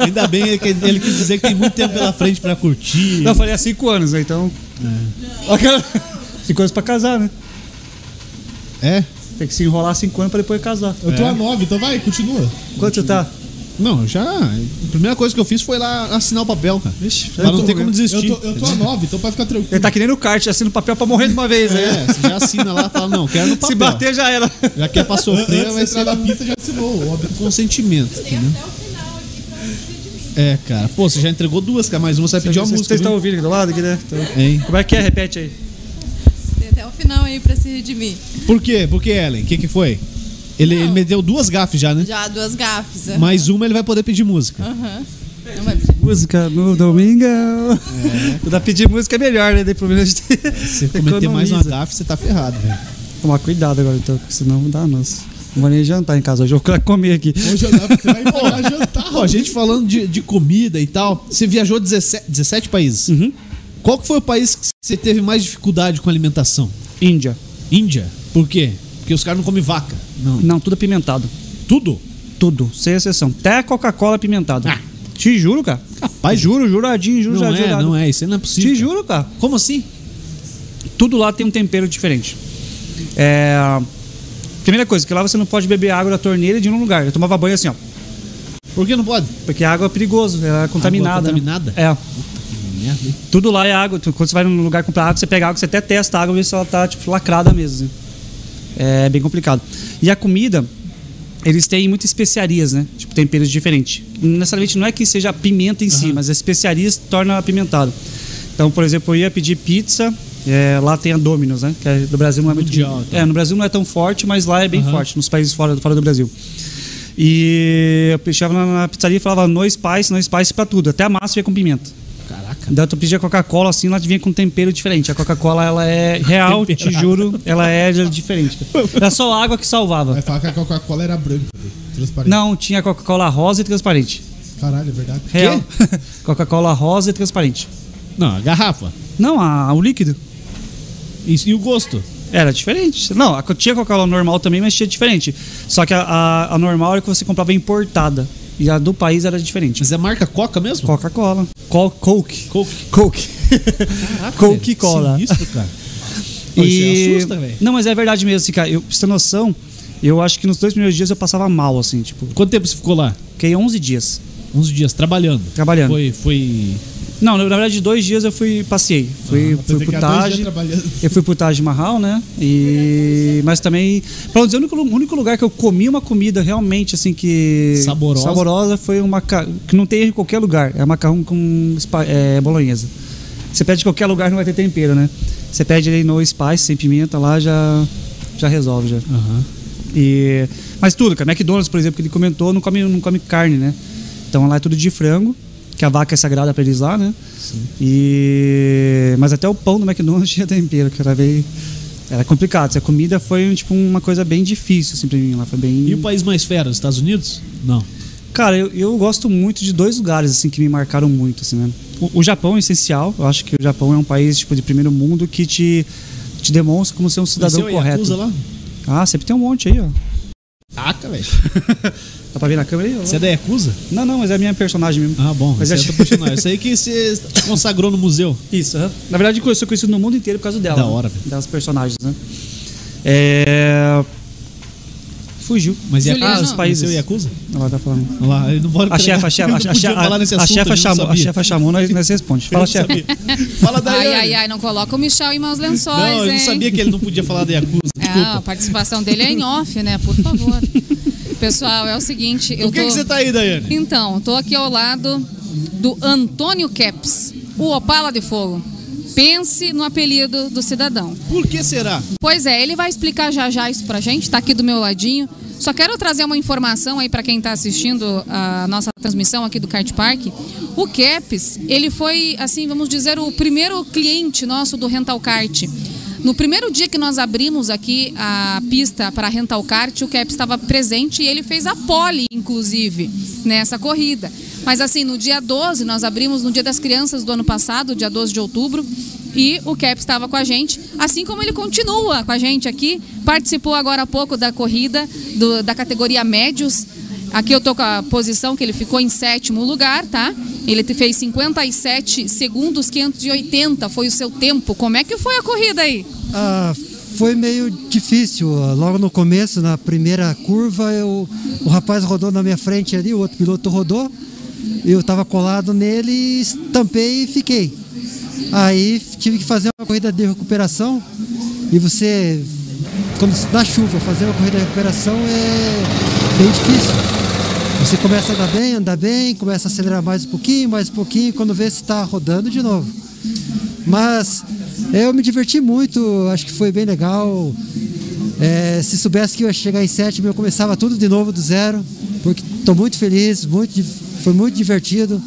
Ainda bem quer- ele quis dizer que tem muito tempo pela frente pra curtir. Não, eu falei há cinco anos, né? Então. Cara, Cinco anos pra casar, né? É? Tem que se enrolar cinco anos pra depois casar. Eu tô a nove, então vai, continua. Quanto você tá? Não, já. A primeira coisa que eu fiz foi lá assinar o papel, cara. Vixe, Pra não tô- ter como desistir. Eu tô, eu tô a nove, então pode ficar tranquilo. Ele tá que nem no kart, assina o papel pra morrer de uma vez, né? É, você já assina lá e fala, não, quero no papel. Se bater já era. Já que é pra sofrer, Antes vai ser entrar na pista já assinou, óbvio. consentimento, entendeu? É, cara. Pô, você já entregou duas, cara. Mais uma você vai pedir uma Vocês música. estão viu? ouvindo aqui do lado aqui, né? Hein? Como é que é? Repete aí. Tem até o final aí pra se redimir. Por quê? Por que, Ellen? O que, que foi? Ele, ele me deu duas gafes já, né? Já duas gafes. aham. Mais uma ele vai poder pedir música. Aham. Não vai pedir. Música no domingão. É. pedir música é melhor, né? Daí pelo menos de... Se cometer mais uma gafe, você tá ferrado, velho. Tomar cuidado agora, então, porque senão não dá, nossa. Não vou nem jantar em casa, hoje eu vou comer aqui. Hoje você vai pagar jantar. Ó, a gente falando de, de comida e tal, você viajou 17, 17 países. Uhum. Qual que foi o país que você teve mais dificuldade com alimentação? Índia. Índia. Por quê? Porque os caras não comem vaca. Não. Não, tudo apimentado. Tudo? Tudo, sem exceção. Até Coca-Cola apimentada. Ah. Te juro, cara. Capaz. Juro, juradinho, juro, Não já, é, jurado. não é. Isso não é possível. Te juro, cara. Como assim? Tudo lá tem um tempero diferente. É... Primeira coisa, que lá você não pode beber água da torneira de nenhum lugar. Eu tomava banho assim, ó. Por que não pode? Porque a água é perigoso, ela é contaminada. né? contaminada? É. Merda, hein? Tudo lá é água. Quando você vai num lugar comprar água, você pega água, você até testa a água, vê se ela tá, tipo, lacrada mesmo. assim. É bem complicado. E a comida, eles têm muitas especiarias, né? Tipo, temperos diferentes. Necessariamente não é que seja a pimenta em si, mas as especiarias tornam apimentado. Então, por exemplo, eu ia pedir pizza, é, lá tem a Domino's, né? Que é- do Brasil não é muito. Mundial, então. É, no Brasil não é tão forte, mas lá é bem forte, nos países fora, fora do Brasil. E eu chegava na, na pizzaria e falava no spice, no spice pra tudo. Até a massa vinha com pimenta. Daí tu pedia Coca-Cola assim, ela vinha com tempero diferente. A Coca-Cola, ela é real, te juro, ela é diferente. Era só água que salvava. Vai falar que a Coca-Cola era branca, transparente. Não, tinha Coca-Cola rosa e transparente. Caralho, é verdade. Real. Coca-Cola rosa e transparente. Não, a garrafa. Não, a, o líquido. Isso, e o gosto? Era diferente. Não, a- tinha Coca-Cola normal também, mas tinha diferente. Só que a, a, a normal era que você comprava importada. E a do país era diferente. Mas é marca Coca mesmo? Coca-Cola. Co- Coke. Coke. Coke. Coca-Cola. velho, Sinistro, cara. Pô, aí assusta, velho. Não, mas é verdade mesmo, assim, cara. Eu, pra você ter noção, eu acho que nos dois primeiros dias eu passava mal, assim, tipo. Quanto tempo você ficou lá? Fiquei 11 dias 11 dias, trabalhando. trabalhando. Foi, foi... Não, na verdade, dois dias eu fui, passei. Fui, Ah, fui pro Taj. Eu fui pro Taj Mahal, né? E... Mas também. Pra dizer, o único, o único lugar que eu comi uma comida realmente, assim, que. Saborosa. Saborosa foi um macarrão. Que não tem em qualquer lugar. É macarrão com é, bolonhesa. Você pede em qualquer lugar, não vai ter tempero, né? Você pede aí no Spice, sem pimenta, lá já, já resolve já. Aham. E, mas tudo, cara. McDonald's, por exemplo, que ele comentou, não come, não come carne, né? Então lá é tudo de frango, que a vaca é sagrada pra eles lá, né? E, mas até o pão do McDonald's tinha tempero, que era bem. Era complicado. A comida foi tipo uma coisa bem difícil, assim, pra mim lá. Foi bem. E o país mais fera, os Estados Unidos? Não. Cara, eu, eu gosto muito de dois lugares assim que me marcaram muito, assim, né? O, o Japão é essencial. Eu acho que o Japão é um país tipo de primeiro mundo que te, te demonstra como ser um cidadão Conheceu a correto. Yakuza lá? Ah, sempre tem um monte aí, ó. Taca, velho. Dá pra ver na câmera aí? Você é da Yakuza? Não, não, mas é a minha personagem mesmo. Ah, bom. Mas Mas é- é profissional. Isso aí que você consagrou no museu. Isso, aham. Na verdade, eu sou conhecido no mundo inteiro por causa dela. Da né? hora, velho. Das personagens, né? É... Fugiu. Mas Juliano. Yakuza, Ah, os países. Conheceu Yakuza? Ela tá falando. Olha lá, ele não pode A chefa, a chefa, a, não a, assunto, chefa não chamou, a chefa chamou, nós, nós responde. Fala, não chefe. Fala da Ai, ai, ai, não coloca o Michel em meus lençóis, Não, eu não hein? sabia que ele não podia falar da Yakuza. É, a participação dele é em off, né? Por favor. Pessoal, é o seguinte, eu Por que, tô... que você tá aí, Daiane? Então, tô aqui ao lado do Antônio Caps, o Opala de Fogo. Pense no apelido do cidadão. Por que será? Pois é, ele vai explicar já já isso pra gente, tá aqui do meu ladinho. Só quero trazer uma informação aí para quem tá assistindo a nossa transmissão aqui do Kart Park. O Caps, ele foi, assim, vamos dizer, o primeiro cliente nosso do Rental Kart. No primeiro dia que nós abrimos aqui a pista para Rental Kart, o Caps estava presente e ele fez a pole, inclusive, nessa corrida. Mas assim, no dia 12, nós abrimos no Dia das Crianças do ano passado, dia 12 de outubro, e o Cap estava com a gente, assim como ele continua com a gente aqui. Participou agora há pouco da corrida do- da categoria médios. Aqui eu tô com a posição que ele ficou em sétimo lugar, tá? Ele fez 57 segundos 580, foi o seu tempo. Como é que foi a corrida aí? Ah, foi meio difícil. Logo no começo, na primeira curva, eu, o rapaz rodou na minha frente ali, o outro piloto rodou. Eu estava colado nele, estampei e fiquei. Aí tive que fazer uma corrida de recuperação. E você, quando na chuva, fazer uma corrida de recuperação é bem difícil. Você começa a andar bem, andar bem, começa a acelerar mais um pouquinho, mais um pouquinho, quando vê se está rodando de novo. Mas eu me diverti muito, acho que foi bem legal. É, se soubesse que eu ia chegar em sétimo, eu começava tudo de novo do zero, porque estou muito feliz, muito, foi muito divertido.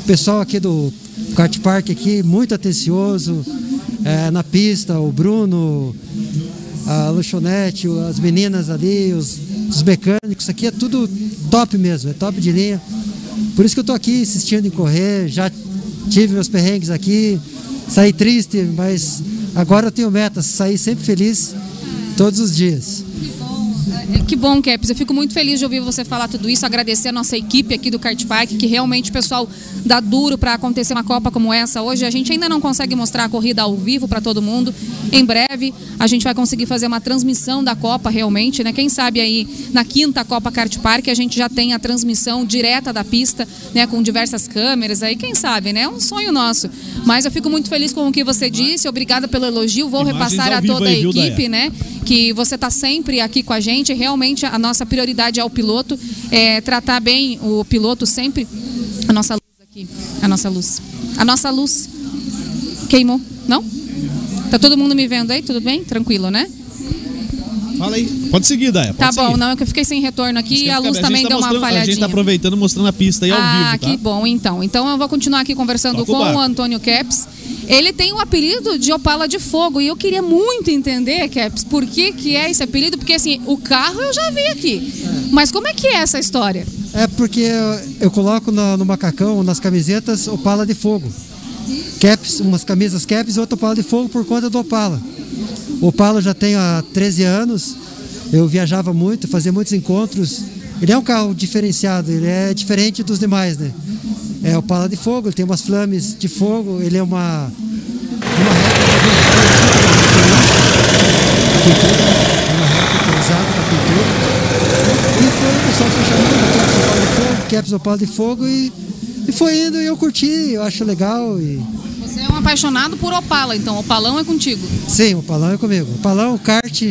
O pessoal aqui do Kart Park aqui, muito atencioso, é, na pista, o Bruno, a lanchonete, as meninas ali, os, os mecânicos, aqui é tudo top mesmo, é top de linha. Por isso que eu tô aqui insistindo em correr, já tive meus perrengues aqui, saí triste, mas agora eu tenho metas, sair sempre feliz todos os dias. É, Que bom, Caps. Eu fico muito feliz de ouvir você falar tudo isso. Agradecer a nossa equipe aqui do Kart Park, que realmente o pessoal dá duro para acontecer uma Copa como essa hoje. A gente ainda não consegue mostrar a corrida ao vivo para todo mundo. Em breve a gente vai conseguir fazer uma transmissão da Copa realmente, né? Quem sabe aí na quinta Copa Kart Park a gente já tem a transmissão direta da pista, né? Com diversas câmeras aí. Quem sabe, né? É um sonho nosso. Mas eu fico muito feliz com o que você disse. Obrigada pelo elogio. Vou Imagens repassar a toda a aí, viu, equipe, né? Que você está sempre aqui com a gente. Realmente a nossa prioridade é o piloto, é tratar bem o piloto sempre. A nossa luz aqui, a nossa luz, a nossa luz queimou, não? Tá todo mundo me vendo aí? Tudo bem? Tranquilo, né? Fala aí. Pode seguir, Daia. Tá pode bom, seguir. não é que eu fiquei sem retorno aqui e Esquenta a luz também tá deu uma mostrando- A gente falhadinha. tá aproveitando mostrando a pista aí ao ah, vivo, tá? que bom, então. Então eu vou continuar aqui conversando Toca o com o barco. Antônio Caps. Ele tem o apelido de Opala de Fogo e eu queria muito entender, Caps, por que, que é esse apelido, porque assim, o carro eu já vi aqui. Mas como é que é essa história? É porque eu, coloco na- no macacão, nas camisetas, Opala de fogo. Caps, umas camisas caps e outra Opala de fogo por conta do Opala. O Opala já tenho há 13 anos, eu viajava muito, fazia muitos encontros. Ele é um carro diferenciado, ele é diferente dos demais, né? É o Opala de fogo, ele tem umas flames de fogo, ele é uma, uma réplica uma réplica usada da pintura. E foi, o pessoal foi chamando, Caps Opala de Fogo, Caps Opala de Fogo e, e foi indo e eu curti, eu acho legal. E, Você é um apaixonado por Opala, então Opalão é contigo. sim, o Palão é comigo. O Palão, o kart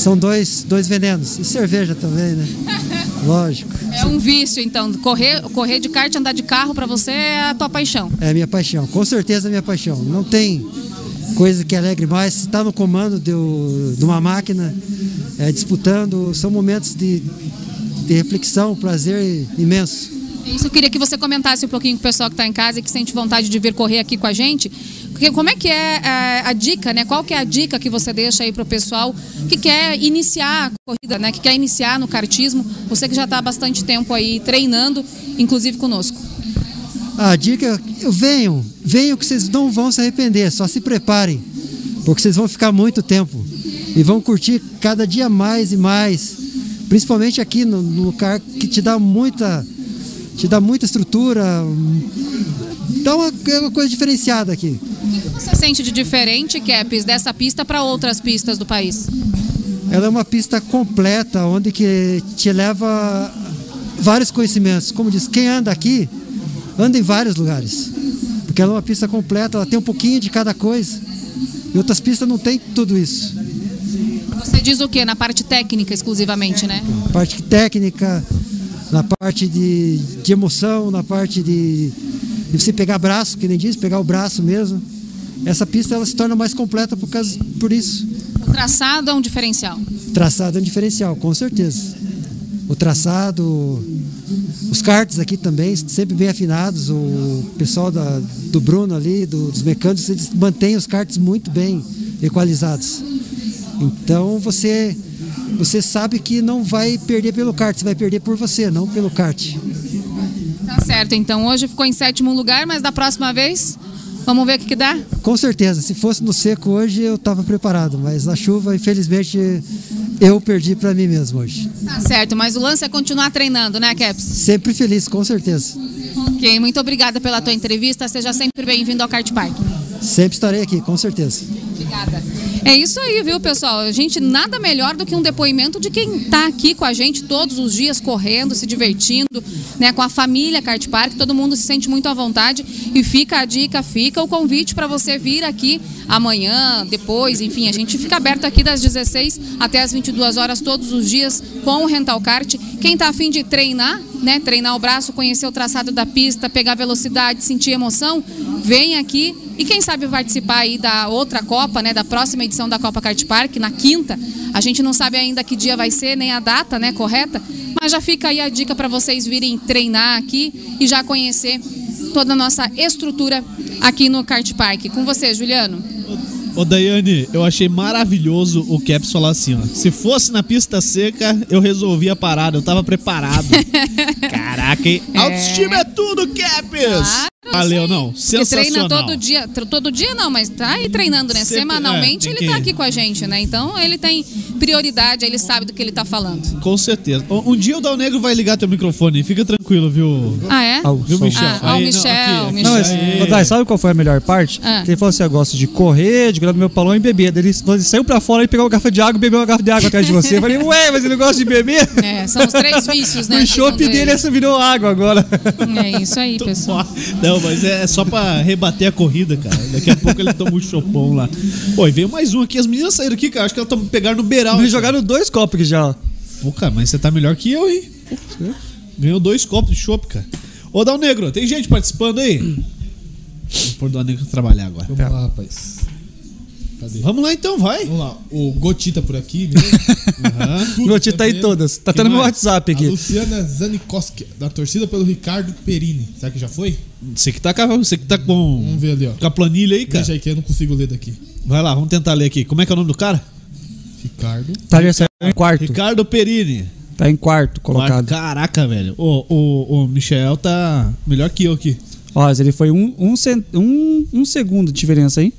são dois, dois venenos. E cerveja também, né? Lógico. É um vício, então. Correr, correr de kart, andar de carro, pra você é a tua paixão. É a minha paixão, com certeza é a minha paixão. Não tem. coisa que alegre mais. Estar no comando de, de uma máquina, é, disputando, são momentos de, de reflexão, prazer imenso. É Isso eu queria que você comentasse um pouquinho com o pessoal que está em casa e que sente vontade de vir correr aqui com a gente. Porque como é que é é, a dica, né? Qual que é a dica que você deixa aí para o pessoal que quer iniciar a corrida, né? Que quer iniciar no kartismo? Você que já está há bastante tempo aí treinando, inclusive conosco. A dica é venham, venham que vocês não vão se arrepender, só se preparem, porque vocês vão ficar muito tempo e vão curtir cada dia mais e mais, principalmente aqui no, no lugar que te dá muita, te dá muita estrutura, dá uma, é uma coisa diferenciada aqui. O que você sente de diferente, Caps, dessa pista para outras pistas do país? Ela é uma pista completa, onde que te leva vários conhecimentos. Como diz, quem anda aqui, anda em vários lugares. Porque ela é uma pista completa, ela tem um pouquinho de cada coisa. E outras pistas não tem tudo isso. Você diz o quê? Na parte técnica exclusivamente, né? Na parte técnica, na parte de, de emoção, na parte de, de você pegar braço, que nem diz, pegar o braço mesmo. Essa pista ela se torna mais completa por, causa, por isso. O traçado é um diferencial. Traçado é um diferencial, com certeza. O traçado, os karts aqui também, sempre bem afinados. O pessoal da, do Bruno ali, do- dos mecânicos, eles mantêm os karts muito bem equalizados. Então você, você sabe que não vai perder pelo kart, você vai perder por você, não pelo kart. Tá certo, então hoje ficou em sétimo lugar, mas da próxima vez, vamos ver o que, que dá? Com certeza, se fosse no seco hoje eu estava preparado, mas na chuva, infelizmente, eu perdi para mim mesmo hoje. Tá certo, mas o lance é continuar treinando, né, Caps? Sempre feliz, com certeza. Ok, muito obrigada pela tua entrevista. Seja sempre bem-vindo ao Kart Park. Sempre estarei aqui, com certeza. Obrigada. É isso aí, viu, pessoal? Gente, nada melhor do que um depoimento de quem está aqui com a gente todos os dias, correndo, se divertindo, né, com a família Kart Park. Todo mundo se sente muito à vontade. E fica a dica, fica o convite para você vir aqui amanhã, depois, enfim, a gente fica aberto aqui das 16 até as 22 horas todos os dias com o Rental Kart. Quem está afim de treinar, né, treinar o braço, conhecer o traçado da pista, pegar velocidade, sentir emoção, vem aqui e quem sabe participar aí da outra Copa, né, da próxima edição da Copa Kart Park, na quinta. A gente não sabe ainda que dia vai ser, nem a data, né, correta, mas já fica aí a dica para vocês virem treinar aqui e já conhecer toda a nossa estrutura aqui no Kart Park. Com você, Juliano. Ô Daiane, eu achei maravilhoso o Caps falar assim, ó. Se fosse na pista seca, eu resolvia a parada, eu tava preparado. Caraca, hein? Autoestima é tudo, Caps! Valeu, não. Porque treina Sensacional. todo dia, todo dia não, mas tá aí treinando, né? Sempre- Semanalmente é, ele tá que- aqui com a gente, né? Então ele tem prioridade, ele sabe do que ele tá falando. Com certeza. Um um dia o Dal Negro vai ligar teu microfone, fica tranquilo, viu? Ah, é? Viu, Michel? Ah, ah, o Aí, não, Michel, aqui, o aqui. Michel. Não, mas, Dai, sabe qual foi a melhor parte? Ah. Que ele falou assim: eu gosto de correr, de cuidar do meu palão e beber. Ele, ele saiu pra fora e pegou uma garrafa de água e bebeu uma garrafa de água atrás de você. Eu falei, ué, mas ele gosta de beber? É, são os três vícios, né? o chopp dele ele. essa virou água agora. É isso aí, pessoal. Não, mas é só pra rebater a corrida, cara. Daqui a pouco ele toma um chopão lá. Pô, e veio mais um aqui. As meninas saíram aqui, cara. Acho que elas pegaram no beiral. Me cara. jogaram dois copos aqui já. ó. Pô, cara, mas você tá melhor que eu, hein? Ganhou dois copos de chopp, cara. Ô, Dal Negro, tem gente participando aí? Vou pôr o Dal Negro trabalhar agora. Vamos lá, rapaz. Cadê? Vamos lá então, vai. Vamos lá. O Goti tá por aqui mesmo. Tudo Goti tá aí todas. Tá no meu? WhatsApp aqui. A Luciana Zanikoski, da torcida pelo Ricardo Perini. Será que já foi? Você que tá com, a- você que tá com, Vamos ver ali, ó. com a planilha aí, cara. Deixa aí que eu não consigo ler daqui. Vai lá, vamos tentar ler aqui. Como é que é o nome do cara? Ricardo. Tá em quarto. Ricardo Perini. Tá em quarto colocado. Caraca, velho. O, o, o Michel tá melhor que eu aqui. Ó, mas ele foi um, um, um, um segundo de diferença, hein?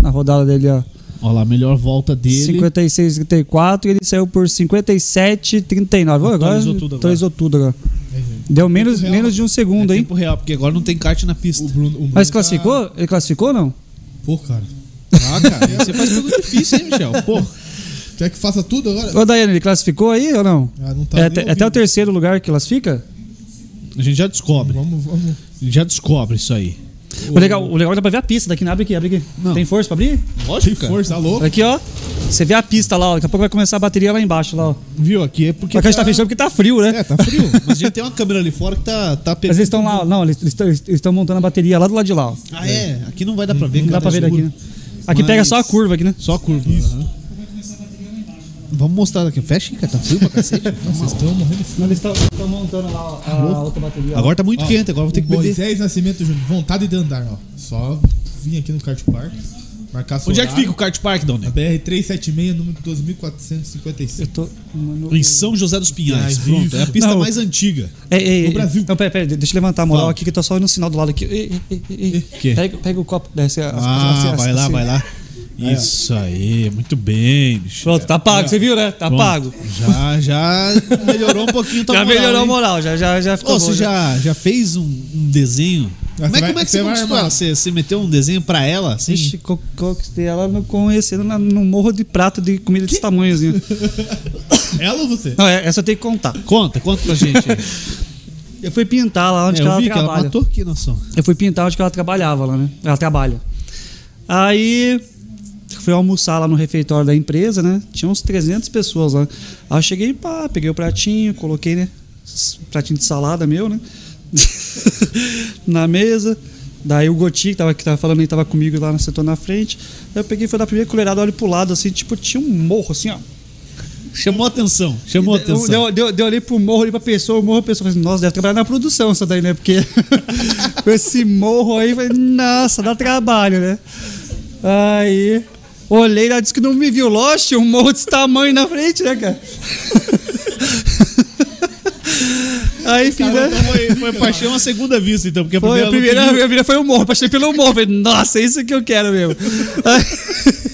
Na rodada dele, ó. Olha lá, melhor volta dele. 56, 34 e ele saiu por 57, 39. Ó, Agora Atualizou tudo agora. atualizou tudo agora. Deu menos, real. menos de um segundo, É hein? tempo real, porque agora não tem kart na pista. O Bruno, o Bruno Mas tá- classificou? Ele classificou ou não? Pô, cara. Ah, cara, você faz tudo difícil, hein, Michel? Pô, Quer que faça tudo agora? Ô, Daiane, ele classificou aí ou não? Ah, não tá é até, até o terceiro lugar que classifica? a gente já descobre. Vamos, vamos. A gente já descobre isso aí. O legal, o legal é dá pra ver a pista daqui, né? abre aqui, abre aqui. Não. Tem força pra abrir? Lógico, Que força, alô? Aqui, ó. Você vê a pista lá, ó. Daqui a pouco vai começar a bateria lá embaixo, lá, ó. Viu? Aqui é porque. Só que a gente tá fechando porque tá frio, né? É, tá frio. Mas a gente tem uma câmera ali fora que tá, tá pegando. Mas eles estão lá, não, eles estão montando a bateria lá do lado de lá, ó. Ah, é? Aqui não vai dar pra ver. Não que dá tá pra ver daqui, né? Aqui Mas- pega só a curva aqui, né? Só a curva. aham. Vamos mostrar aqui. Fecha, cara. Tá frio pra cacete. Vocês estão morrendo de frio. Eles estão montando lá a, outra bateria. Agora tá muito Ó, quente, agora vou ter que beber. Moisés Nascimento Júnior, vontade de andar, ó. Só vim aqui no kart park, marcar Onde é que fica o kart park, Dona? Na BR 376, número 2455. Eu tô. mano, Em São José dos Pinhais. Pinhais, Pronto, é a pista Não. mais antiga. Ei, ei, No ei, Brasil. Não, pera, pera, deixa eu levantar a moral Fala. aqui que eu tô só no sinal do lado aqui. Ei, ei, ei? Pega, pega o copo. Desce, as- Ah, as- vai as- lá, assim. vai lá. Isso aí, muito bem, bicho. Pronto, tá pago, você viu, né? Tá Pronto. pago. Já, já melhorou um pouquinho tua Já moral, melhorou a moral, já, já, já ficou Ô, bom, você já, já fez um, um desenho? Como é, você como é vai- que você vai conquistou armar. ela? Você, você meteu um desenho pra ela, assim? Ixi, co- conquistei ela no- conhecendo na- no morro de prato de comida desse tamanho, assim. Ela ou você? Não, é- essa eu tenho que contar. Conta, conta pra gente. Eu fui pintar lá onde É, que eu ela vi que ela trabalha. matou aqui, noção. Eu fui pintar onde que ela trabalhava lá, né? Ela trabalha. Aí fui almoçar lá no refeitório da empresa, né? Tinha uns 300 pessoas lá. Aí eu cheguei, pá, peguei o pratinho, coloquei, né? Pratinho de salada meu, né? na mesa. Daí o Goti, que tava, que tava falando aí, tava comigo lá no setor na frente. Aí eu peguei e fui dar a primeira colherada, olho pro lado, assim, tipo, tinha um morro, assim, ó. Chamou atenção, chamou Deu, atenção. deu, deu, deu ali pro morro, ali pra pessoa, o morro, a pessoa falou assim, nossa, deve trabalhar na produção essa daí, né? Porque com esse morro aí, falei, nossa, dá trabalho, né? Aí, olhei, ela disse que não me viu, tinha um morro desse tamanho na frente, né, cara? Aí, fiz, Cara, né? então foi, foi paixão à segunda vista, então, porque a Foi, primeira, a primeira, a primeira foi o morro, passei pelo morro. Falei, nossa, é isso que eu quero mesmo. Aí,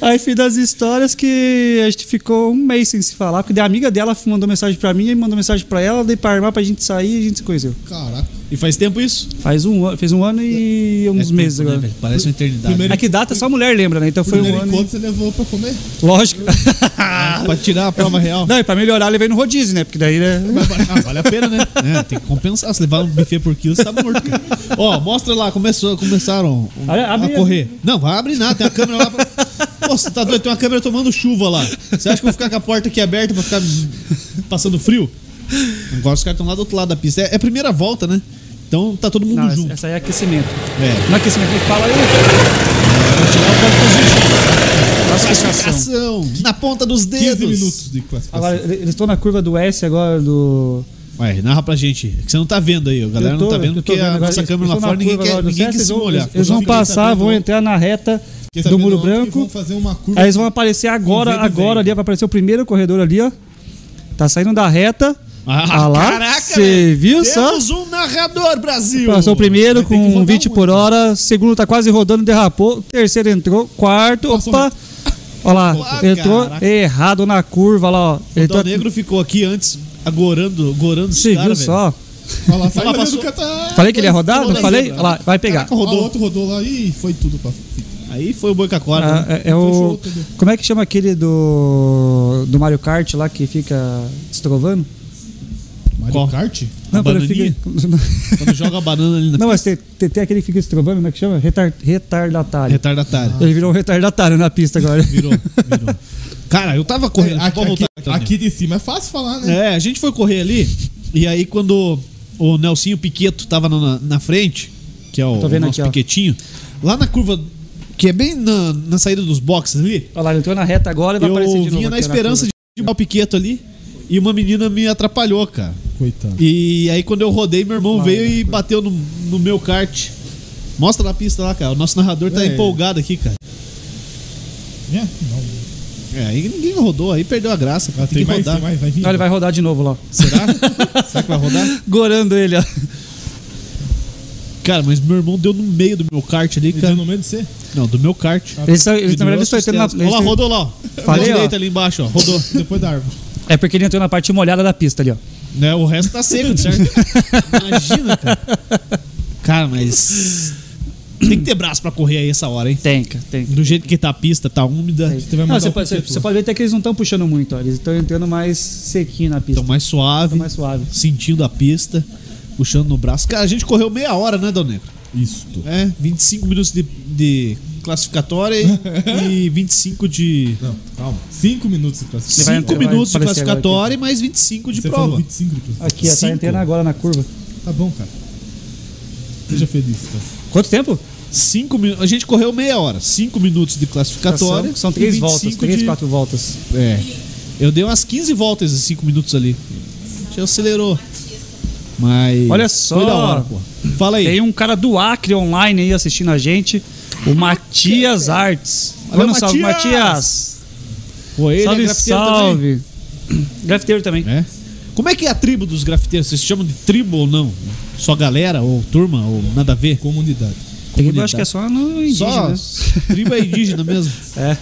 aí fiz das histórias que a gente ficou um mês sem se falar, porque a amiga dela mandou mensagem pra mim, e mandou mensagem pra ela, dei pra armar pra gente sair e a gente se conheceu. Caraca. E faz tempo isso? Faz um ano, fez um ano e uns É meses tempo, né, agora. velho? Parece uma eternidade. Primeiro- A que data só a mulher lembra, né? Então foi um ano. encontro você levou pra comer? Lógico. pra tirar a prova real. Não, e pra melhorar, levei no rodízio, né? Porque daí, né? Ah, vale a pena, né? É, tem que compensar. Se levar um buffet por quilo, você tá morto. Ó, mostra lá, começou, começaram a abre- correr. Não, vai abrir nada, tem a câmera lá. Pra... Pô, você tá doido? Tem uma câmera tomando chuva lá. Você acha que eu vou ficar com a porta aqui aberta pra ficar passando frio? Agora os caras estão lá do outro lado da pista. É, é a primeira volta, né? Então tá todo mundo Não, essa, junto. essa aí é aquecimento. É. Não é aquecimento, que fala aí. Vou tirar o ponto positivo. Classificação. Na ponta dos 15 dedos. minutos de classificação. Agora, eles estão na curva do S agora do. Ué, narra pra gente. É que você não tá vendo aí. A galera tô- não tá vendo porque a agora. nossa câmera lá fora na ninguém quer, ninguém quer se eles vão- molhar. Eles vão passar, vão entrar na reta do Muro Branco. Vão fazer uma curva. Aí eles vão aparecer agora, agora vento. ali, vai aparecer o primeiro corredor ali, ó. Tá saindo da reta. Ah, Ah lá, caraca, você velho. viu só? Temos um narrador, Brasil. Passou o primeiro com rodar 20 por muito. hora, segundo tá quase rodando, derrapou, terceiro entrou, quarto, Passou opa. Olha lá, Ah, entrou caraca. errado na curva lá, ó. O Entrou, Dal Negro ficou aqui antes, agorando, gorando os você viu caras, velho. só? Olha lá, saiu Olha lá. Falei que ele ia rodar? Rodou Não falei? Olha lá, vai pegar. Caraca, rodou. outro rodou lá e foi tudo pra Aí foi o boi com a corda. Ah, né? é, é o. Como é que chama aquele do. do Mario Kart lá que fica estrovando? Mario Qual? Kart? Não, quando fica. Quando joga a banana ali na Não, mas tem, tem, aquele que fica estrovando, como é que chama? Retar, retardatário. retardatário. Ele virou um retardatário na pista agora. Virou, virou. Cara, eu tava correndo. É, aqui, aqui, voltar, então, aqui de cima é fácil falar, né? É, a gente foi correr ali, e aí quando o Nelsinho Piqueto tava na, na frente, que é o, o nosso aqui, ó. Piquetinho, lá na curva, que é bem na, na saída dos boxes ali, Olha lá, ele entrou na reta agora e vai aparecer eu de novo. vinha na esperança de dar o Piqueto ali, e uma menina me atrapalhou, cara. Coitado. E aí quando eu rodei, meu irmão veio e bateu no, no meu kart. Mostra na pista lá, cara. O nosso narrador tá É. empolgado aqui, cara. É, não. É, aí ninguém rodou, aí perdeu a graça. Ah, Tem, tem que mais, rodar. tem mais, vai vir. Não, ele vai rodar de novo lá. Será? Será que vai rodar? Gorando ele, ó. Cara, mas meu irmão deu no meio do meu kart ali, Ele cara. deu no meio de você? Não, do meu kart. Eles, tão- eles, Me na verdade, eles estão entrando na. Olha lá, rodou lá. ó. Falei, ó. direita ali embaixo, ó. Rodou. Depois da árvore. É porque ele entrou na parte molhada da pista ali, ó. né? O resto tá seco, certo? Imagina, cara. Cara, mas. Tem que ter braço pra correr aí essa hora, hein? Tem, cara, tem. Do jeito que tá a pista, tá úmida. Você vai Não, você, o pode, você, pode ver até que eles não estão puxando muito, ó. Eles estão entrando mais sequinho na pista. Então mais suave, Tão mais suave. sentindo a pista, puxando no braço. Cara, a gente correu meia hora, né, Dal Negro? Isto. É, 25 minutos de, de classificatória e 25 de. Não, calma. 5 minutos de classificação. vai 5 entrar- vai minutos de classificatória e mais 25 de Você prova. falou 25 de classificação. Aqui, ó, tá entrando agora na curva. Tá bom, cara. Seja feliz, tá? Quanto tempo? Cinco minutos. A gente correu meia hora. Cinco minutos de classificatória. São, são e três voltas, 25 três, de- quatro voltas. É. Eu dei umas 15 voltas em 5 minutos ali. Já acelerou. Mas. Olha só. Foi da hora, pô. Fala aí. Tem um cara do Acre online aí assistindo a gente, o Matias Artes. Valeu, Manda um salve, Matias! Matias. Pô, ele é salve, grafiteiro salve. Grafiteiro também. É. Como é que é a tribo dos grafiteiros? Vocês chamam de tribo ou não? Só galera ou turma ou nada a ver? Comunidade. Eu acho que é só no indígena. Só tribo é indígena mesmo. É.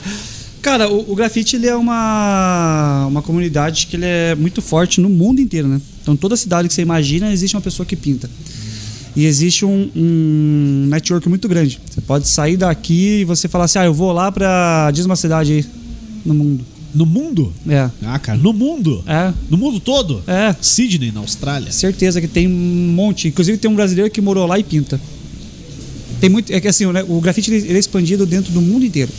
Cara, o, o grafite ele é uma, uma comunidade que ele é muito forte no mundo inteiro, né? Então toda cidade que você imagina existe uma pessoa que pinta. E existe um, um network muito grande. Você pode sair daqui e você falar assim, ah, eu vou lá pra diz uma cidade aí no mundo. No mundo? É. Ah, cara, no mundo? É. No mundo todo? É. Sydney, na Austrália. Certeza que tem um monte. Inclusive tem um brasileiro que morou lá e pinta. Tem muito. É que assim, o grafite ele é expandido dentro do mundo inteiro.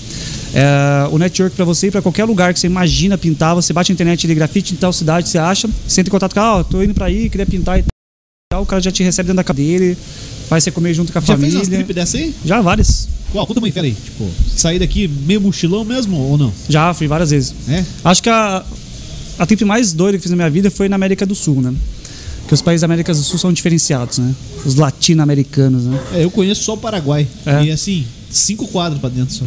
É, o network para você ir para qualquer lugar que você imagina pintar, você bate na internet de grafite em tal cidade, você acha, você entra em contato com, ah, tô indo para aí, queria pintar e tal, o cara já te recebe dentro da casa dele, faz você comer junto com a Já família. fez umas trip dessa aí? Já várias. Qual? Conta uma aí. Tipo, sair daqui meio mochilão mesmo ou não? Já fui várias vezes. É? Acho que a, a trip mais doida que fiz na minha vida foi na América do Sul, né? Porque os países da América do Sul são diferenciados, né? Os latino-americanos, né? É, eu conheço só o Paraguai. É. E assim, cinco quadros pra dentro só.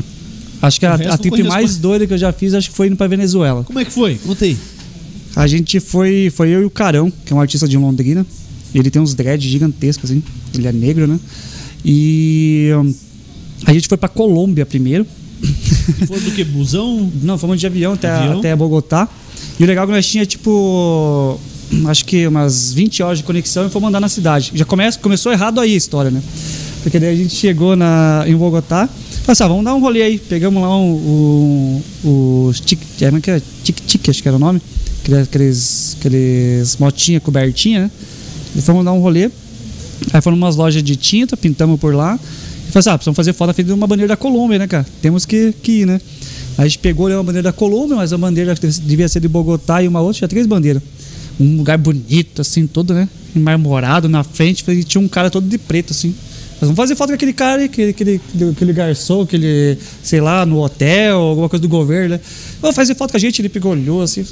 Acho que a, a trip mais doida que eu já fiz, acho que foi indo pra Venezuela. Como é que foi? Conta aí. A gente foi, foi eu e o Carão, que é um artista de Londrina. Ele tem uns dreads gigantescos, assim. Ele é negro, né? E a gente foi pra Colômbia primeiro. E foi do que? Busão? Não, fomos de avião até, Avião? até Bogotá. E o legal é que nós tinha tipo acho que umas 20 horas de conexão e fomos andar na cidade. Já começa, começou errado aí a história, né? Porque daí a gente chegou na, em Bogotá, falou ah, vamos dar um rolê aí. Pegamos lá um, um, os tic, é, é é? tic-tic, acho que era o nome. Aqueles, aqueles, motinha cobertinha, né? E fomos dar um rolê. Aí fomos umas lojas de tinta, pintamos por lá. E falei assim, ah, precisamos fazer foto frente de uma bandeira da Colômbia, né, cara? Temos que, que ir, né? Aí a gente pegou ali uma bandeira da Colômbia, mas a bandeira devia ser de Bogotá e uma outra, tinha três bandeiras. Um lugar bonito, assim, todo, né? Marmorado na frente, e tinha um cara todo de preto, assim. Nós vamos fazer foto com aquele cara, aquele, aquele, aquele garçom, aquele, sei lá, no hotel, alguma coisa do governo, né? Vamos fazer foto com a gente, ele pegou, olhou assim,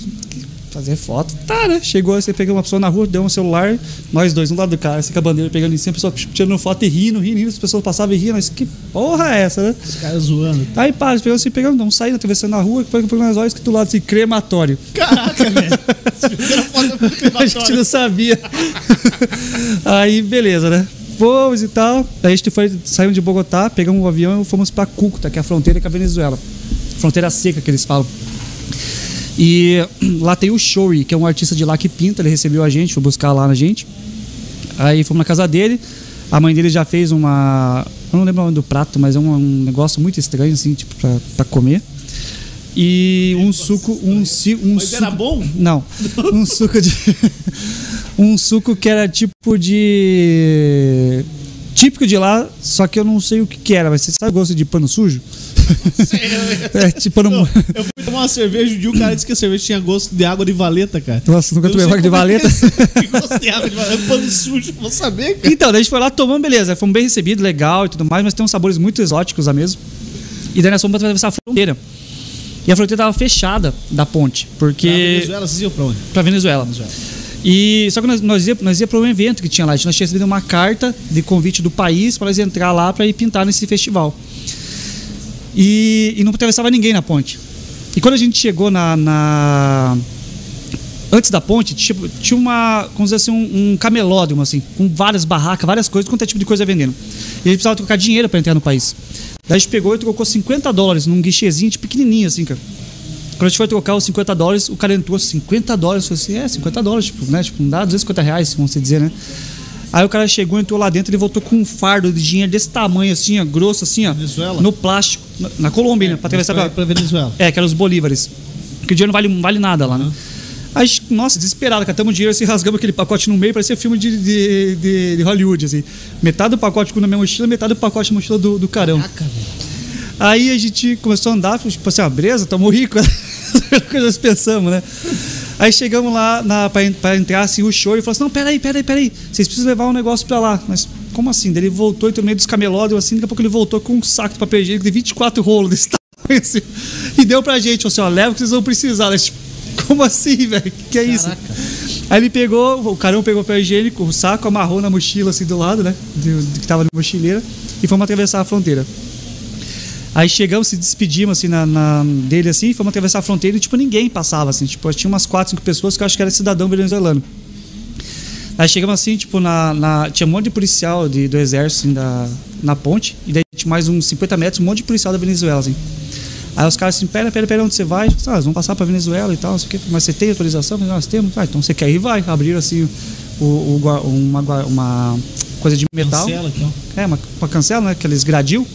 fazer foto. Tá, né? Chegou, você pegou uma pessoa na rua, deu um celular, nós dois, um lado do cara, assim com a bandeira pegando em cima, a pessoa tirando foto e rindo, rindo, rindo, as pessoas passavam e riam, mas que porra é essa, né? Os caras zoando. Aí para, pegam assim, pegando, não, saindo, atravessando na rua, depois pegando nas olhos que do lado assim, crematório. Caraca, velho. A gente não sabia. Aí, beleza, né? Fomos e tal. A gente foi, saímos de Bogotá, pegamos um avião e fomos pra Cúcuta, que é a fronteira com a Venezuela. Fronteira seca que eles falam. E lá tem o Showy, que é um artista de lá que pinta, ele recebeu a gente, foi buscar lá na gente. Aí fomos na casa dele. A mãe dele já fez uma. Eu não lembro o nome do prato, mas é um, um negócio muito estranho, assim, tipo, pra, pra comer. E um suco. Um, um Mas suco, era bom? Não. Um suco de. um suco que era tipo de. Típico de lá, só que eu não sei o que, que era, mas você sabe o gosto de pano sujo? é tipo pano. Não, eu fui tomar uma cerveja um dia o cara disse que a cerveja tinha gosto de água de valeta, cara. Nossa, nunca Eu tomei água de é valeta. é Que gosto de água de valeta. Pano sujo, vou saber, cara. Então, daí a gente foi lá, tomamos, beleza. Fomos bem recebidos, legal e tudo mais, mas tem uns sabores muito exóticos lá mesmo. E daí nós fomos atravessar a fronteira. E a fronteira tava fechada da ponte, porque. Pra Venezuela, vocês iam pra onde? Pra Venezuela. E só que nós, nós ia, nós ia para um evento que tinha lá. Nós tínhamos recebido uma carta de convite do país para nós entrar lá para ir pintar nesse festival. E, e não atravessava ninguém na ponte. E quando a gente chegou na. na- Antes da ponte, tipo, tinha uma. Como dizer assim, um, um camelódromo, assim, com várias barracas, várias coisas, quanto é tipo de coisa vendendo. E a gente precisava trocar dinheiro para entrar no país. Daí a gente pegou e trocou 50 dólares num guichezinho tipo, pequenininho, assim, cara. Quando a gente foi trocar os 50 dólares, o cara entrou 50 dólares. Falei assim, é, 50 dólares, tipo, né? Tipo, não dá 250 reais, vamos dizer, né? Aí o cara chegou, entrou lá dentro, ele voltou com um fardo de dinheiro desse tamanho, assim, ó, grosso, assim, ó. Venezuela? No plástico, na, na Colômbia, né? Pra atravessar pra, pra, Venezuela. É, que eram os bolívares. Porque o dinheiro não vale, não vale nada lá, né? Aí, a gente, nossa, desesperado, catamos dinheiro, assim, rasgamos aquele pacote no meio, parecia filme de, de, de, de Hollywood, assim. Metade do pacote ficou na minha mochila, metade do pacote na mochila do, do carão. Aí a gente começou a andar, tipo assim, ah, beleza, tamo rico. que nós pensamos, né? Aí chegamos lá na, pra, en- pra entrar assim, o show e falou assim: não, peraí, peraí, peraí. Vocês precisam levar um negócio pra lá. Mas como assim? Daí ele voltou, entrou no meio dos camelódromos, assim, daqui a pouco ele voltou com um saco de papel higiênico de 24 rolos desse tamanho, assim, e deu pra gente, falou assim, ó, leva que vocês vão precisar. Daí, tipo, como assim, velho? Que que é isso? Aí ele pegou, o carão pegou o papel higiênico, o saco, amarrou na mochila, assim, do lado, né, que tava na mochileira, e fomos atravessar a fronteira. Aí chegamos, se despedimos assim na, na- dele assim, fomos atravessar a fronteira e tipo ninguém passava assim, tipo, tinha umas quatro, cinco pessoas que eu acho que era cidadão venezuelano. Aí chegamos assim, tipo, na, na- tinha um monte de policial de- do exército assim, da, na ponte, e daí tinha mais uns 50 metros, um monte de policial da Venezuela, assim. Aí os caras assim, pera, pera, pera, onde você vai? Ah, nós vamos passar pra Venezuela e tal, não sei o quê. Mas você tem autorização? Nós temos. Ah, então você quer ir? Vai. Abriram assim o, o uma, uma coisa de metal. Cancela, então. É, uma, uma cancela, né? Aqueles gradil.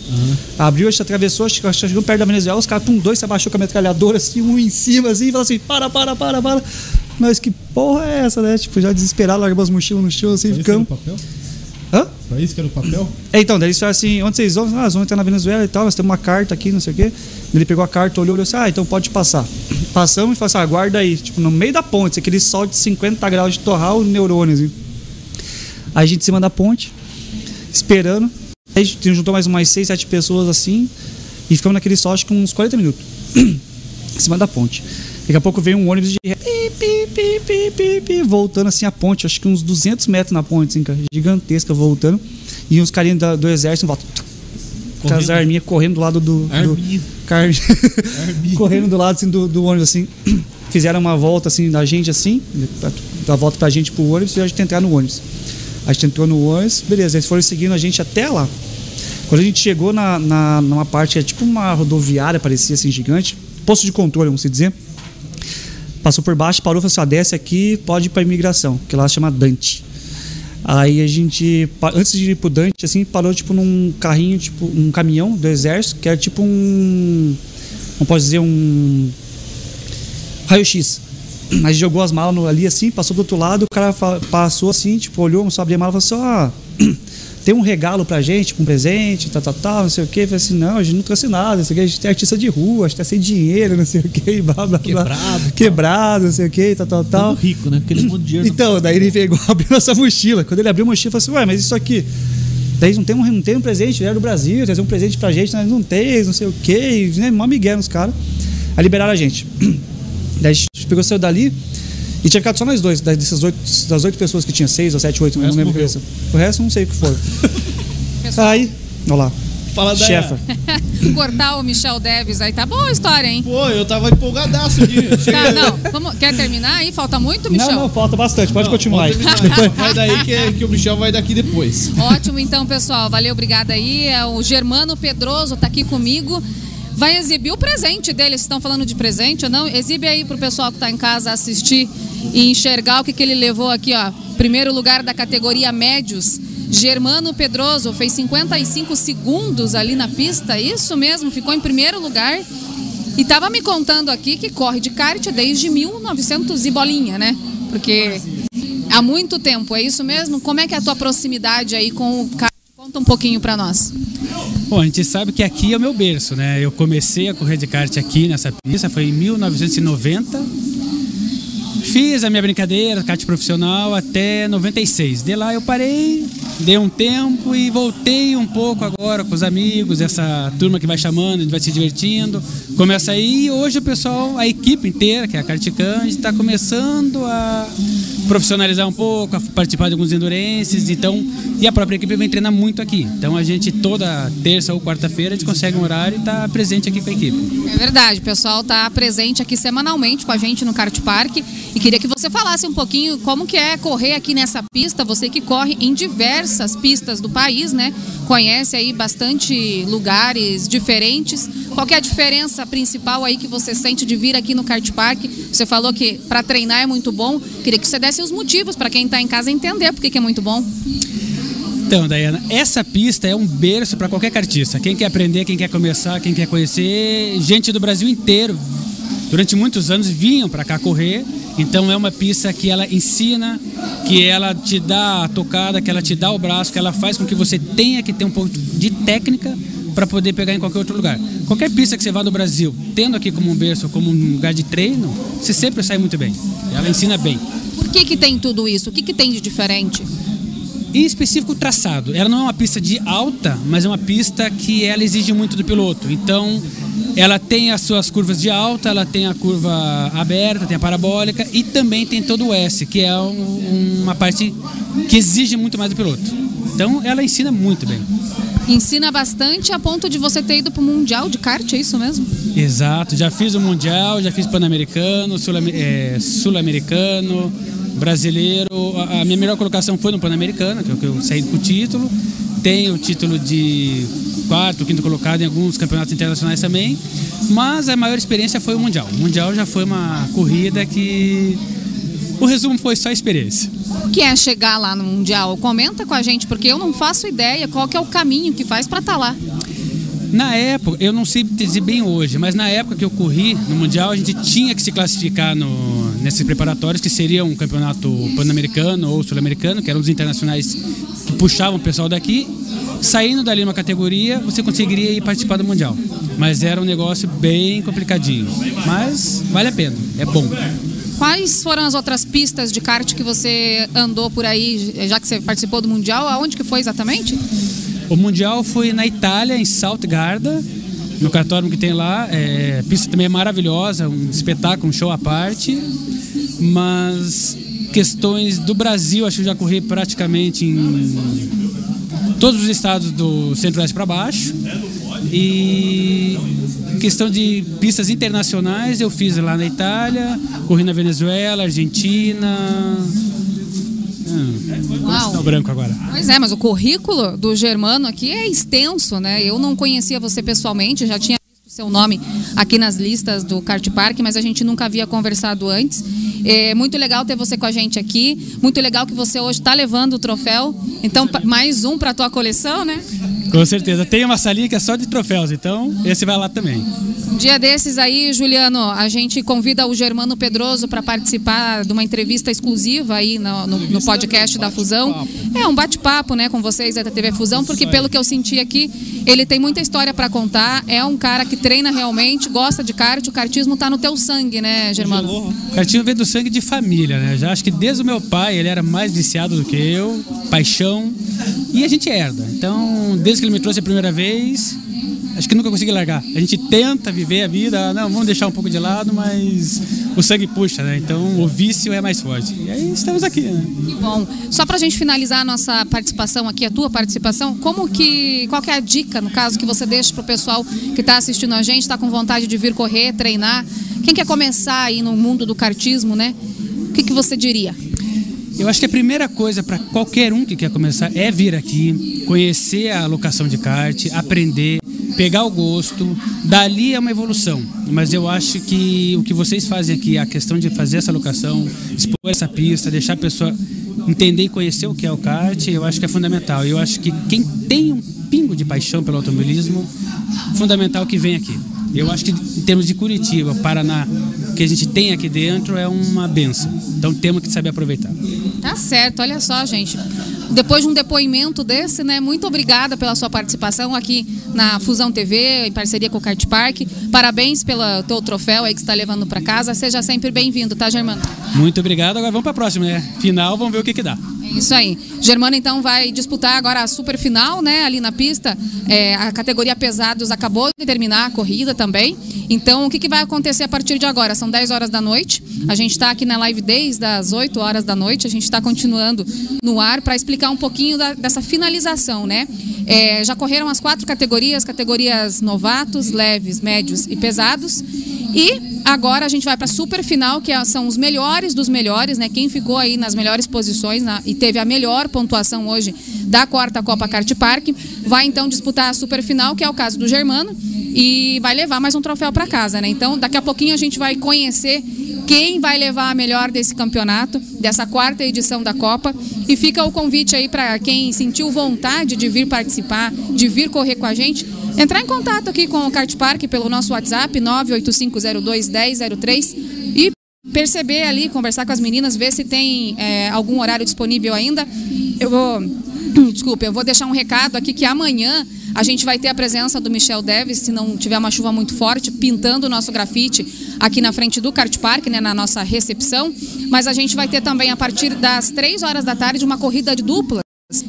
Abriu, a gente atravessou, acho que chegou perto da Venezuela, os caras, pum, dois se abaixou com a metralhadora, assim, um em cima, assim, e falou assim, para, para, para, para. Mas que porra é essa, né? Tipo, já desesperado, largamos as mochilas no chão, assim, o ficamos. Hã? Pra isso que era o papel? É, então, daí eles falaram assim, onde vocês vão? Ah, nós vamos entrar na Venezuela e tal, nós temos uma carta aqui, não sei o quê. Ele pegou a carta, olhou e assim, ah, então pode passar. Passamos e falou assim, ah, aguarda aí, tipo, no meio da ponte, aquele sol de 50 graus de torrar o neurônio, assim. Aí a gente em cima da ponte, esperando. Aí a gente juntou mais umas 6, 7 pessoas assim, e ficamos naquele sol acho que uns 40 minutos. em cima da ponte. Daqui a pouco veio um ônibus de voltando assim a ponte, acho que uns 200 metros na ponte, assim, cara, gigantesca voltando. E uns carinhas da- do exército em volta. Com as Correndo. arminhas correndo do lado do. do Arminha. car- correndo do lado assim, do, do ônibus, assim. Fizeram uma volta assim da gente assim, da volta pra gente pro ônibus e a gente entrar no ônibus. A gente entrou no ônibus, beleza, eles foram seguindo a gente até lá. Quando a gente chegou na, na, numa parte, é tipo uma rodoviária, parecia assim, gigante, posto de controle, vamos dizer. Passou por baixo, parou falou assim: ó, desce aqui, pode ir pra imigração, que lá chama Dante. Aí a gente, antes de ir pro Dante, assim, parou tipo num carrinho, tipo um caminhão do exército, que era tipo um. Como posso dizer, um. Raio-X. A gente jogou as malas ali assim, passou do outro lado, o cara passou assim, tipo, olhou, começou a abrir a mala e falou assim: ó, tem um regalo pra gente, um presente, tal, tal, tal, não sei o quê. Eu falei assim: não, a gente não trouxe nada, não sei o quê, a gente é artista de rua, a gente tá sem dinheiro, não sei o quê, blá, blá, blá. Quebrado, Quebrado, não sei o quê, tal, tal, tal. Rico, né? Aquele monte de dinheiro. Então, daí ele pegou, abriu nossa mochila. Quando ele abriu a mochila, eu falei assim, ué, mas isso aqui. Daí não tem um, não tem um presente, era do Brasil, trazer um presente pra gente, nós não tem, não sei o quê, e, né, mó migué nos caras. Aí liberaram a gente. Daí a gente pegou saiu dali e tinha ficado só nós dois, das- dessas oito, das oito pessoas que tinha, seis ou sete, oito, não resto lembro o resto. O não sei o que foi. Aí, olha lá. Fala da Chefa. cortar o Michel Deves aí, tá boa a história, hein? Pô, eu tava empolgadaço aqui. Tá, não, vamos, quer terminar aí? Falta muito, Michel? Não, não, falta bastante, pode Não, continuar aí. Vai daí que, que o Michel vai daqui depois. Ótimo, então, pessoal. Valeu, obrigada aí. É O Germano Pedroso tá aqui comigo. Vai exibir o presente dele. Vocês estão falando de presente ou não? Exibe aí pro pessoal que tá em casa assistir e enxergar o que, que ele levou aqui, ó. Primeiro lugar da categoria médios. Germano Pedroso fez 55 segundos ali na pista, isso mesmo, ficou em primeiro lugar. E tava me contando aqui que corre de kart desde 1900 e bolinha, né? Porque há muito tempo, é isso mesmo? Como é que é a tua proximidade aí com o kart? Conta um pouquinho pra nós. Bom, a gente sabe que aqui é o meu berço, né? Eu comecei a correr de kart aqui nessa pista, foi em 1990. Fiz a minha brincadeira, kart profissional, até 96. De lá eu parei, dei um tempo e voltei um pouco agora com os amigos, essa turma que vai chamando, a gente vai se divertindo. Começa aí e hoje o pessoal, a equipe inteira, que é a Karticand, está começando a profissionalizar um pouco, participar de alguns endurences, então, e a própria equipe vem treinar muito aqui. Então a gente toda terça ou quarta-feira a gente consegue um horário e está presente aqui com a equipe. É verdade, o pessoal tá presente aqui semanalmente com a gente no Kart Park e queria que você falasse um pouquinho como que é correr aqui nessa pista, você que corre em diversas pistas do país, né? Conhece aí bastante lugares diferentes. Qual é a diferença principal aí que você sente de vir aqui no Kart Park? Você falou que para treinar é muito bom. Queria que você desse os motivos para quem está em casa entender por que é muito bom. Então, Dayana, essa pista é um berço para qualquer cartista. Quem quer aprender, quem quer começar, quem quer conhecer, gente do Brasil inteiro. Durante muitos anos vinham para cá correr. Então é uma pista que ela ensina, que ela te dá a tocada, que ela te dá o braço, que ela faz com que você tenha que ter um pouco de técnica para poder pegar em qualquer outro lugar. Qualquer pista que você vá do Brasil, tendo aqui como um berço, como um lugar de treino, você sempre sai muito bem. Ela ensina bem. Por que que tem tudo isso? O que que tem de diferente? Em específico o traçado. Ela não é uma pista de alta, mas é uma pista que ela exige muito do piloto. Então, ela tem as suas curvas de alta, ela tem a curva aberta, tem a parabólica e também tem todo o S, que é um- uma parte que exige muito mais do piloto. Então, ela ensina muito bem. Ensina bastante a ponto de você ter ido pro Mundial de kart, é isso mesmo? Exato, já fiz o Mundial, já fiz Pan-Americano, eh, Sul-Americano, Brasileiro. A, minha melhor colocação foi no Pan-Americano, que é o que eu saí com o título. Tenho o título de quarto, quinto colocado em alguns campeonatos internacionais também. Mas a maior experiência foi o Mundial. O Mundial já foi uma corrida que. O resumo foi só experiência. O que é chegar lá no Mundial? Comenta com a gente, porque eu não faço ideia qual que é o caminho que faz para estar lá. Na época, eu não sei dizer bem hoje, mas na época que eu corri no Mundial, a gente tinha que se classificar no, nesses preparatórios, que seriam um campeonato pan-americano ou sul-americano, que eram os internacionais que puxavam o pessoal daqui. Saindo dali uma categoria, você conseguiria ir participar do Mundial. Mas era um negócio bem complicadinho. Mas vale a pena, é bom. Quais foram as outras pistas de kart que você andou por aí, já que você participou do Mundial? Aonde que foi exatamente? O Mundial foi na Itália, em Saltgarda, no cartódromo que tem lá. É, a pista também é maravilhosa, um espetáculo, um show à parte. Mas questões do Brasil, acho que eu já corri praticamente em todos os estados do centro-oeste para baixo. E questão de pistas internacionais, eu fiz lá na Itália, corri na Venezuela, Argentina. Ah, Uau. branco agora. Pois é, mas o currículo do Germano aqui é extenso, né? Eu não conhecia você pessoalmente, já tinha visto seu nome aqui nas listas do Kart Park, mas a gente nunca havia conversado antes. É muito legal ter você com a gente aqui. Muito legal que você hoje está levando o troféu. Então, mais um para tua coleção, né? Com certeza. Tem uma salinha que é só de troféus, então esse vai lá também. Um dia desses aí, Juliano, a gente convida o Germano Pedroso para participar de uma entrevista exclusiva aí no, no- no podcast da Fusão. É um bate-papo, né, com vocês da TV Fusão, porque pelo que eu senti aqui, ele tem muita história para contar. É um cara que treina realmente, gosta de kart. O kartismo tá no teu sangue, né, Germano? O cartinho veio do sangue de família, né? Já acho que desde o meu pai ele era mais viciado do que eu, paixão, e a gente herda. Então, desde que ele me trouxe a primeira vez, acho que nunca consegui largar. A gente tenta viver a vida, não, vamos deixar um pouco de lado, mas o sangue puxa, né? Então, o vício é mais forte. E aí estamos aqui, né? Que bom. Só pra gente finalizar a nossa participação aqui, a tua participação, como que. Qual que é a dica, no caso, que você deixa pro pessoal que tá assistindo a gente, tá com vontade de vir correr, treinar? Quem quer começar aí no mundo do kartismo, né? O que, que você diria? Eu acho que a primeira coisa para qualquer um que quer começar é vir aqui, conhecer a locação de kart, aprender, pegar o gosto. Dali é uma evolução. Mas eu acho que o que vocês fazem aqui, a questão de fazer essa locação, expor essa pista, deixar a pessoa entender e conhecer o que é o kart, eu acho que é fundamental. Eu acho que quem tem um pingo de paixão pelo automobilismo, fundamental que venha aqui. Eu acho que em termos de Curitiba, Paraná, que a gente tem aqui dentro é uma benção. Então temos que saber aproveitar. Tá certo, olha só, gente. Depois de um depoimento desse, né? Muito obrigada pela sua participação aqui na Fusão TV, em parceria com o Kart Park. Parabéns pelo teu troféu aí que você está levando para casa. Seja sempre bem-vindo, tá, Germano? Muito obrigado. Agora vamos para a próxima, né? Final, vamos ver o que, que dá. É isso aí. Germano, então, vai disputar agora a super final, né? Ali na pista. É, a categoria pesados acabou de terminar a corrida também. Então, o que, que vai acontecer a partir de agora? São 10 horas da noite. A gente está aqui na live desde as 8 horas da noite. A gente está continuando no ar para explicar um pouquinho da- dessa finalização, né? É, já correram as quatro categorias: categorias novatos, leves, médios e pesados. E agora a gente vai para a super final, que é- são os melhores dos melhores, né? Quem ficou aí nas melhores posições na- e teve a melhor pontuação hoje da quarta Copa Kart Park, vai então disputar a super final, que é o caso do Germano, e vai levar mais um troféu para casa, né? Então, daqui a pouquinho a gente vai conhecer quem vai levar a melhor desse campeonato, dessa quarta edição da Copa. E fica o convite aí para quem sentiu vontade de vir participar, de vir correr com a gente, entrar em contato aqui com o Kart Park pelo nosso WhatsApp 985021003 e perceber ali, conversar com as meninas, ver se tem é, algum horário disponível ainda. Eu vou, desculpa, eu vou deixar um recado aqui que amanhã a gente vai ter a presença do Michel Deves, se não tiver uma chuva muito forte, pintando o nosso grafite aqui na frente do Kart Park, né, na nossa recepção. Mas a gente vai ter também, a partir das 3 horas da tarde, uma corrida de dupla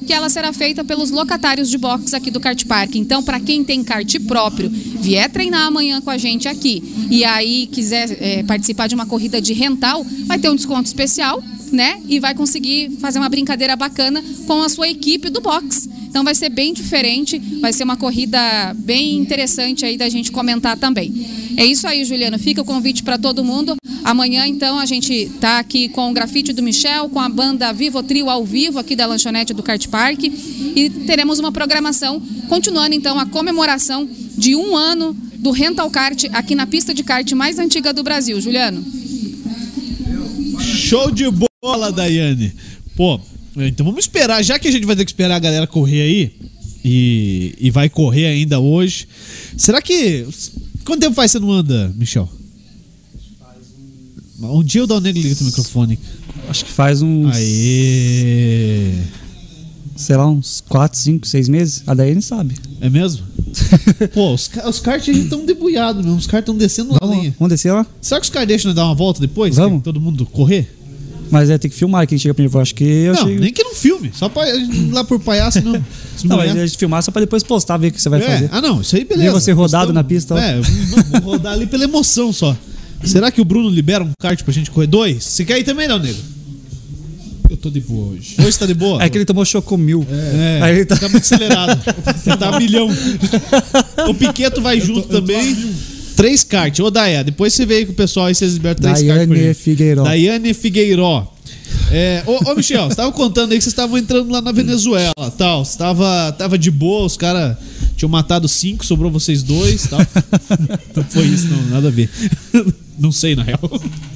que ela será feita pelos locatários de box aqui do Kart Park. Então, para quem tem kart próprio, vier treinar amanhã com a gente aqui e aí quiser é, participar de uma corrida de rental, vai ter um desconto especial, né? E vai conseguir fazer uma brincadeira bacana com a sua equipe do box. Então vai ser bem diferente, vai ser uma corrida bem interessante aí da gente comentar também. É isso aí, Juliano. Fica o convite para todo mundo. Amanhã, então, a gente tá aqui com o grafite do Michel, com a banda Vivo Trio ao vivo aqui da lanchonete do Kart Park e teremos uma programação continuando então a comemoração de um ano do Rental Kart aqui na pista de kart mais antiga do Brasil. Juliano. Show de bola, Daiane. Pô, então vamos esperar, já que a gente vai ter que esperar a galera correr aí, e, e vai correr ainda hoje. Será que. Quanto tempo faz que você não anda, Michel? Um dia o Dal Negro liga o microfone. Acho que faz uns. Aê! Sei lá, uns 4, 5, 6 meses. A Daiane sabe. É mesmo? Pô, os, os kart aí estão debuiados mesmo. Os caras estão descendo na linha. Vamos descer lá? Será que os caras deixam dar uma volta depois? Vamos. Todo mundo correr? Mas é, tem que filmar quem chega primeiro. Eu acho que eu não, chego- nem que não filme. Só pra ir lá por palhaço, não. Não, mas é. a gente filmar só pra depois postar, ver o que você vai É, fazer. Ah, não, isso aí beleza. Ver você rodado Postamos. na pista. ó. É, eu vou rodar ali pela emoção só. Será que o Bruno libera um kart pra gente correr? Dois? Você quer ir também, não, nego? Eu tô de boa hoje. Hoje tá de boa? É que ele tomou chocomil. É, Aí ele tá... tá muito acelerado. tá a milhão. O Piqueto vai junto também. Três kart. Ô, Daia, depois você aí com o pessoal aí, vocês liberam três pra Daiane. Figueiró. Daiane Figueiró. É, ô, ô, Michel, você tava contando aí que vocês estavam entrando lá na Venezuela tal. Você tava, tava de boa, os caras tinham matado cinco, sobrou vocês dois tal. Não foi isso, não, nada a ver. Não sei, na real.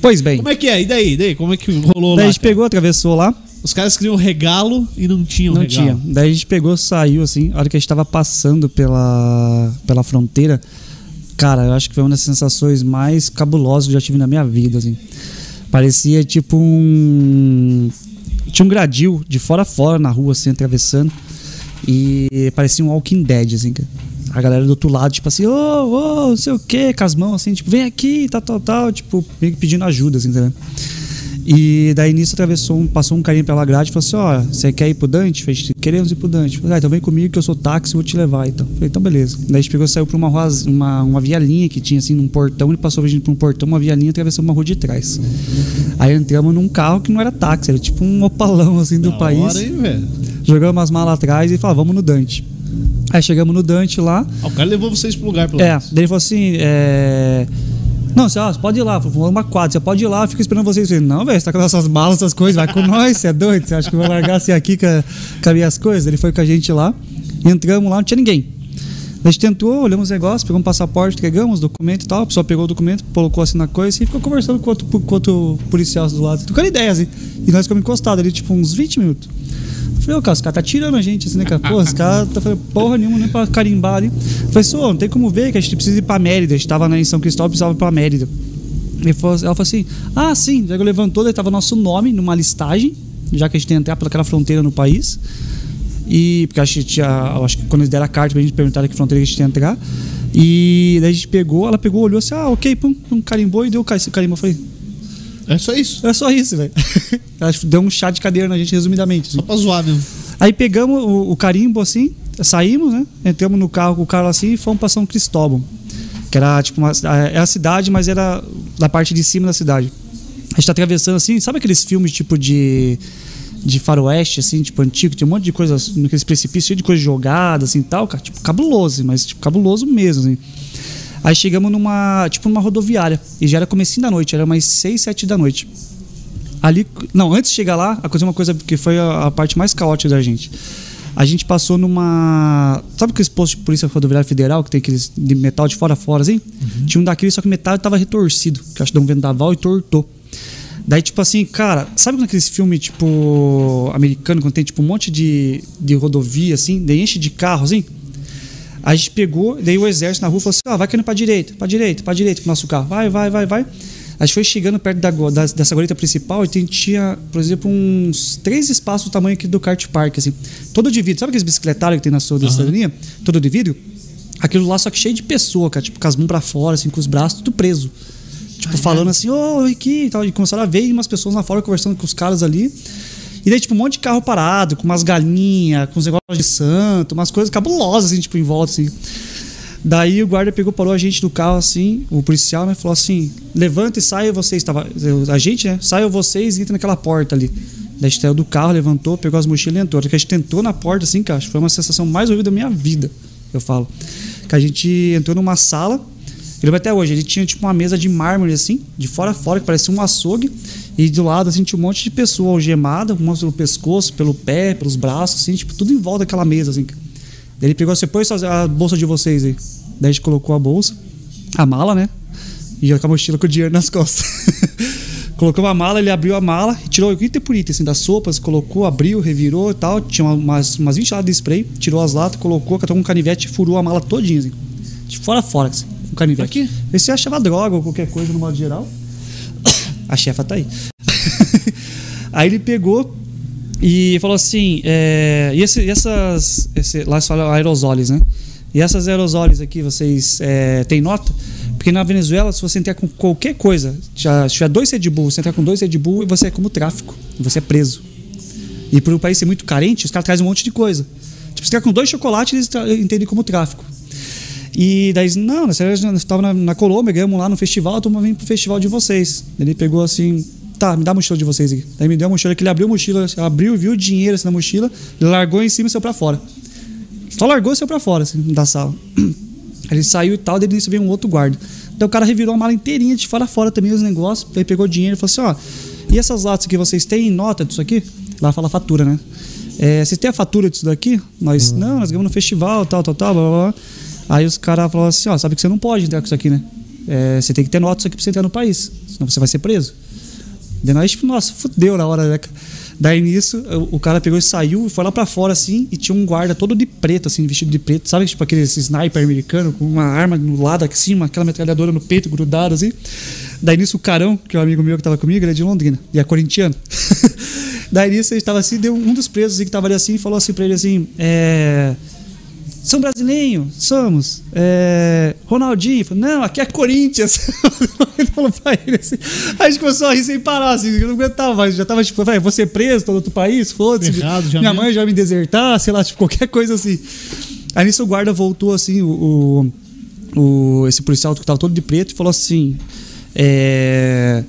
Pois bem. Como é que é? E daí? E daí? Como é que rolou Daí lá? a gente cara? pegou, atravessou lá. Os caras queriam regalo e não tinham Não regalo. tinha. Daí a gente pegou, saiu assim. A hora que a gente tava passando pela, pela fronteira, cara, eu acho que foi uma das sensações mais cabulosas que eu já tive na minha vida, assim. Parecia tipo um. Tinha um gradil de fora a fora na rua, assim, atravessando. E parecia um Walking Dead, assim. A galera do outro lado, tipo assim, ô, ô, não sei o que, com as mãos assim, tipo, vem aqui, tal, tal, tal, tipo, pedindo ajuda, assim, entendeu? E daí nisso atravessou um, passou um carinha pela grade e falou assim: Ó, você quer ir pro Dante? Falei, queremos ir pro Dante. Falei, ah, então vem comigo que eu sou táxi, vou te levar. Então, falei, então beleza. Daí a gente pegou e saiu pra uma, rua, uma, uma via linha que tinha assim num portão, ele passou a gente pra um portão, uma via linha, atravessou uma rua de trás. Aí entramos num carro que não era táxi, era tipo um opalão assim do Da país. hora, hein, velho? Jogamos as malas atrás e falamos, vamos no Dante. Aí chegamos no Dante lá. Ah, o cara levou vocês pro lugar, pelo É, menos. daí ele falou assim: é. Não, você, ó, você pode ir lá, falou uma quadra, você pode ir lá, fica esperando vocês. Falei, não, velho, você tá com as suas malas, essas coisas, vai com nós, você é doido? Você acha que eu vou largar assim aqui com, a- com as minhas coisas? Ele foi com a gente lá, entramos lá, não tinha ninguém. A gente tentou, olhamos os negócios, pegamos um passaporte, entregamos, documento e tal. A pessoa pegou o documento, colocou assim na coisa e ficou conversando com outro, com outro policial do lado, trocando ideia, assim. E nós ficamos encostados ali, tipo, uns 20 minutos. Eu Falei, ô, cara, os caras tá tirando a gente, assim, né, cara? Pô, os caras tá fazendo porra nenhuma, nem pra carimbar ali. Eu Falei, senhor, não tem como ver que a gente precisa ir pra Mérida. A gente tava na- em São Cristóvão, precisava ir pra Mérida. Ele falou, ela falou assim, ah, sim. Que levantou, daí tava nosso nome numa listagem, já que a gente tem que entrar pelaquela fronteira no país. E, porque a gente tinha, acho que quando eles deram a carta pra gente perguntar que fronteira a gente tinha que entrar. E daí a gente pegou, ela pegou, olhou assim, ah, ok, pum, pum carimbou e deu esse carimbo. Eu falei, É só isso? é só isso, velho. Ela deu um chá de cadeira na gente, resumidamente. assim. Só pra zoar mesmo. Aí pegamos o, o carimbo assim, saímos, né? Entramos no carro com o carro assim e fomos pra São Cristóvão. Que era tipo uma. É a cidade, mas era da parte de cima da cidade. A gente tá atravessando assim, sabe aqueles filmes tipo de. De faroeste, assim, tipo antigo, tinha um monte de coisa naqueles precipícios, cheio de coisa jogada, assim tal, cara, tipo, cabuloso, mas tipo, cabuloso mesmo, assim. Aí chegamos numa, tipo, numa rodoviária, e já era comecinho da noite, era mais 6, 7 da noite. Ali, não, antes de chegar lá, aconteceu uma coisa que foi a, a parte mais caótica da gente. A gente passou numa. Sabe aqueles postos de polícia rodoviária federal que tem aqueles de metal de fora a fora assim? Tinha um daqueles, só que metade tava retorcido, que acho que deu um vendaval e tortou. Daí, tipo assim, cara, sabe naqueles filmes, tipo, americano, quando tem, tipo, um monte de, de rodovia, assim, daí enche de carro, assim? A gente pegou, daí o exército na rua falou assim: ó, vai caindo pra direita, pra direita, pra direita com o nosso carro. Vai, vai, vai, vai. A gente foi chegando perto da, da- dessa guarita principal e tinha, por exemplo, uns três espaços do tamanho aqui do kart park, assim. Todo de vidro. Sabe aqueles bicicletários que tem na sua da cidadania? Todo de vidro? Aquilo lá, só que cheio de pessoa, cara. Tipo, com as mãos pra fora, assim, com os braços tudo preso. Tipo, falando assim, ô, aqui e tal. E começaram a ver umas pessoas lá fora conversando com os caras ali. E daí, tipo, um monte de carro parado, com umas galinhas, com uns negócios de santo, umas coisas cabulosas, assim, tipo, em volta, assim. Daí o guarda pegou, parou a gente do carro, assim, o policial, né? Falou assim: levanta e saia vocês. Tava, a gente, né? Saiam vocês e entra naquela porta ali. Daí a gente saiu do carro, levantou, pegou as mochilas e entrou. Que a gente tentou na porta, assim, cara, foi uma sensação mais horrível da minha vida, eu falo. Que a gente entrou numa sala, ele vai até hoje, ele tinha tipo uma mesa de mármore, assim, de fora a fora, que parecia um açougue. E do lado, assim, tinha um monte de pessoa algemada, umas pelo pescoço, pelo pé, pelos braços, assim, tipo, tudo em volta daquela mesa, assim. Daí ele pegou, você pôs a bolsa de vocês aí. Daí a gente colocou a bolsa, a mala, né? E eu com a mochila com o dinheiro nas costas. colocou uma mala, ele abriu a mala, tirou item por item, assim, das sopas, colocou, abriu, revirou e tal. Tinha umas, umas 20 latas de spray, tirou as latas, colocou, catou um canivete e furou a mala todinha, assim. De fora a fora, assim, canivete. Aqui? Vê se achava droga ou qualquer coisa no modo geral. A chefa tá aí. aí ele pegou e falou assim: é, e, esse, essas. Esse, lá se fala aerosoles, né? E essas aerosoles aqui, vocês é, têm nota? Porque na Venezuela, se você entrar com qualquer coisa, já, se tiver dois Red Bull, você entrar com dois Red Bull, você é como tráfico. Você é preso. E por um país ser muito carente, os caras trazem um monte de coisa. Tipo, se entrar com dois chocolates, eles entendem como tráfico. E daí, não, nós estava na, na Colômbia, ganhamos lá no festival, estamos vindo pro festival de vocês. Ele pegou assim, tá, me dá a mochila de vocês aqui. Daí me deu a mochila, que ele abriu a mochila, abriu, viu o dinheiro assim, na mochila, largou em cima e saiu pra fora. Só largou e saiu pra fora, assim, da sala. Ele saiu e tal, daí nisso veio um outro guarda. Daí o cara revirou a mala inteirinha de fora a fora também os negócios. Daí pegou dinheiro e falou assim: ó, e essas latas que vocês têm nota disso aqui? Lá fala fatura, né? É, vocês têm a fatura disso daqui? Nós, não, nós ganhamos no festival, tal, tal, tal, blá, blá, blá. Aí os caras falaram assim: ó, sabe que você não pode entrar com isso aqui, né? É, você tem que ter nota aqui pra você entrar no país, senão você vai ser preso. Daí nós, tipo, nossa, fudeu na hora, né? Daí nisso, o, cara pegou e saiu, foi lá pra fora assim, e tinha um guarda todo de preto, assim, vestido de preto, sabe? Tipo aquele sniper americano com uma arma no lado aqui cima, aquela metralhadora no peito, grudada assim. Daí nisso, o Carão, que é um amigo meu que tava comigo, ele é de Londrina, e é corintiano. Daí nisso, ele tava assim, deu um dos presos que tava ali assim, e falou assim pra ele assim: é. São brasileiro? Somos. É, Ronaldinho? Não, aqui é Corinthians. Ele falou pra ele assim. Aí a gente começou a rir sem parar, assim, eu não aguentava mais. Já tava tipo, vai, vou ser preso, no outro país, foda-se. Minha mesmo. mãe já me desertar, sei lá, tipo, qualquer coisa assim. Aí nisso o guarda voltou assim, o, o, o- esse policial que tava todo de preto, e falou assim: é,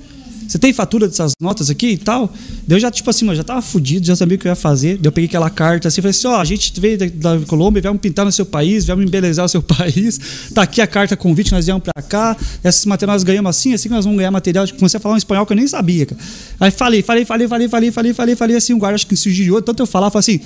Você tem fatura dessas notas aqui e tal? Daí eu já, tipo assim, mano, já tava fudido, já sabia o que eu ia fazer. Daí eu peguei aquela carta assim, falei assim: ó, a gente veio da, da Colômbia, viemos pintar no seu país, viemos embelezar o seu país. Tá aqui a carta convite, nós viemos pra cá. Esses materiais nós ganhamos assim, assim que nós vamos ganhar material. Tipo, comecei a falar um espanhol que eu nem sabia, cara. Aí falei, falei, falei, falei, falei, falei, falei, assim, o guarda acho que se giriou, tanto eu falar, falei assim.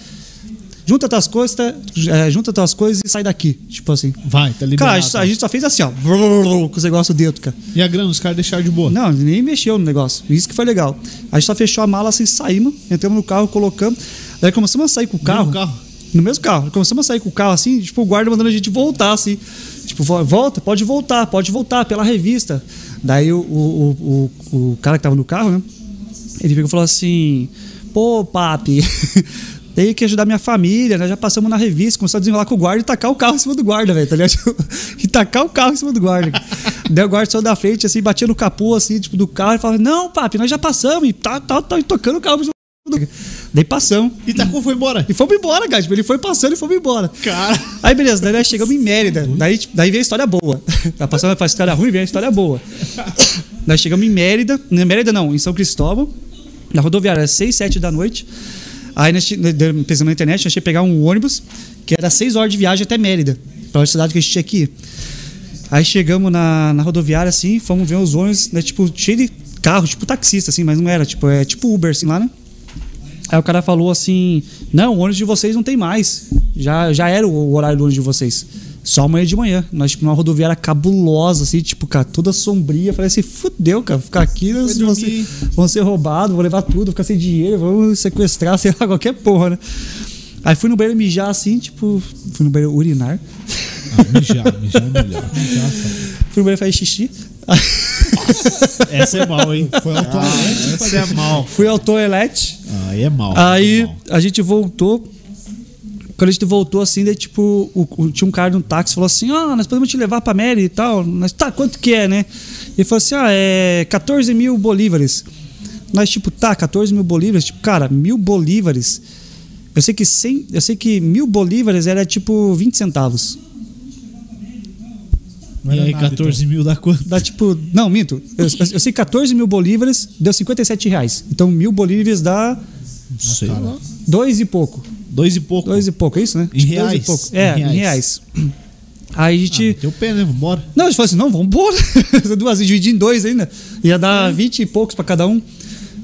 Junta tuas coisas, tá- é, junta tuas coisas e sai daqui. Tipo assim. Vai, tá liberado. Cara, a gente, a gente só fez assim, ó. Com os negócios dentro, cara. E a grana, os caras deixaram de boa? Não, nem mexeu no negócio. Isso que foi legal. A gente só fechou a mala assim, saímos, entramos no carro, colocamos. Daí começamos a sair com o carro. No carro? No mesmo carro. Começamos a sair com o carro assim, tipo, o guarda mandando a gente voltar, assim. Tipo, vo- volta, pode voltar, pode voltar, pela revista. Daí o, o, o, o cara que tava no carro, né? Ele pegou e falou assim: pô, papi. Tem que ajudar minha família, né? Já passamos na revista, começou a desenrolar com o guarda e tacar o carro em cima do guarda, velho, tá ligado? e tacar o carro em cima do guarda. Daí o guarda saiu da frente, assim, batia no capô, assim, tipo, do carro e falava: Não, papi, nós já passamos, e tá, tá, tá tocando o carro em cima do Daí passamos. E tacou, foi embora. E fomos embora, cara. Tipo, ele foi passando e fomos embora. Cara. Aí, beleza, daí nós chegamos em Mérida. Daí, tipo, daí veio a história boa. Tá passando pra história ruim, veio a história boa. nós chegamos em Mérida. Não, Mérida não, em São Cristóvão. Na rodoviária, às 6, 7 da noite. Aí pensamos na internet, que pegar um ônibus, que era 6 horas de viagem até Mérida, pra cidade que a gente tinha ir. Aí chegamos na, na rodoviária, assim, fomos ver os ônibus, né, tipo, cheio de carro, tipo taxista, assim, mas não era, tipo, é tipo Uber, assim, lá, né? Aí o cara falou assim: Não, o ônibus de vocês não tem mais. Já, já era o horário do ônibus de vocês. Só amanhã de manhã. Nós, tipo, numa rodoviária cabulosa, assim, tipo, cara, toda sombria. Falei assim: fudeu, cara, ficar aqui, nós vão ser, vão ser roubados, vou levar tudo, vou ficar sem dinheiro, vamos sequestrar, sei lá, qualquer porra, né? Aí fui no banheiro mijar assim, tipo, fui no banheiro urinar. Ah, mijar, mijar é melhor. Fui no banheiro fazer xixi. Essa é mal, hein? Foi ao toalete. Essa é mal. Fui ao toalete. Aí é mal. Aí a gente voltou. Quando a gente voltou assim, daí tipo, o, o- tinha um cara no táxi falou assim: Ó, nós podemos te levar pra Mary e tal. Nós, tá, quanto que é, né? Ele falou assim: Ah, é 14 mil bolívares. Nós, tipo, tá, 14 mil bolívares. Tipo, cara, mil bolívares. Eu sei que 100, eu sei que mil bolívares era tipo 20 centavos. Não E aí, nada, 14 mil dá quanto? Dá tipo. Não, minto. Eu, eu sei que 14 mil bolívares deu 57 reais. Então mil bolívares dá Não sei dois e pouco. Dois e pouco. Dois e pouco, é isso, né? Em Tipo, dois reais. E pouco. É, em reais. reais. Aí a gente. Teu pé, né? Vambora. Não, a gente falou assim: não, vamos embora. Duas, dividir em dois ainda. Ia dar 20 e poucos pra cada um.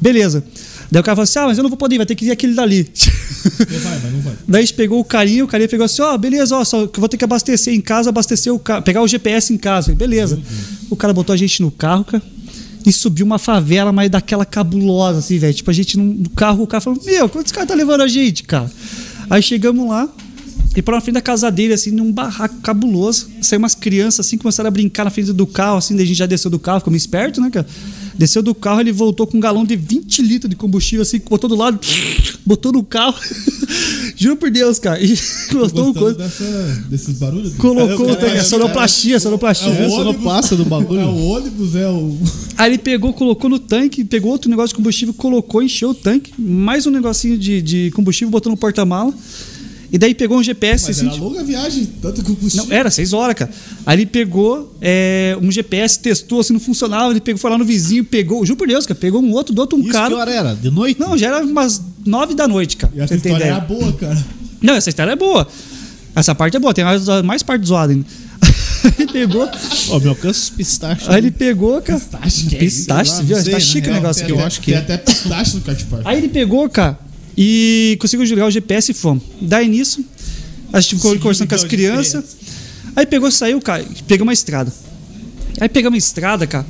Beleza. Daí o cara falou assim: ah, mas eu não vou poder ir, vai ter que ir aquele dali. Você vai, mas não vai. Daí a gente pegou o carinho, o carinha pegou assim, ó, beleza, ó, só que eu vou ter que abastecer em casa, abastecer o carro, pegar o GPS em casa. Falei, beleza. O cara botou a gente no carro, cara, e subiu uma favela, mas daquela cabulosa, assim, velho. Tipo, a gente no, carro, o cara falou, meu, quantos caras tá levando a gente, cara? Aí chegamos lá, e para na frente da casa dele, assim, num barraco cabuloso. Saiu umas crianças, assim, começaram a brincar na frente do carro, assim, daí a gente já desceu do carro, ficou esperto, né, cara? Desceu do carro, ele voltou com um galão de 20 litros de combustível, assim, botou do lado, botou no carro. Juro por Deus, cara. E botou um coisa. dessa, desses barulhos? Colocou É, o tanque, é, sonoplastia, sonoplastia. É não ônibus, passa do bagulho. É o ônibus, é o. Aí ele pegou, colocou no tanque, pegou outro negócio de combustível, colocou, encheu o tanque, mais um negocinho de, de combustível, botou no porta-mala. E daí pegou um GPS Mas assim. era longa viagem, tanto combustível. Não, era seis horas, cara. Aí ele pegou é, um GPS, testou, assim, não funcionava. Ele pegou, foi lá no vizinho, pegou, juro por Deus, cara, pegou um outro do outro, um Isso cara. que hora era? De noite? Não, já era umas nove da noite, cara. E essa história ideia? era boa, cara. Não, essa história é boa. Essa parte é boa, tem mais, mais parte zoada ainda. ele pegou, Ó, me alcança os pistachos. aí ele pegou, cara. Pistache. Pistache, você viu? Sei, Tá né? chique o É, negócio aqui. eu acho que Tem é. até pistache no kart park. Aí ele pegou, cara, e conseguiu jogar o GPS e fomos. Daí nisso, a gente ficou conversando com as crianças. Aí pegou, saiu, cara, pegou uma estrada. Aí pegamos uma estrada, cara,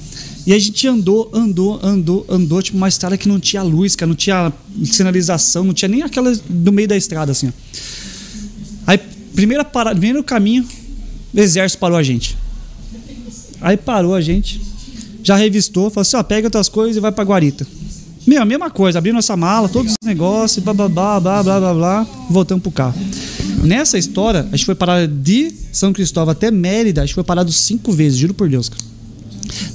e a gente andou, andou, andou, andou, tipo uma estrada que não tinha luz, cara, não tinha sinalização, não tinha nem aquela do meio da estrada, assim, ó. Aí, primeira parada, primeiro caminho, o exército parou a gente. Aí parou a gente, já revistou, falou assim: ó, pega outras coisas e vai pra Guarita. Meu, a mesma coisa, abrir nossa mala, todos os negócios, blá blá blá blá blá blá blá, voltamos pro carro. Nessa história, a gente foi parar de São Cristóvão até Mérida, a gente foi parado cinco vezes, juro por Deus. cara.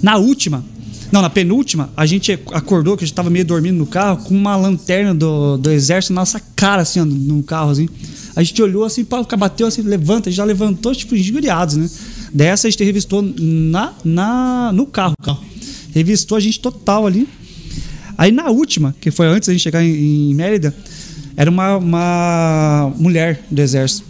Na última, não, na penúltima, a gente acordou, que a gente tava meio dormindo no carro, com uma lanterna do, do exército na nossa cara, assim, ó, no carro, assim. A gente olhou assim, pá, bateu assim, levanta, a gente já levantou, tipo, injuriados, né? Dessa a gente revistou na, na, no carro. Revistou a gente total ali. Aí na última, que foi antes da gente chegar em, em Mérida, era uma, uma mulher do exército.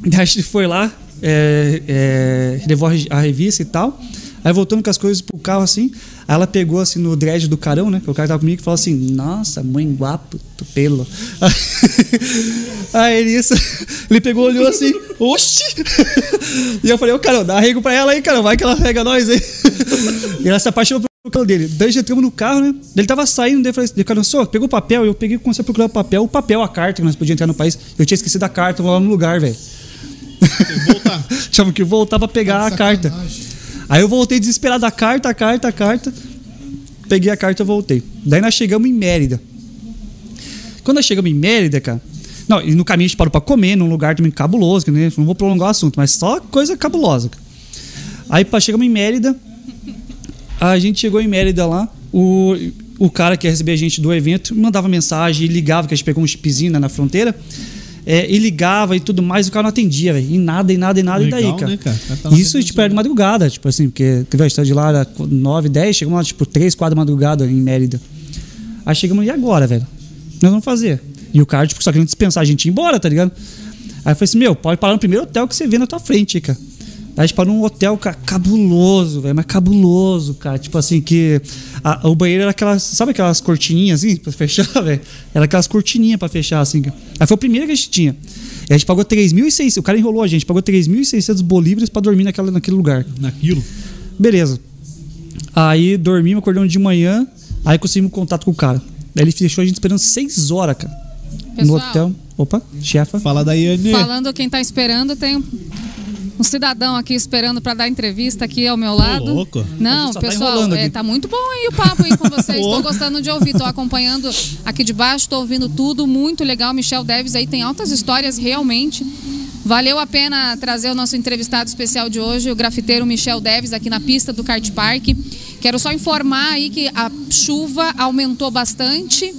Daí a gente foi lá, é, é, levou a revista e tal. Aí voltando com as coisas pro carro assim, aí ela pegou assim no dread do carão, né? Que o cara tava comigo e falou assim: Nossa, mãe guapo, tu pelo. Aí ele, isso, ele pegou, olhou assim, oxi! E eu falei, ô carão, dá arrego pra ela aí, cara, vai que ela pega nós aí. E ela se apaixonou pelo carro dele. Daí já entramos no carro, né? Ele tava saindo, daí eu falei, cara, só, pegou o papel, eu peguei, comecei a procurar o papel, o papel, a carta que nós podíamos entrar no país. Eu tinha esquecido a carta, vou lá no lugar, velho. voltar. Tivemos que voltar pra pegar a carta. Aí eu voltei desesperado, a carta, a carta, a carta. Peguei a carta e voltei. Daí nós chegamos em Mérida. Quando nós chegamos em Mérida, cara. Não, e no caminho a gente parou pra comer, num lugar também cabuloso, que né, não vou prolongar o assunto, mas só coisa cabulosa. cara. Aí pá, chegamos em Mérida. A gente chegou em Mérida lá. O, o cara que ia receber a gente do evento mandava mensagem ligava, que a gente pegou um chipzinho né, na fronteira. É, e ligava e tudo mais, o cara não atendia, velho. E nada, e nada, e nada, Legal, e daí, cara. né, cara? Tá Isso, tipo, era de madrugada, tipo assim, porque que, velho, a gente tá de lá era 9, 10, chegamos lá, tipo, 3, 4 da madrugada em Mérida. Aí chegamos, e agora, velho? Nós vamos fazer. E o cara, tipo, só querendo dispensar a gente ir embora, tá ligado? Aí eu falei assim, meu, pode parar no primeiro hotel que você vê na tua frente, cara. Aí a gente parou num hotel, cara, cabuloso, velho, mas cabuloso, cara. Tipo assim, que a- o banheiro era aquelas, sabe aquelas cortininhas assim, pra fechar, velho? Era aquelas cortininhas pra fechar, assim, cara. Aí foi o primeiro que a gente tinha. E a gente pagou 3.600, o cara enrolou a gente, pagou 3.600 bolívares pra dormir naquela, naquele lugar. Naquilo. Beleza. Aí dormimos, acordamos de manhã, aí conseguimos contato com o cara. Daí ele fechou a gente esperando 6 horas, cara. no Pessoal. hotel. Opa, chefa. Fala daí, Anne. Falando quem tá esperando, tem um, cidadão aqui esperando para dar entrevista aqui ao meu lado. louco. Não, tá pessoal, enrolando é, tá muito bom aí o papo aí com vocês. Estou gostando de ouvir, tô acompanhando aqui de baixo, tô ouvindo tudo, muito legal. Michel Deves aí tem altas histórias realmente. Valeu a pena trazer o nosso entrevistado especial de hoje, o grafiteiro Michel Deves, aqui na pista do Kart Park. Quero só informar aí que a chuva aumentou bastante,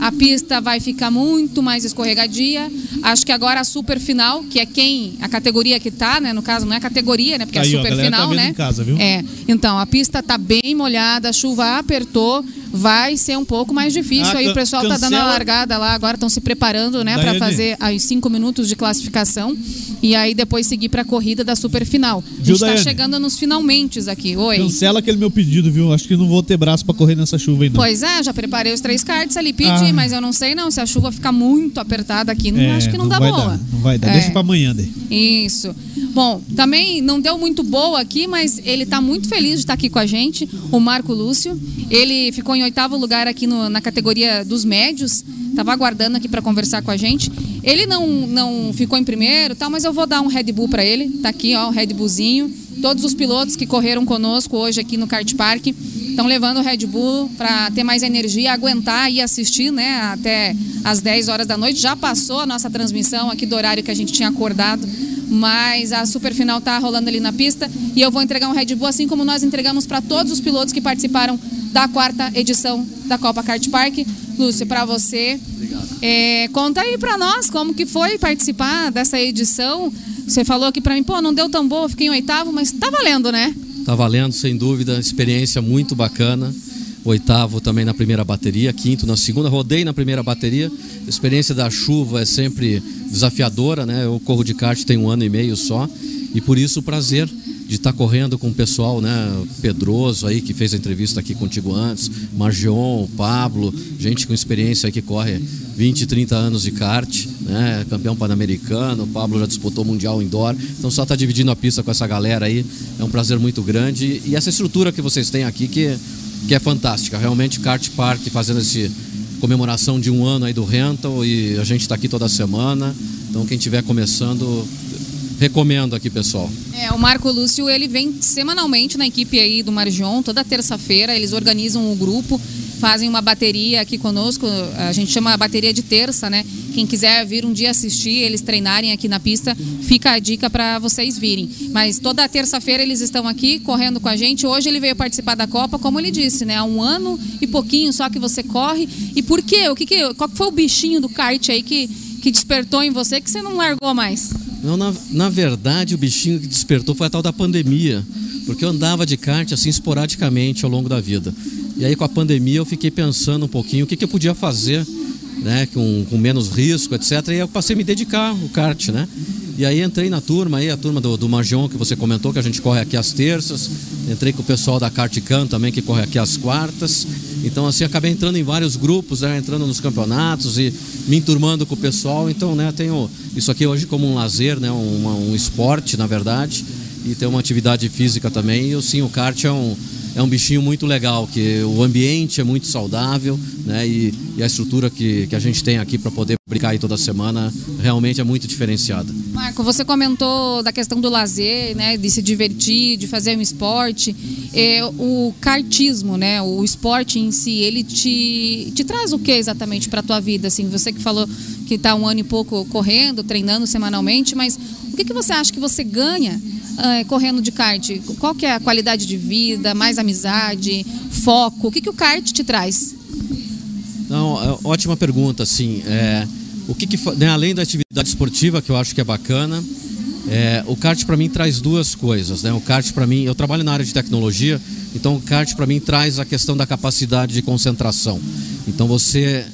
a pista vai ficar muito mais escorregadia. Acho que agora a super final, que é quem, a categoria que tá, né? No caso, não é categoria, né? Porque Aí, é ó, a super tá final, vendo né? em casa, viu? É. Então, a pista tá bem molhada, a chuva apertou. Vai ser um pouco mais difícil. Ah, aí o pessoal tá dando a largada lá, agora estão se preparando, né, para Daiane. fazer aí cinco minutos de classificação e aí depois seguir para a corrida da super final. A Viu, gente tá Daiane? chegando nos finalmente aqui. Oi. Cancela aquele meu pedido, viu? Acho que não vou ter braço pra correr nessa chuva não. Pois é, já preparei os três cards ali, pedi, Ah. mas eu não sei não, se a chuva ficar muito apertada aqui, não, É, acho que não, dá vai boa. Dar, não vai dar. É. Deixa pra amanhã, daí. Isso. Bom, também não deu muito boa aqui, mas ele está muito feliz de estar aqui com a gente, o Marco Lúcio. Ele ficou em oitavo lugar aqui no- na categoria dos médios, estava aguardando aqui para conversar com a gente. Ele não, não ficou em primeiro, tal, mas eu vou dar um Red Bull para ele. Tá aqui, ó, o Red Bullzinho. Todos os pilotos que correram conosco hoje aqui no Kart Park estão levando o Red Bull para ter mais energia, aguentar e assistir, né, até às 10 horas da noite. Já passou a nossa transmissão aqui do horário que a gente tinha acordado, mas a super final tá rolando ali na pista e eu vou entregar um Red Bull assim como nós entregamos para todos os pilotos que participaram da quarta edição da Copa Kart Park. Lúcio, para você, é, conta aí para nós como que foi participar dessa edição. Você falou aqui para mim, pô, não deu tão boa, fiquei em oitavo, mas tá valendo, né? Tá valendo, sem dúvida, experiência muito bacana. Oitavo também na primeira bateria, quinto na segunda, rodei na primeira bateria. Experiência da chuva é sempre desafiadora, né? Eu corro de kart tem um ano e meio só e por isso o prazer de estar correndo com o pessoal, né? Pedroso aí que fez a entrevista aqui contigo antes, Margion, Pablo, gente com experiência aí que corre 20, 30 anos de kart, né? Campeão pan-americano, Pablo já disputou mundial indoor, então só tá dividindo a pista com essa galera aí é um prazer muito grande e essa estrutura que vocês têm aqui que que é fantástica, realmente kart park fazendo esse comemoração de um ano aí do rental e a gente está aqui toda semana, então quem estiver começando recomendo aqui pessoal. É, o Marco Lúcio, ele vem semanalmente na equipe aí do Margion, toda terça-feira, eles organizam o grupo, fazem uma bateria aqui conosco, a gente chama a bateria de terça, né? Quem quiser vir um dia assistir, eles treinarem aqui na pista, fica a dica para vocês virem. Mas toda terça-feira eles estão aqui correndo com a gente. Hoje ele veio participar da Copa, como ele disse, né? Há um ano e pouquinho só que você corre. E por quê? O que, que qual foi o bichinho do kart aí que, que despertou em você que você não largou mais? Não, na, na verdade, o bichinho que despertou foi a tal da pandemia, porque eu andava de kart assim esporadicamente ao longo da vida. E aí, com a pandemia, eu fiquei pensando um pouquinho o que, que eu podia fazer, né, com, com menos risco, etc. E eu passei a me dedicar ao kart, né? E aí entrei na turma, aí a turma do, do que você comentou, que a gente corre aqui às terças. Entrei com o pessoal da Kartcan também, que corre aqui às quartas. Então, assim, acabei entrando em vários grupos, né, entrando nos campeonatos e me enturmando com o pessoal. Então, né, tenho isso aqui hoje como um lazer, né, uma- um esporte, na verdade. E tem uma atividade física também. E, sim, o kart é um, é um bichinho muito legal, que o ambiente é muito saudável, né? E, e a estrutura que, que a gente tem aqui para poder brincar aí toda semana realmente é muito diferenciada. Marco, você comentou da questão do lazer, né, de se divertir, de fazer um esporte. É, o kartismo, né, o esporte em si, ele te, te traz o que exatamente para a tua vida? Assim, você que falou que está um ano e pouco correndo, treinando semanalmente, mas o que, que você acha que você ganha ah, correndo de kart? Qual que é a qualidade de vida, mais amizade, foco? O que, que o kart te traz? Não, é ótima pergunta, assim. É, o que, que né, além da atividade esportiva, que eu acho que é bacana, é, o kart para mim traz duas coisas, né? O kart para mim, eu trabalho na área de tecnologia, então o kart para mim traz a questão da capacidade de concentração. Então você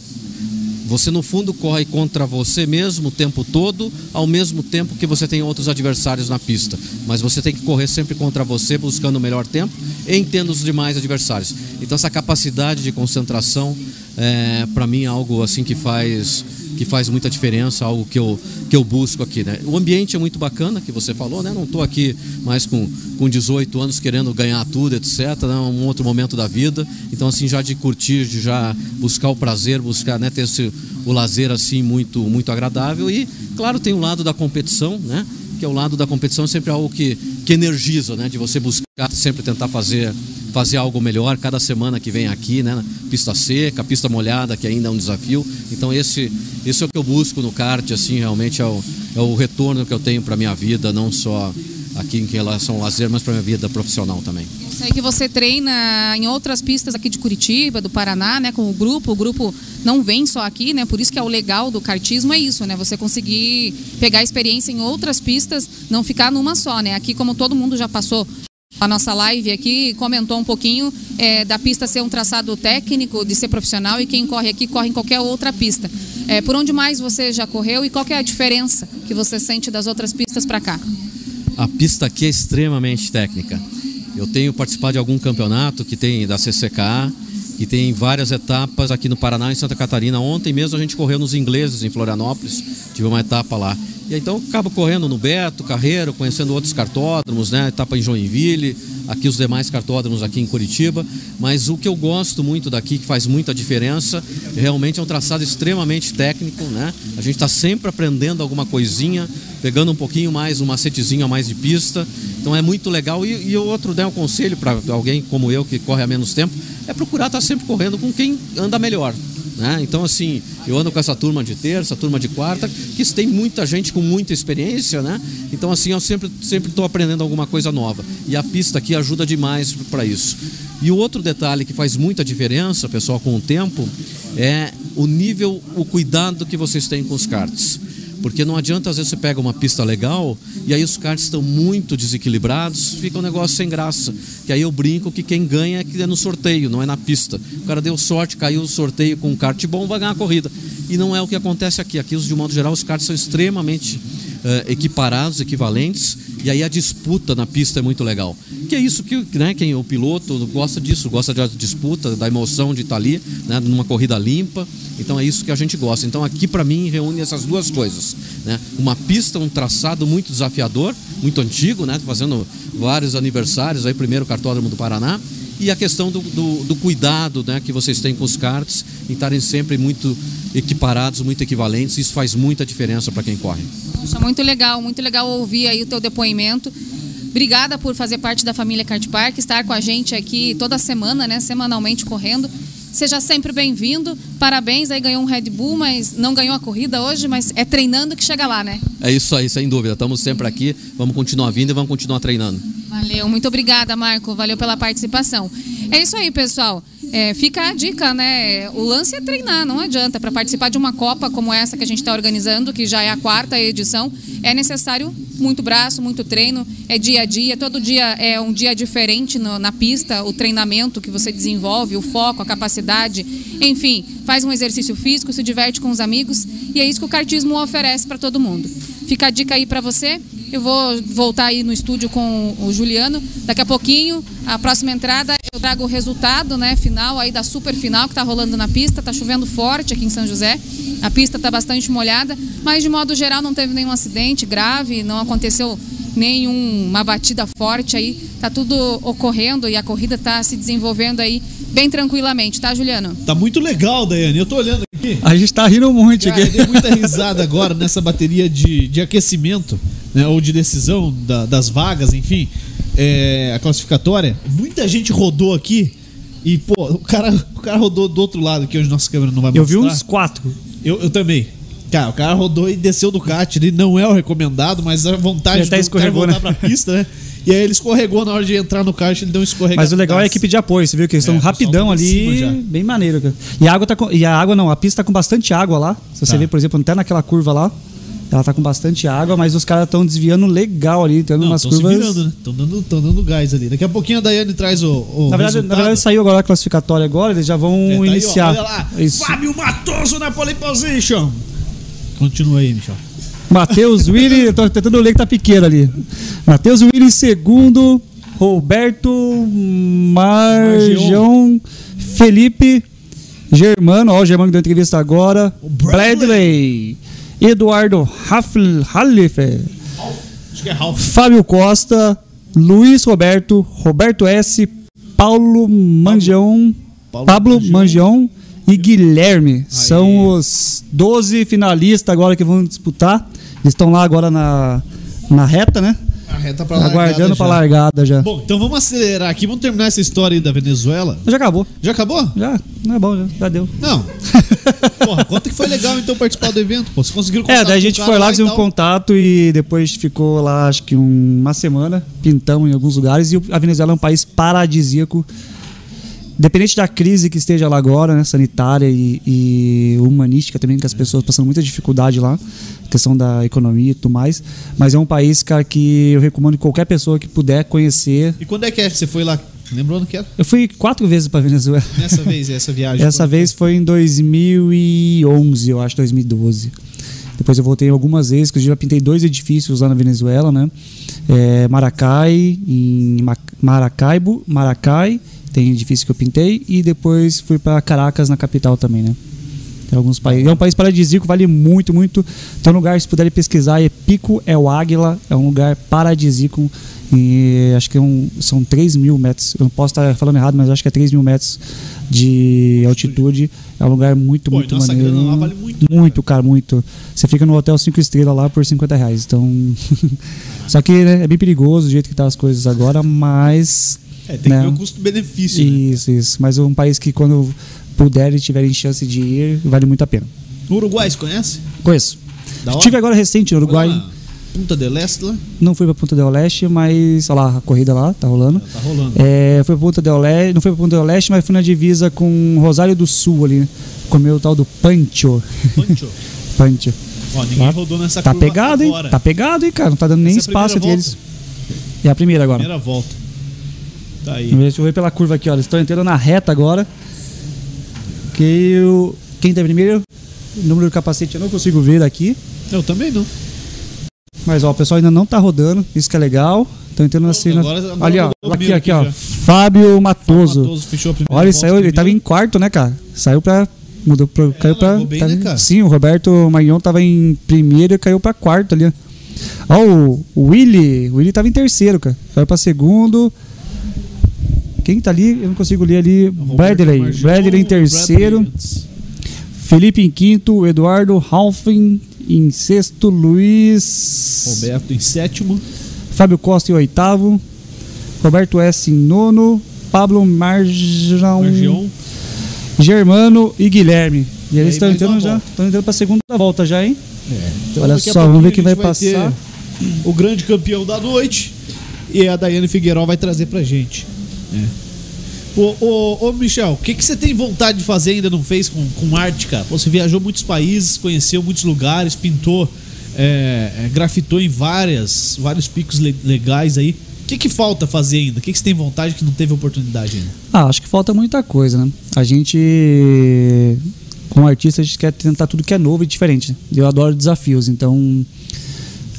você no fundo corre contra você mesmo o tempo todo, ao mesmo tempo que você tem outros adversários na pista. Mas você tem que correr sempre contra você, buscando o melhor tempo e tendo os demais adversários. Então essa capacidade de concentração, é, para mim, é algo assim que faz que faz muita diferença, algo que eu, que eu busco aqui. Né? O ambiente é muito bacana, que você falou, né? não estou aqui mais com, com 18 anos querendo ganhar tudo, etc. É um outro momento da vida. Então, assim, já de curtir, de já buscar o prazer, buscar né, ter esse, o lazer assim muito, muito agradável. E, claro, tem o lado da competição, né? Que é o lado da competição sempre algo que, que energiza, né? De você buscar sempre tentar fazer fazer algo melhor cada semana que vem aqui, né? Pista seca, pista molhada, que ainda é um desafio. Então esse esse é o que eu busco no kart, assim, realmente é o, é o retorno que eu tenho para minha vida, não só aqui em relação ao lazer, mas para minha vida profissional também. Sei que você treina em outras pistas aqui de Curitiba, do Paraná, né, com o grupo. O grupo não vem só aqui, né? Por isso que é o legal do kartismo é isso, né? Você conseguir pegar experiência em outras pistas, não ficar numa só, né? Aqui como todo mundo já passou a nossa live aqui comentou um pouquinho é, da pista ser um traçado técnico, de ser profissional e quem corre aqui corre em qualquer outra pista. É, por onde mais você já correu e qual é a diferença que você sente das outras pistas para cá? A pista aqui é extremamente técnica. Eu tenho participado de algum campeonato que tem da CCK, que tem várias etapas aqui no Paraná e Santa Catarina. Ontem mesmo a gente correu nos ingleses em Florianópolis, tive uma etapa lá. E então acabo correndo no Beto, Carreiro, conhecendo outros cartódromos, né? Etapa em Joinville, aqui os demais cartódromos aqui em Curitiba. Mas o que eu gosto muito daqui, que faz muita diferença, realmente é um traçado extremamente técnico, né? A gente está sempre aprendendo alguma coisinha, pegando um pouquinho mais, um macetezinho a mais de pista. Então é muito legal. E, e outro né, um conselho para alguém como eu que corre há menos tempo é procurar estar tá sempre correndo com quem anda melhor. Né? Então, assim, eu ando com essa turma de terça, turma de quarta, que tem muita gente com muita experiência, né? Então, assim, eu sempre estou aprendendo alguma coisa nova. E a pista aqui ajuda demais para isso. E o outro detalhe que faz muita diferença, pessoal, com o tempo, é o nível, o cuidado que vocês têm com os karts. Porque não adianta, às vezes, você pega uma pista legal e aí os karts estão muito desequilibrados, fica um negócio sem graça. Que aí eu brinco que quem ganha é que é no sorteio, não é na pista. O cara deu sorte, caiu o sorteio com um kart bom, vai ganhar a corrida. E não é o que acontece aqui. Aqui, de modo geral, os karts são extremamente uh, equiparados, equivalentes, e aí a disputa na pista é muito legal. Que é isso que né, quem o piloto gosta disso, gosta da disputa, da emoção de estar ali, né, numa corrida limpa. Então é isso que a gente gosta. Então aqui para mim reúne essas duas coisas, né? Uma pista, um traçado muito desafiador, muito antigo, né? Fazendo vários aniversários aí, primeiro cartódromo do Paraná e a questão do, do, do, cuidado né, que vocês têm com os karts em estarem sempre muito equiparados, muito equivalentes. Isso faz muita diferença para quem corre. Muito legal, muito legal ouvir aí o teu depoimento. Obrigada por fazer parte da família Kart Park, estar com a gente aqui toda semana, né, semanalmente correndo. Seja sempre bem-vindo. Parabéns, aí ganhou um Red Bull, mas não ganhou a corrida hoje, mas é treinando que chega lá, né? É isso aí, sem dúvida. Estamos sempre aqui, vamos continuar vindo e vamos continuar treinando. Valeu, muito obrigada, Marco. Valeu pela participação. É isso aí, pessoal. É, fica a dica, né? O lance é treinar, não adianta. Para participar de uma Copa como essa que a gente está organizando, que já é a quarta edição, é necessário muito braço, muito treino, é dia a dia. Todo dia é um dia diferente no, na pista, o treinamento que você desenvolve, o foco, a capacidade. Enfim, faz um exercício físico, se diverte com os amigos e é isso que o kartismo oferece para todo mundo. Fica a dica aí para você. Eu vou voltar aí no estúdio com o Juliano. Daqui a pouquinho, a próxima entrada, eu trago o resultado né, final aí da super final que está rolando na pista. Está chovendo forte aqui em São José. A pista está bastante molhada, mas de modo geral não teve nenhum acidente grave, não aconteceu nenhuma batida forte aí. Tá tudo ocorrendo e a corrida está se desenvolvendo aí bem tranquilamente, tá, Juliano? Tá muito legal, Daiane. Eu tô olhando aqui. A gente tá rindo muito Cara, aqui. Eu dei muita risada agora nessa bateria de, de aquecimento, né, ou de decisão da, das vagas, enfim, é, a classificatória. Muita gente rodou aqui e, pô, o cara, o cara rodou do outro lado aqui, onde nossa câmera não vai Eu mostrar. vi uns quatro. Eu, eu também. Cara, o cara rodou e desceu do kart. Ele não é o recomendado, mas a vontade Ele até do cara voltar né? pra pista, né? E aí ele escorregou na hora de entrar no kart, ele deu um escorregado. Mas o legal é a equipe de apoio, você viu que eles estão É, o pessoal rapidão tá ali, bem maneiro, cara. E a água tá com, e a água não, a pista tá com bastante água lá. Se você Tá. ver, por exemplo, até naquela curva lá, ela tá com bastante água, mas os caras estão desviando legal ali, tendo Não, umas estão se curvas. virando, né? Estão dando, tão dando gás ali. Daqui a pouquinho a Daiane traz o, o Na verdade, na verdade, saiu agora a classificatória agora, eles já vão É, tá aí, ó, iniciar. olha lá, Isso. Fábio Matoso na pole position. Continua aí, Michel. Matheus Willi, tô tentando ler que tá pequeno ali. Matheus Willi em segundo, Roberto Marjão, Felipe Germano, ó, o Germano que deu entrevista agora, Bradley, Eduardo que é. Fábio Costa, Luiz Roberto, Roberto S, Paulo Mangião, Paulo Pablo Mangião. E Guilherme. São os 12 finalistas agora que vão disputar. Eles estão lá agora na, na reta, né? A reta pra Aguardando largada pra já. largada já. Bom, então vamos acelerar aqui, vamos terminar essa história aí da Venezuela. Já acabou. Já acabou? Já, não é bom, já, já deu. Não. Porra, conta que foi legal então participar do evento, pô. Vocês conseguiram É, contato daí a gente foi lá, fizemos um contato e depois ficou lá, acho que um- uma semana, pintamos em alguns lugares. E a Venezuela é um país paradisíaco. Dependente da crise que esteja lá agora, né, sanitária e, e humanística também, que as pessoas passando muita dificuldade lá, questão da economia e tudo mais. Mas é um país, cara, que eu recomendo qualquer pessoa que puder conhecer. E quando é que é que você foi lá? Lembrou onde que era? Eu fui quatro vezes pra Venezuela. Nessa vez, essa viagem. Essa vez foi em 2011, eu acho, 2012. Depois eu voltei algumas vezes, que eu já pintei dois edifícios lá na Venezuela, né? É, Maracai, em Ma- Maracaibo, Maracai, tem edifício que eu pintei, e depois fui para Caracas, na capital também, né? Tem alguns países. É um país paradisíaco, vale muito, muito. Tem um lugar, se puderem pesquisar, é Pico El Águila, é um lugar paradisíaco. E acho que é um- são 3 mil metros. Eu não posso estar falando errado, mas acho que é 3 mil metros de altitude. É um lugar muito, Pô, muito nossa maneiro. grana lá vale muito, né, Muito, cara, muito. Você fica no hotel 5 estrelas lá por 50 reais. Então. Só que né, é bem perigoso o jeito que tá as coisas agora, mas. É, tem que né, ver o custo-benefício. né? Isso, isso. Mas é um país que quando puderem e tiverem chance de ir, vale muito a pena. Uruguai, você conhece? Conheço. Estive agora recente no Uruguai. Punta del Este lá? Não fui pra Punta del Leste, mas olha lá, a corrida lá, tá rolando. Tá rolando. É, fui pra Punta del Leste, não fui pra Punta del Leste, mas fui na divisa com Rosário do Sul ali, né? Comer o tal do Pancho. Pancho? Pancho. Ó, ninguém Lá- rodou nessa Tá curva pegado, hein? agora. Tá pegado, hein, cara? Não tá dando nem Essa é espaço entre eles. É a primeira agora. Primeira volta. Tá aí. Deixa eu ver pela curva aqui. Eles estão entrando na reta agora. Que o... Quem tá primeiro? O número do capacete eu não consigo ver daqui. Eu também não. Mas ó, o pessoal ainda não tá rodando, isso que é legal. Estão entrando assim. na- agora Ali, ó. Aqui, aqui, aqui ó. já. Fábio Matoso. Matoso fechou a primeira Olha, ele saiu, ele tava em quarto, né, cara? Saiu pra. Mudou pra. caiu pra. bem, tá- né? Sim, o Roberto Magnon tava em primeiro e caiu pra quarto ali, ó. Ó, o, o Willy. O Willy tava em terceiro, cara. Caiu pra segundo. Quem tá ali? Eu não consigo ler ali. Bradley. Bradley em terceiro. Bradley. Felipe em quinto. Eduardo Halfin em sexto. Luiz. Roberto em sétimo. Fábio Costa em oitavo. Roberto S em nono. Pablo Marjão. Margion. Germano e Guilherme. E eles estão entrando já. Estão entrando pra segunda volta já, hein? Então, Olha a só, vamos ver quem a vai gente passar. O grande campeão da noite. E a Daiane Figueiró vai trazer pra gente. É. Ô, ô, ô, Michel, o que, que você tem vontade de fazer ainda não fez com, com arte, cara? Você viajou muitos países, conheceu muitos lugares, pintou, é, é, grafitou em várias, vários picos le- legais aí. O que, que falta fazer ainda? O que, que você tem vontade que não teve oportunidade ainda? Ah, acho que falta muita coisa, né? A gente, como artista, a gente quer tentar tudo que é novo e diferente. né? Eu adoro desafios, então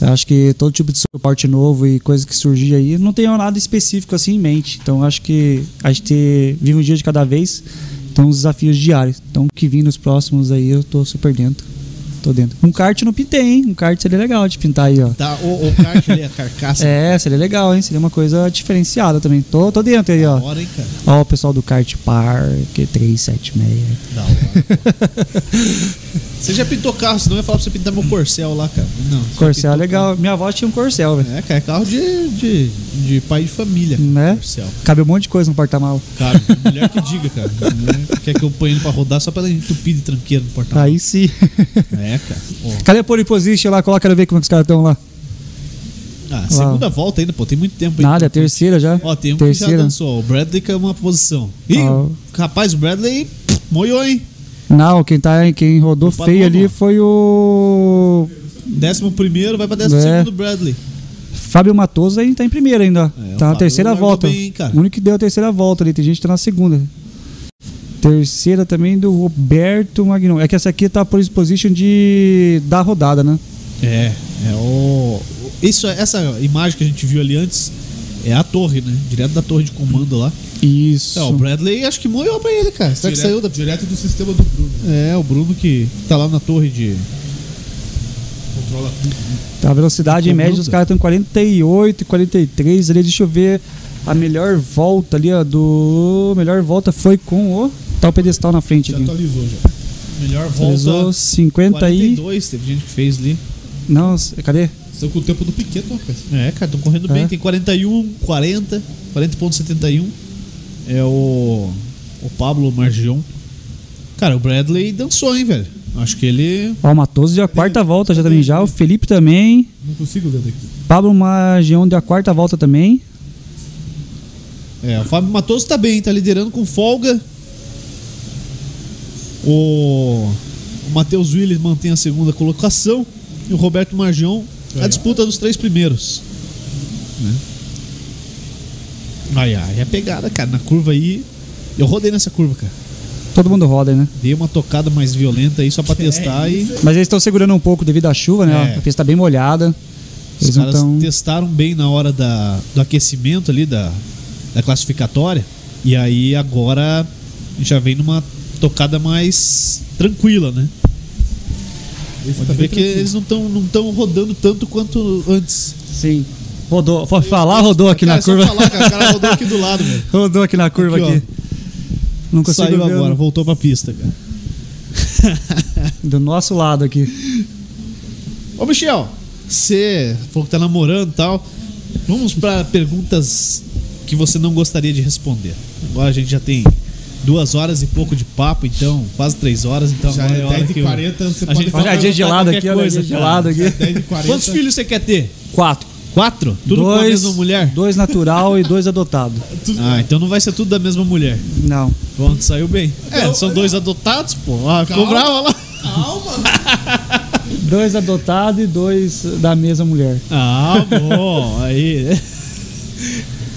acho que todo tipo de suporte novo e coisa que surgir aí, não tenho nada específico assim em mente. Então acho que a gente vive um dia de cada vez, então os desafios diários. Então o que vir nos próximos aí eu tô super dentro. Tô dentro. Um kart eu não pintei, hein? Um kart seria legal de pintar aí, ó. Tá, o, o kart ali, a carcaça. É, seria legal, hein? Seria uma coisa diferenciada também. Tô, tô dentro aí, ó. Da hora, hein, cara? Ó, o pessoal do Kart Park 376. Da hora. Você já pintou carro, senão eu ia falar pra você pintar meu Corcel lá, cara. Não. Corcel é legal. Minha avó tinha um Corcel, velho. É, cara, é carro de, de, de pai de família. Né? Corcel. Cabe um monte de coisa no porta-mal. Cara, mulher que diga, cara. Quer que eu ponha ele pra rodar só pra ela entupir de tranqueira no portal. Aí sim. É, cara. Ó. Cadê a pole position lá? Coloca, quero ver como é que os caras estão lá. Ah, segunda volta ainda, pô. Tem muito tempo aí. Nada, é terceira já. Ó, tem um que já terceira. dançou. O Bradley caiu uma posição. Ih, Ó. rapaz, o Bradley moiou, hein? Não, quem, tá, quem rodou feio ali foi o. Décimo primeiro, vai pra décimo É. segundo Bradley. Fábio Matoso aí tá em primeiro ainda. É, tá na terceira volta. bem, o único que deu a terceira volta ali. Tem gente que tá na segunda. Terceira também do Roberto Magnon. É que essa aqui tá por position de da rodada, né? É, é o. Isso, essa imagem que a gente viu ali antes é a torre, né? Direto da torre de comando lá. Isso. É, o Bradley acho que moiou pra ele, cara. Será que saiu da. Direto do sistema do Bruno. É, o Bruno que tá lá na torre de. Controla tudo. Tá, a velocidade em média dos caras estão 48, 43 ali. Deixa eu ver. A melhor volta ali, ó. Do. A melhor volta foi com o. Tá o pedestal na frente Já aqui. atualizou já. Melhor Atualizou volta. 50 aí. 42, teve gente que fez ali. Não, cadê? Estão com o tempo do Piquet, rapaz. É, cara, estão correndo bem. É. Tem 41, 40, 40.71. É o. O Pablo Margion. Cara, o Bradley dançou, hein, velho? Acho que ele. Ó, o Matoso deu a quarta volta já também já. O Felipe também. Não consigo ler daqui. Pablo Magion deu a quarta volta também. É, o Fábio Matoso tá bem, tá liderando com folga. O, o Matheus Willis mantém a segunda colocação. E o Roberto Margion a disputa dos três primeiros. Né? Ai, ai, é pegada, cara. Na curva aí. Eu rodei nessa curva, cara. Todo mundo roda, né? Dei uma tocada mais violenta aí só pra testar e. Mas eles estão segurando um pouco devido à chuva, né? É. A pista tá bem molhada. Os Eles caras tão... testaram bem na hora da, do aquecimento ali, da, da classificatória. E aí agora já vem numa tocada mais tranquila, né? Esse Pode tá ver bem que tranquilo. eles não estão não tão rodando tanto quanto antes. Sim. Rodou. Pode falar, rodou aqui Cara, na é curva. falar, cara, o cara rodou aqui do lado, velho. Rodou aqui na curva Aqui, aqui. Não consigo Saiu ver agora, o- voltou pra pista, cara. Do nosso lado aqui. Ô, Michel, você falou que tá namorando e tal. Vamos pra perguntas que você não gostaria de responder. Agora a gente já tem duas horas e pouco de papo, então quase três horas. Então Já agora é é hora 10 que 40, você a pode gente falar a dia perguntar gelada qualquer aqui, olha a coisa, dia aqui. 10 40. Quantos filhos você quer ter? Quatro. Quatro? Tudo com a dois, mesma mulher? Dois natural e dois adotados. Ah, então não vai ser tudo da mesma mulher. Não. Pronto, saiu bem. É, são dois adotados, pô. Ah, ficou Calma. brava lá. Dois adotados e dois da mesma mulher. Ah, bom. Aí.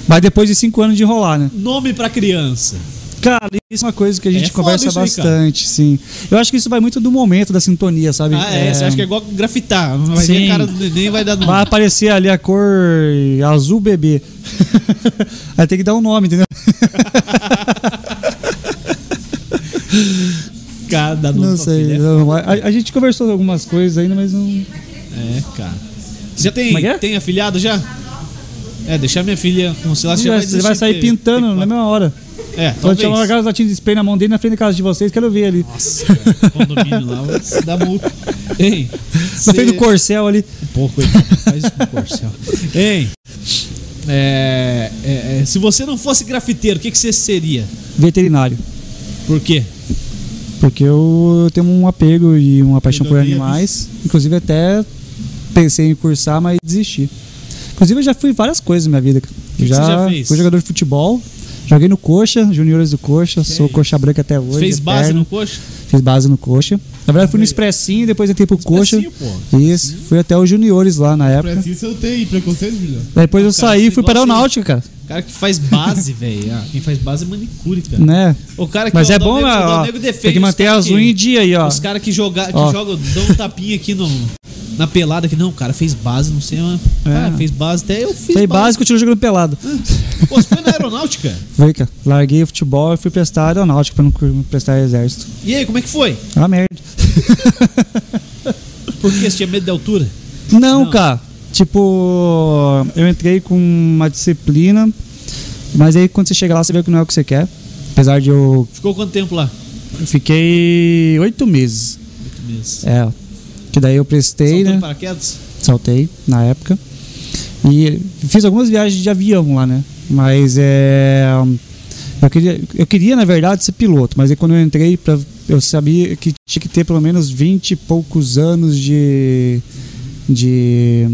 Mas depois de cinco anos de enrolar, né? Nome pra criança. Cara, isso é uma coisa que a gente É conversa isso aí, bastante, sim. Eu acho que isso vai muito do momento da sintonia, sabe? Ah, é. Você acha que é igual grafitar. Vai ver Sim. a cara do neném vai dar nome. Vai aparecer ali a cor azul bebê. Aí tem que dar um nome, entendeu? Cada nome Não sei. é não, a, a gente conversou algumas coisas ainda, mas não. É, cara. Você já tem, é é? tem afilhado já? É, deixar minha filha com se ela já vai Você vai sair ter- pintando ter na mesma hora. É, Quando talvez. chamar uma garrafa de spray na mão dele na frente da casa de vocês, quero ver ali. Nossa, cara, condomínio lá, se dar multa. Hein? Na frente do corcel ali. Um pouco, faz isso com o corcel. Hein? É, é, é, se você não fosse grafiteiro, o que, que você seria? Veterinário. Por quê? Porque eu tenho um apego e uma paixão por animais. Inclusive até pensei em cursar, mas desisti. Inclusive eu já fui várias coisas na minha vida. cara. que já, você já fez? fui jogador de futebol, joguei no Coxa, juniores do Coxa, sou coxa branca até hoje. Fez base eterno. no coxa? Fiz base no Coxa. Na verdade fui no Expressinho, depois entrei pro Coxa. Expressinho, pô. Isso, fui até os juniores lá na época. Pra isso eu tenho preconceito, Julião. Depois eu saí e você fui para gosta- Aeronáutica, cara. Cara que faz base, velho. Ah, quem faz base é manicure, cara. Né? O cara que Mas o é bom, o Dal ó, tem que manter as que- unhas em dia aí, ó. Os caras que, joga, que jogam, dão um tapinha aqui no, na pelada que não, o cara fez base, não sei, mas. Cara, fez base, até eu fiz. Foi base. base, continuo jogando pelado. Pô, você foi na aeronáutica? Foi, cara. Larguei o futebol e fui prestar aeronáutica pra não prestar exército. E aí, como é que foi? É uma merda. Por que você tinha medo de altura? Não, cara. Tipo, eu entrei com uma disciplina, mas aí quando você chega lá, você vê que não é o que você quer. Apesar de eu. Ficou quanto tempo lá? eu fiquei oito meses. Oito meses. É. Que daí eu prestei, Saltou né? paraquedas? Saltei na época. E fiz algumas viagens de avião lá, né? Mas é. Eu queria, eu queria, na verdade, ser piloto, mas aí quando eu entrei, pra, eu sabia que tinha que ter pelo menos 20 e poucos anos de. de.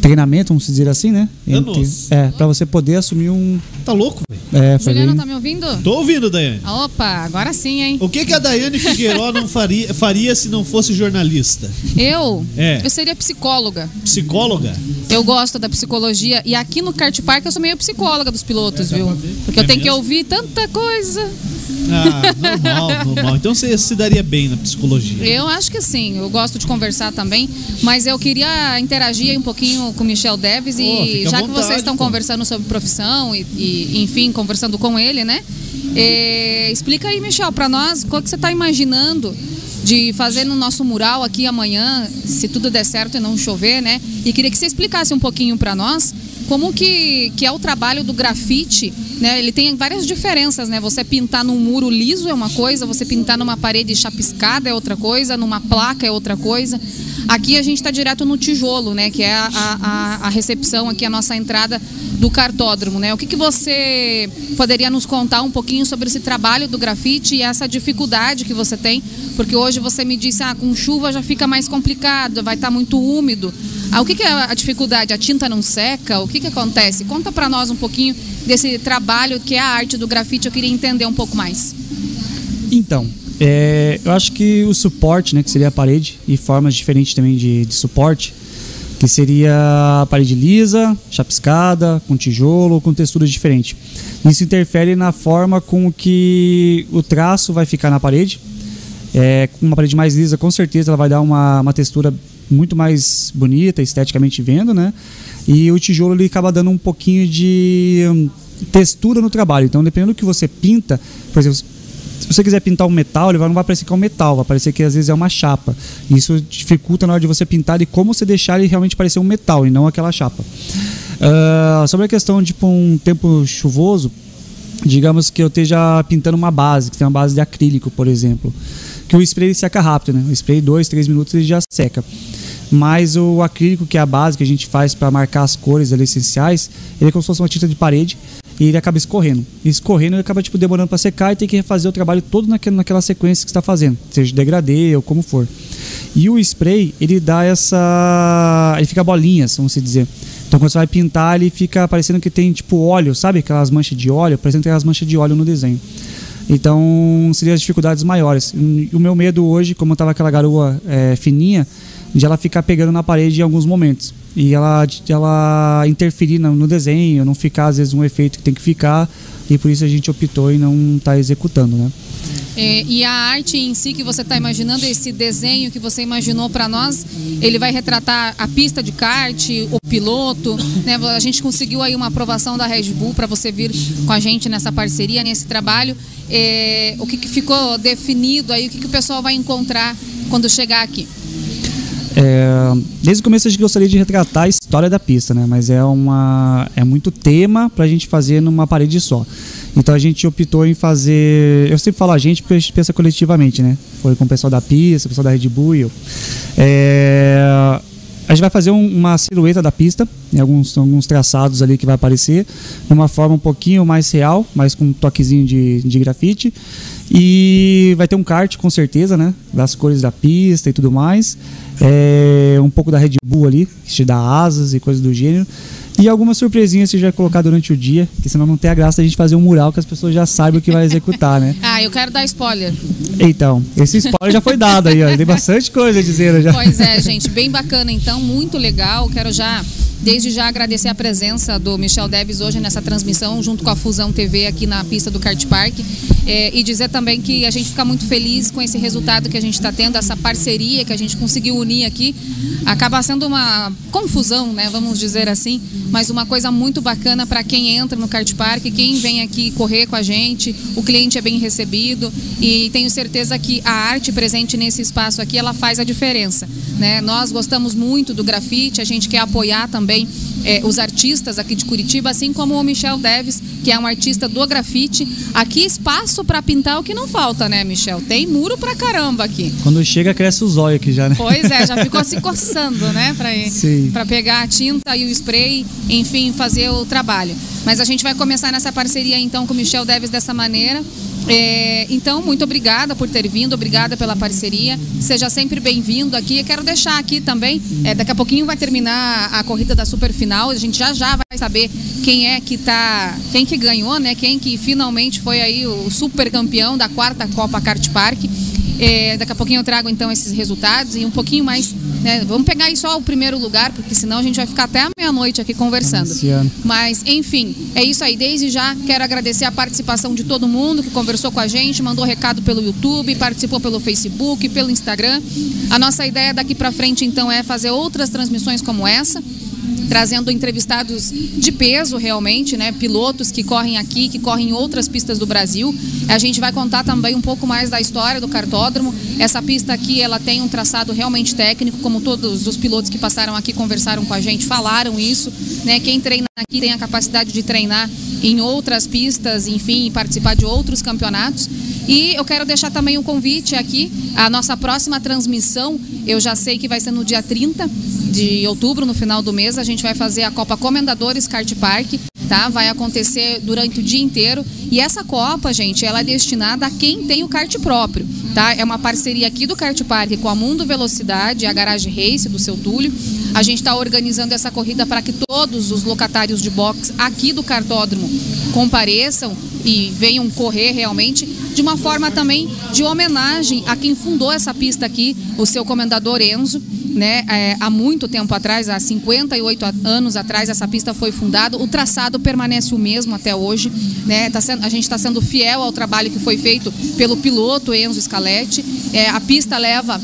Treinamento, vamos dizer assim, né? Anos? é, pra você poder assumir um. Tá louco, velho? É, foi Juliana, bem- tá me ouvindo? Tô ouvindo, Daiane. Opa, agora sim, hein? O que, que a Daiane Figueiró não faria, faria se não fosse jornalista? Eu? É. Eu seria psicóloga. Psicóloga? Eu gosto da psicologia e aqui no Kart Park eu sou meio psicóloga dos pilotos, viu? Porque eu É tenho que mesmo? ouvir tanta coisa. Ah, normal, normal. Então você se daria bem na psicologia. Eu acho que sim, eu gosto de conversar também, mas eu queria interagir um pouquinho com o Michel Deves e já que vontade, vocês estão pô. conversando sobre profissão e, e, enfim, conversando com ele, né? Eh, explica aí, Michel, para nós, qual que você está imaginando de fazer no nosso mural aqui amanhã, se tudo der certo e não chover, né? E queria que você explicasse um pouquinho para nós como que, que é o trabalho do grafite, né? Ele tem várias diferenças, né? Você pintar num muro liso é uma coisa, você pintar numa parede chapiscada é outra coisa, numa placa é outra coisa. Aqui a gente está direto no tijolo, né? Que é a, a, a recepção aqui, a nossa entrada do cartódromo, né? O que, que você poderia nos contar um pouquinho sobre esse trabalho do grafite e essa dificuldade que você tem? Porque hoje você me disse, ah, com chuva já fica mais complicado, vai estar muito úmido. Ah, o que, que é a dificuldade? A tinta não seca? O que, que acontece? Conta para nós um pouquinho desse trabalho que é a arte do grafite. Eu queria entender um pouco mais. Então, é, eu acho que o suporte, né, que seria a parede, e formas diferentes também de, de suporte, que seria a parede lisa, chapiscada, com tijolo, com texturas diferentes. Isso interfere na forma com que o traço vai ficar na parede. É, uma parede mais lisa, com certeza ela vai dar uma, uma textura muito mais bonita, esteticamente vendo, né? E o tijolo ele acaba dando um pouquinho de hum, textura no trabalho. Então, dependendo do que você pinta, por exemplo, se você quiser pintar um metal, ele não vai parecer que é um metal, vai parecer que às vezes é uma chapa. Isso dificulta na hora de você pintar e como você deixar ele realmente parecer um metal e não aquela chapa. Uh, sobre a questão de tipo, um tempo chuvoso, digamos que eu esteja pintando uma base, que tem uma base de acrílico, por exemplo, que o spray seca rápido, né? O spray, dois, três minutos ele já seca. Mas o acrílico, que é a base que a gente faz para marcar as cores ali, essenciais, ele é como se fosse uma tinta de parede e ele acaba escorrendo. E escorrendo ele acaba tipo, demorando para secar e tem que refazer o trabalho todo naquela, naquela sequência que está fazendo, seja degradê ou como for. E o spray, ele dá essa. Ele fica bolinhas, vamos dizer. Então quando você vai pintar, ele fica parecendo que tem tipo óleo, sabe? Aquelas manchas de óleo, parecendo que tem aquelas manchas de óleo no desenho. Então seriam as dificuldades maiores. O meu medo hoje, como estava aquela garoa é, fininha, de ela ficar pegando na parede em alguns momentos e ela, ela interferir no desenho, não ficar às vezes um efeito que tem que ficar e por isso a gente optou em não estar tá executando, né? É, e a arte em si que você está imaginando, esse desenho que você imaginou para nós, ele vai retratar a pista de kart, o piloto, né? A gente conseguiu aí uma aprovação da Red Bull para você vir com a gente nessa parceria, nesse trabalho. É, o que, que, ficou definido aí, o que, que o pessoal vai encontrar quando chegar aqui? É, desde o começo a gente gostaria de retratar a história da pista, né? Mas é uma é muito tema para a gente fazer numa parede só. Então a gente optou em fazer. Eu sempre falo a gente porque a gente pensa coletivamente, né? Foi com o pessoal da pista, o pessoal da Red Bull eu. É, a gente vai fazer um, uma silhueta da pista, em alguns, alguns traçados ali que vai aparecer, de uma forma um pouquinho mais real, mas com um toquezinho de, de grafite. E vai ter um kart com certeza, né? Das cores da pista e tudo mais. É, um pouco da Red Bull ali, que te dá asas e coisas do gênero. E algumas surpresinhas você já colocar durante o dia, que senão não tem a graça a gente fazer um mural que as pessoas já sabem o que vai executar, né? ah, eu quero dar spoiler. Então, esse spoiler já foi dado aí, ó. Tem bastante coisa a dizer já. Pois é, gente, bem bacana então, muito legal. Quero já Desde já agradecer a presença do Michel Deves hoje nessa transmissão, junto com a Fusão TV aqui na pista do Kart Park. É, e dizer também que a gente fica muito feliz com esse resultado que a gente está tendo, essa parceria que a gente conseguiu unir aqui. Acaba sendo uma confusão, né? Vamos dizer assim, mas uma coisa muito bacana para quem entra no Kart Park, quem vem aqui correr com a gente. O cliente é bem recebido e tenho certeza que a arte presente nesse espaço aqui ela faz a diferença. Né? Nós gostamos muito do grafite, a gente quer apoiar também é, os artistas aqui de Curitiba, assim como o Michel Deves, que é um artista do grafite. Aqui espaço para pintar o que não falta, né, Michel? Tem muro pra caramba aqui. Quando chega, cresce o zóio aqui já, né? Pois é, já ficou se coçando, né, pra, ir, pra pegar a tinta e o spray, enfim, fazer o trabalho. Mas a gente vai começar nessa parceria então com o Michel Deves dessa maneira. É, então, muito obrigada por ter vindo, obrigada pela parceria. Seja sempre bem-vindo aqui. Eu quero deixar aqui também, é, daqui a pouquinho vai terminar a corrida da super final. A gente já já vai saber quem é que tá, quem que ganhou, né? Quem que finalmente foi aí o super campeão da quarta Copa Kart Park. É, daqui a pouquinho eu trago então esses resultados e um pouquinho mais né? Vamos pegar aí só o primeiro lugar, porque senão a gente vai ficar até a meia-noite aqui conversando. Mas, enfim, é isso aí. Desde já quero agradecer a participação de todo mundo que conversou com a gente, mandou recado pelo YouTube, participou pelo Facebook, pelo Instagram. A nossa ideia daqui para frente, então, é fazer outras transmissões como essa trazendo entrevistados de peso realmente, né? Pilotos que correm aqui, que correm em outras pistas do Brasil. A gente vai contar também um pouco mais da história do cartódromo Essa pista aqui, ela tem um traçado realmente técnico, como todos os pilotos que passaram aqui conversaram com a gente, falaram isso, né? Quem treina aqui tem a capacidade de treinar em outras pistas, enfim, participar de outros campeonatos. E eu quero deixar também um convite aqui, a nossa próxima transmissão, eu já sei que vai ser no dia 30 de outubro, no final do mês, a gente vai fazer a Copa Comendadores Kart Park, tá? Vai acontecer durante o dia inteiro. E essa Copa, gente, ela é destinada a quem tem o kart próprio, tá? É uma parceria aqui do Kart Park com a Mundo Velocidade, a Garage Race do seu Túlio. A gente está organizando essa corrida para que todos os locatários de box aqui do cartódromo compareçam e venham correr realmente de uma forma também de homenagem a quem fundou essa pista aqui, o seu comendador Enzo. Né, é, há muito tempo atrás, há 58 anos atrás, essa pista foi fundada. O traçado permanece o mesmo até hoje. Né, tá sendo, a gente está sendo fiel ao trabalho que foi feito pelo piloto Enzo Scaletti. É, a pista leva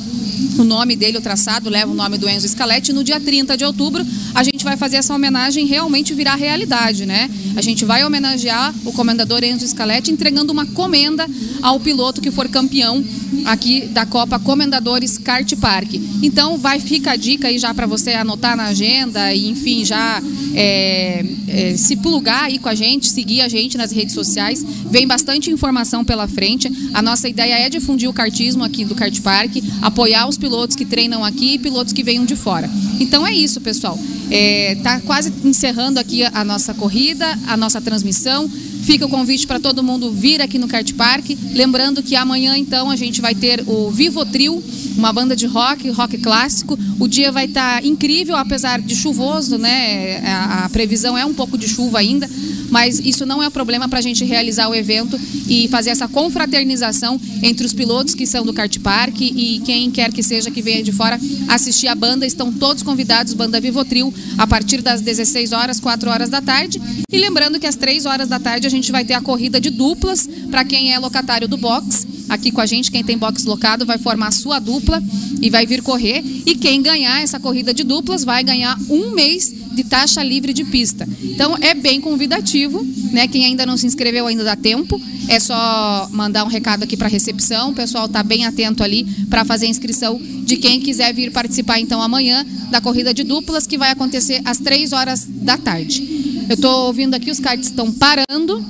o nome dele, o traçado, leva o nome do Enzo Scaletti. No dia 30 de outubro, a gente vai fazer essa homenagem realmente virar realidade, né? A gente vai homenagear o comendador Enzo Scaletti entregando uma comenda ao piloto que for campeão aqui da Copa Comendadores Kart Park. Então, vai ficar a dica aí já para você anotar na agenda e, enfim, já é, é, se plugar aí com a gente, seguir a gente nas redes sociais. Vem bastante informação pela frente. A nossa ideia é difundir o kartismo aqui do Kart Park, apoiar os pilotos que treinam aqui e pilotos que venham de fora. Então é isso, pessoal. É, tá quase encerrando aqui a nossa corrida, a nossa transmissão. Fica o convite para todo mundo vir aqui no Kart Park. Lembrando que amanhã, então, a gente vai ter o Vivotril, uma banda de rock, rock clássico. O dia vai estar tá incrível, apesar de chuvoso, né? A, a previsão é um pouco de chuva ainda, mas isso não é problema para a gente realizar o evento e fazer essa confraternização entre os pilotos que são do Kart Park e quem quer que seja que venha de fora assistir a banda. Estão todos convidados, banda Vivotril, a partir das 16 horas, 4 horas da tarde. E lembrando que às 3 horas da tarde a gente vai ter a corrida de duplas para quem é locatário do box. Aqui com a gente, quem tem box locado vai formar a sua dupla e vai vir correr. E quem ganhar essa corrida de duplas vai ganhar um mês de taxa livre de pista. Então é bem convidativo, né? Quem ainda não se inscreveu ainda dá tempo. É só mandar um recado aqui para a recepção. O pessoal está bem atento ali para fazer a inscrição de quem quiser vir participar então amanhã da corrida de duplas que vai acontecer às 3 horas da tarde. Eu estou ouvindo aqui os cards estão parando,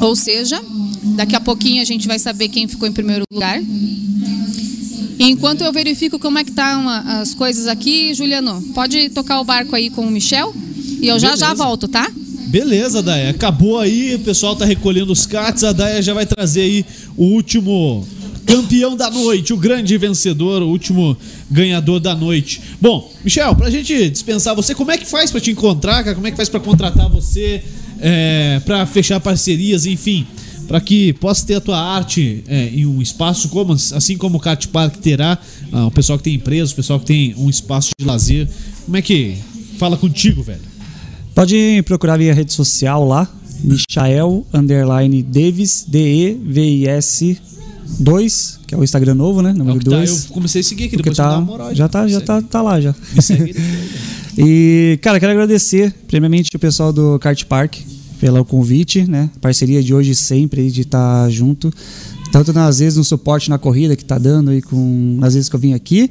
ou seja, daqui a pouquinho a gente vai saber quem ficou em primeiro lugar. Enquanto eu verifico como é que estão as coisas aqui, Juliano, pode tocar o barco aí com o Michel e eu já Beleza. já volto, tá? Beleza, Daia. Acabou aí, o pessoal tá recolhendo os cards. A Daia já vai trazer aí o último campeão da noite, o grande vencedor, o último ganhador da noite. Bom, Michel, pra gente dispensar você, como é que faz pra te encontrar, cara? Como é que faz pra contratar você, é, pra fechar parcerias, enfim, para que possa ter a tua arte é, em um espaço como, assim como o Kart Park terá, ah, o pessoal que tem empresa, o pessoal que tem um espaço de lazer. Como é que fala contigo, velho? Pode procurar via rede social lá, Michael Underline Davis, D-E-V-I-S 2, que é o Instagram novo, né? Número É o que tá, 2. eu comecei a seguir aqui, depois tá, dar uma moral. já tá, já tá, tá lá já. Me segue depois. E, cara, quero agradecer, primeiramente, o pessoal do Kart Park pelo convite, né? Parceria de hoje e sempre de estar junto. Tanto nas vezes no suporte na corrida que tá dando aí com nas vezes que eu vim aqui.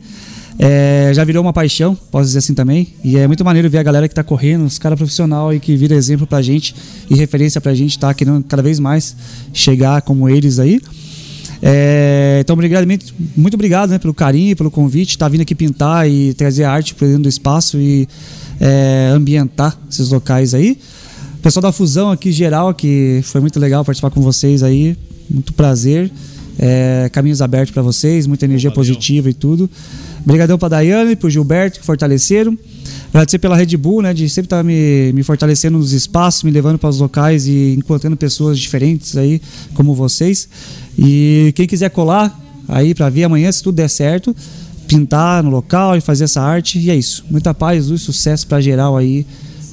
É, já virou uma paixão, posso dizer assim também. E é muito maneiro ver a galera que tá correndo, os caras profissional aí que vira exemplo pra gente e referência pra gente, tá querendo cada vez mais chegar como eles aí. É, então, obrigado, muito, muito obrigado né, pelo carinho, pelo convite, tá vindo aqui pintar e trazer arte para dentro do espaço e é, ambientar esses locais aí. Pessoal da Fusão aqui, geral, que foi muito legal participar com vocês aí, muito prazer. É, caminhos abertos para vocês, muita energia positiva e tudo. Obrigadão para Daiane, para Gilberto que fortaleceram. Agradecer pela Red Bull, né, de sempre estar me, me fortalecendo nos espaços, me levando para os locais e encontrando pessoas diferentes aí, como vocês. E quem quiser colar aí para vir amanhã, se tudo der certo, pintar no local e fazer essa arte. E é isso. Muita paz, luz, sucesso para geral aí.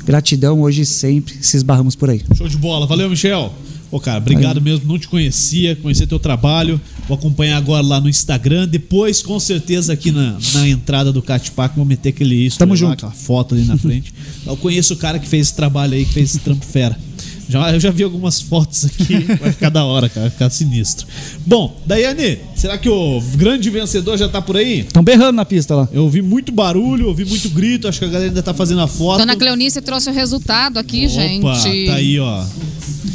Gratidão hoje e sempre, se esbarramos por aí. Show de bola. Valeu, Michel. Ô, cara, obrigado mesmo. Não te conhecia, conhecer teu trabalho. Vou acompanhar agora lá no Instagram. Depois, com certeza, aqui na, na entrada do Cat vou meter aquele isso. Tamo lá, junto. Aquela foto ali na frente. Eu conheço o cara que fez esse trabalho aí, que fez esse trampo fera. Já, eu já vi algumas fotos aqui. Vai ficar da hora, cara. Vai ficar sinistro. Bom, Daiane, será que o grande vencedor já tá por aí? Estão berrando na pista lá. Eu ouvi muito barulho, ouvi muito grito. Acho que a galera ainda tá fazendo a foto. Dona Cleonice trouxe o resultado aqui, gente. Opa, tá aí, ó.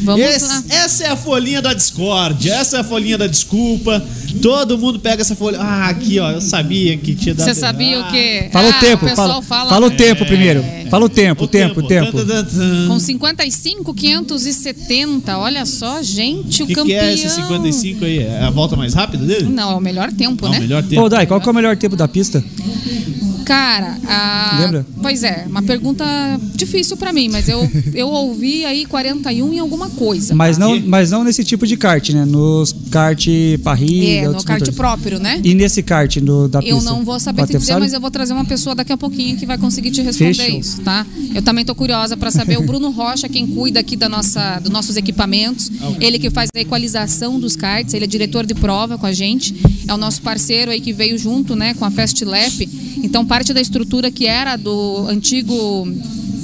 Vamos Esse- lá. Essa é a folhinha da discórdia, essa é a folhinha da desculpa. Todo mundo pega essa folha. Ah, aqui, ó, eu sabia que tinha dado Você sabia o quê? Fala Ah, o tempo, o pessoal fala, fala. fala o tempo primeiro. Fala o tempo, o tempo, o tempo. Com 55, 570. Olha só, gente, o O que, que campeão. é esse 55 aí? É a volta mais rápida dele? Não, é o melhor tempo, Não, né? o melhor tempo. Ô, Dai, qual que é o melhor tempo da pista? Cara, a... Lembra? Pois é, uma pergunta difícil pra mim, mas eu, eu ouvi aí 41 em alguma coisa. Mas não, mas não nesse tipo de kart, né? Nos kart parrilha. É, no outros kart motores. próprio, né? E nesse kart no, da pista? Eu não vou saber te tempo, dizer, sabe? mas eu vou trazer uma pessoa daqui a pouquinho que vai conseguir te responder Fechou. isso, tá? Eu também tô curiosa pra saber. O Bruno Rocha, quem cuida aqui da nossa, dos nossos equipamentos, ele que faz a equalização dos karts, ele é diretor de prova com a gente, é o nosso parceiro aí que veio junto, né, com a Fast Lap. Então, parte da estrutura que era do antigo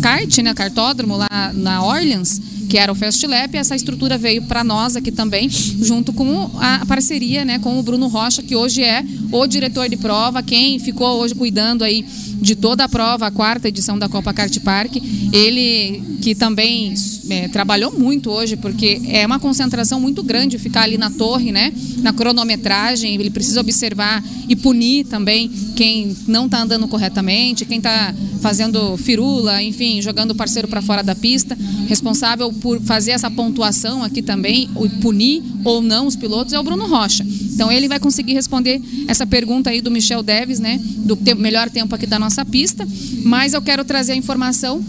kart, né, cartódromo lá na Orleans, que era o Fast Lap, essa estrutura veio para nós aqui também, junto com a parceria, né, com o Bruno Rocha, que hoje é o diretor de prova, quem ficou hoje cuidando aí de toda a prova, a quarta edição da Copa Kart Park. Ele que também é, trabalhou muito hoje, porque é uma concentração muito grande ficar ali na torre, né? Na cronometragem, ele precisa observar e punir também quem não está andando corretamente, quem está fazendo firula, enfim, jogando o parceiro para fora da pista. Responsável por fazer essa pontuação aqui também, punir ou não os pilotos, é o Bruno Rocha. Então ele vai conseguir responder essa pergunta aí do Michel Deves, né? Do melhor tempo aqui da nossa pista. Mas eu quero trazer a informação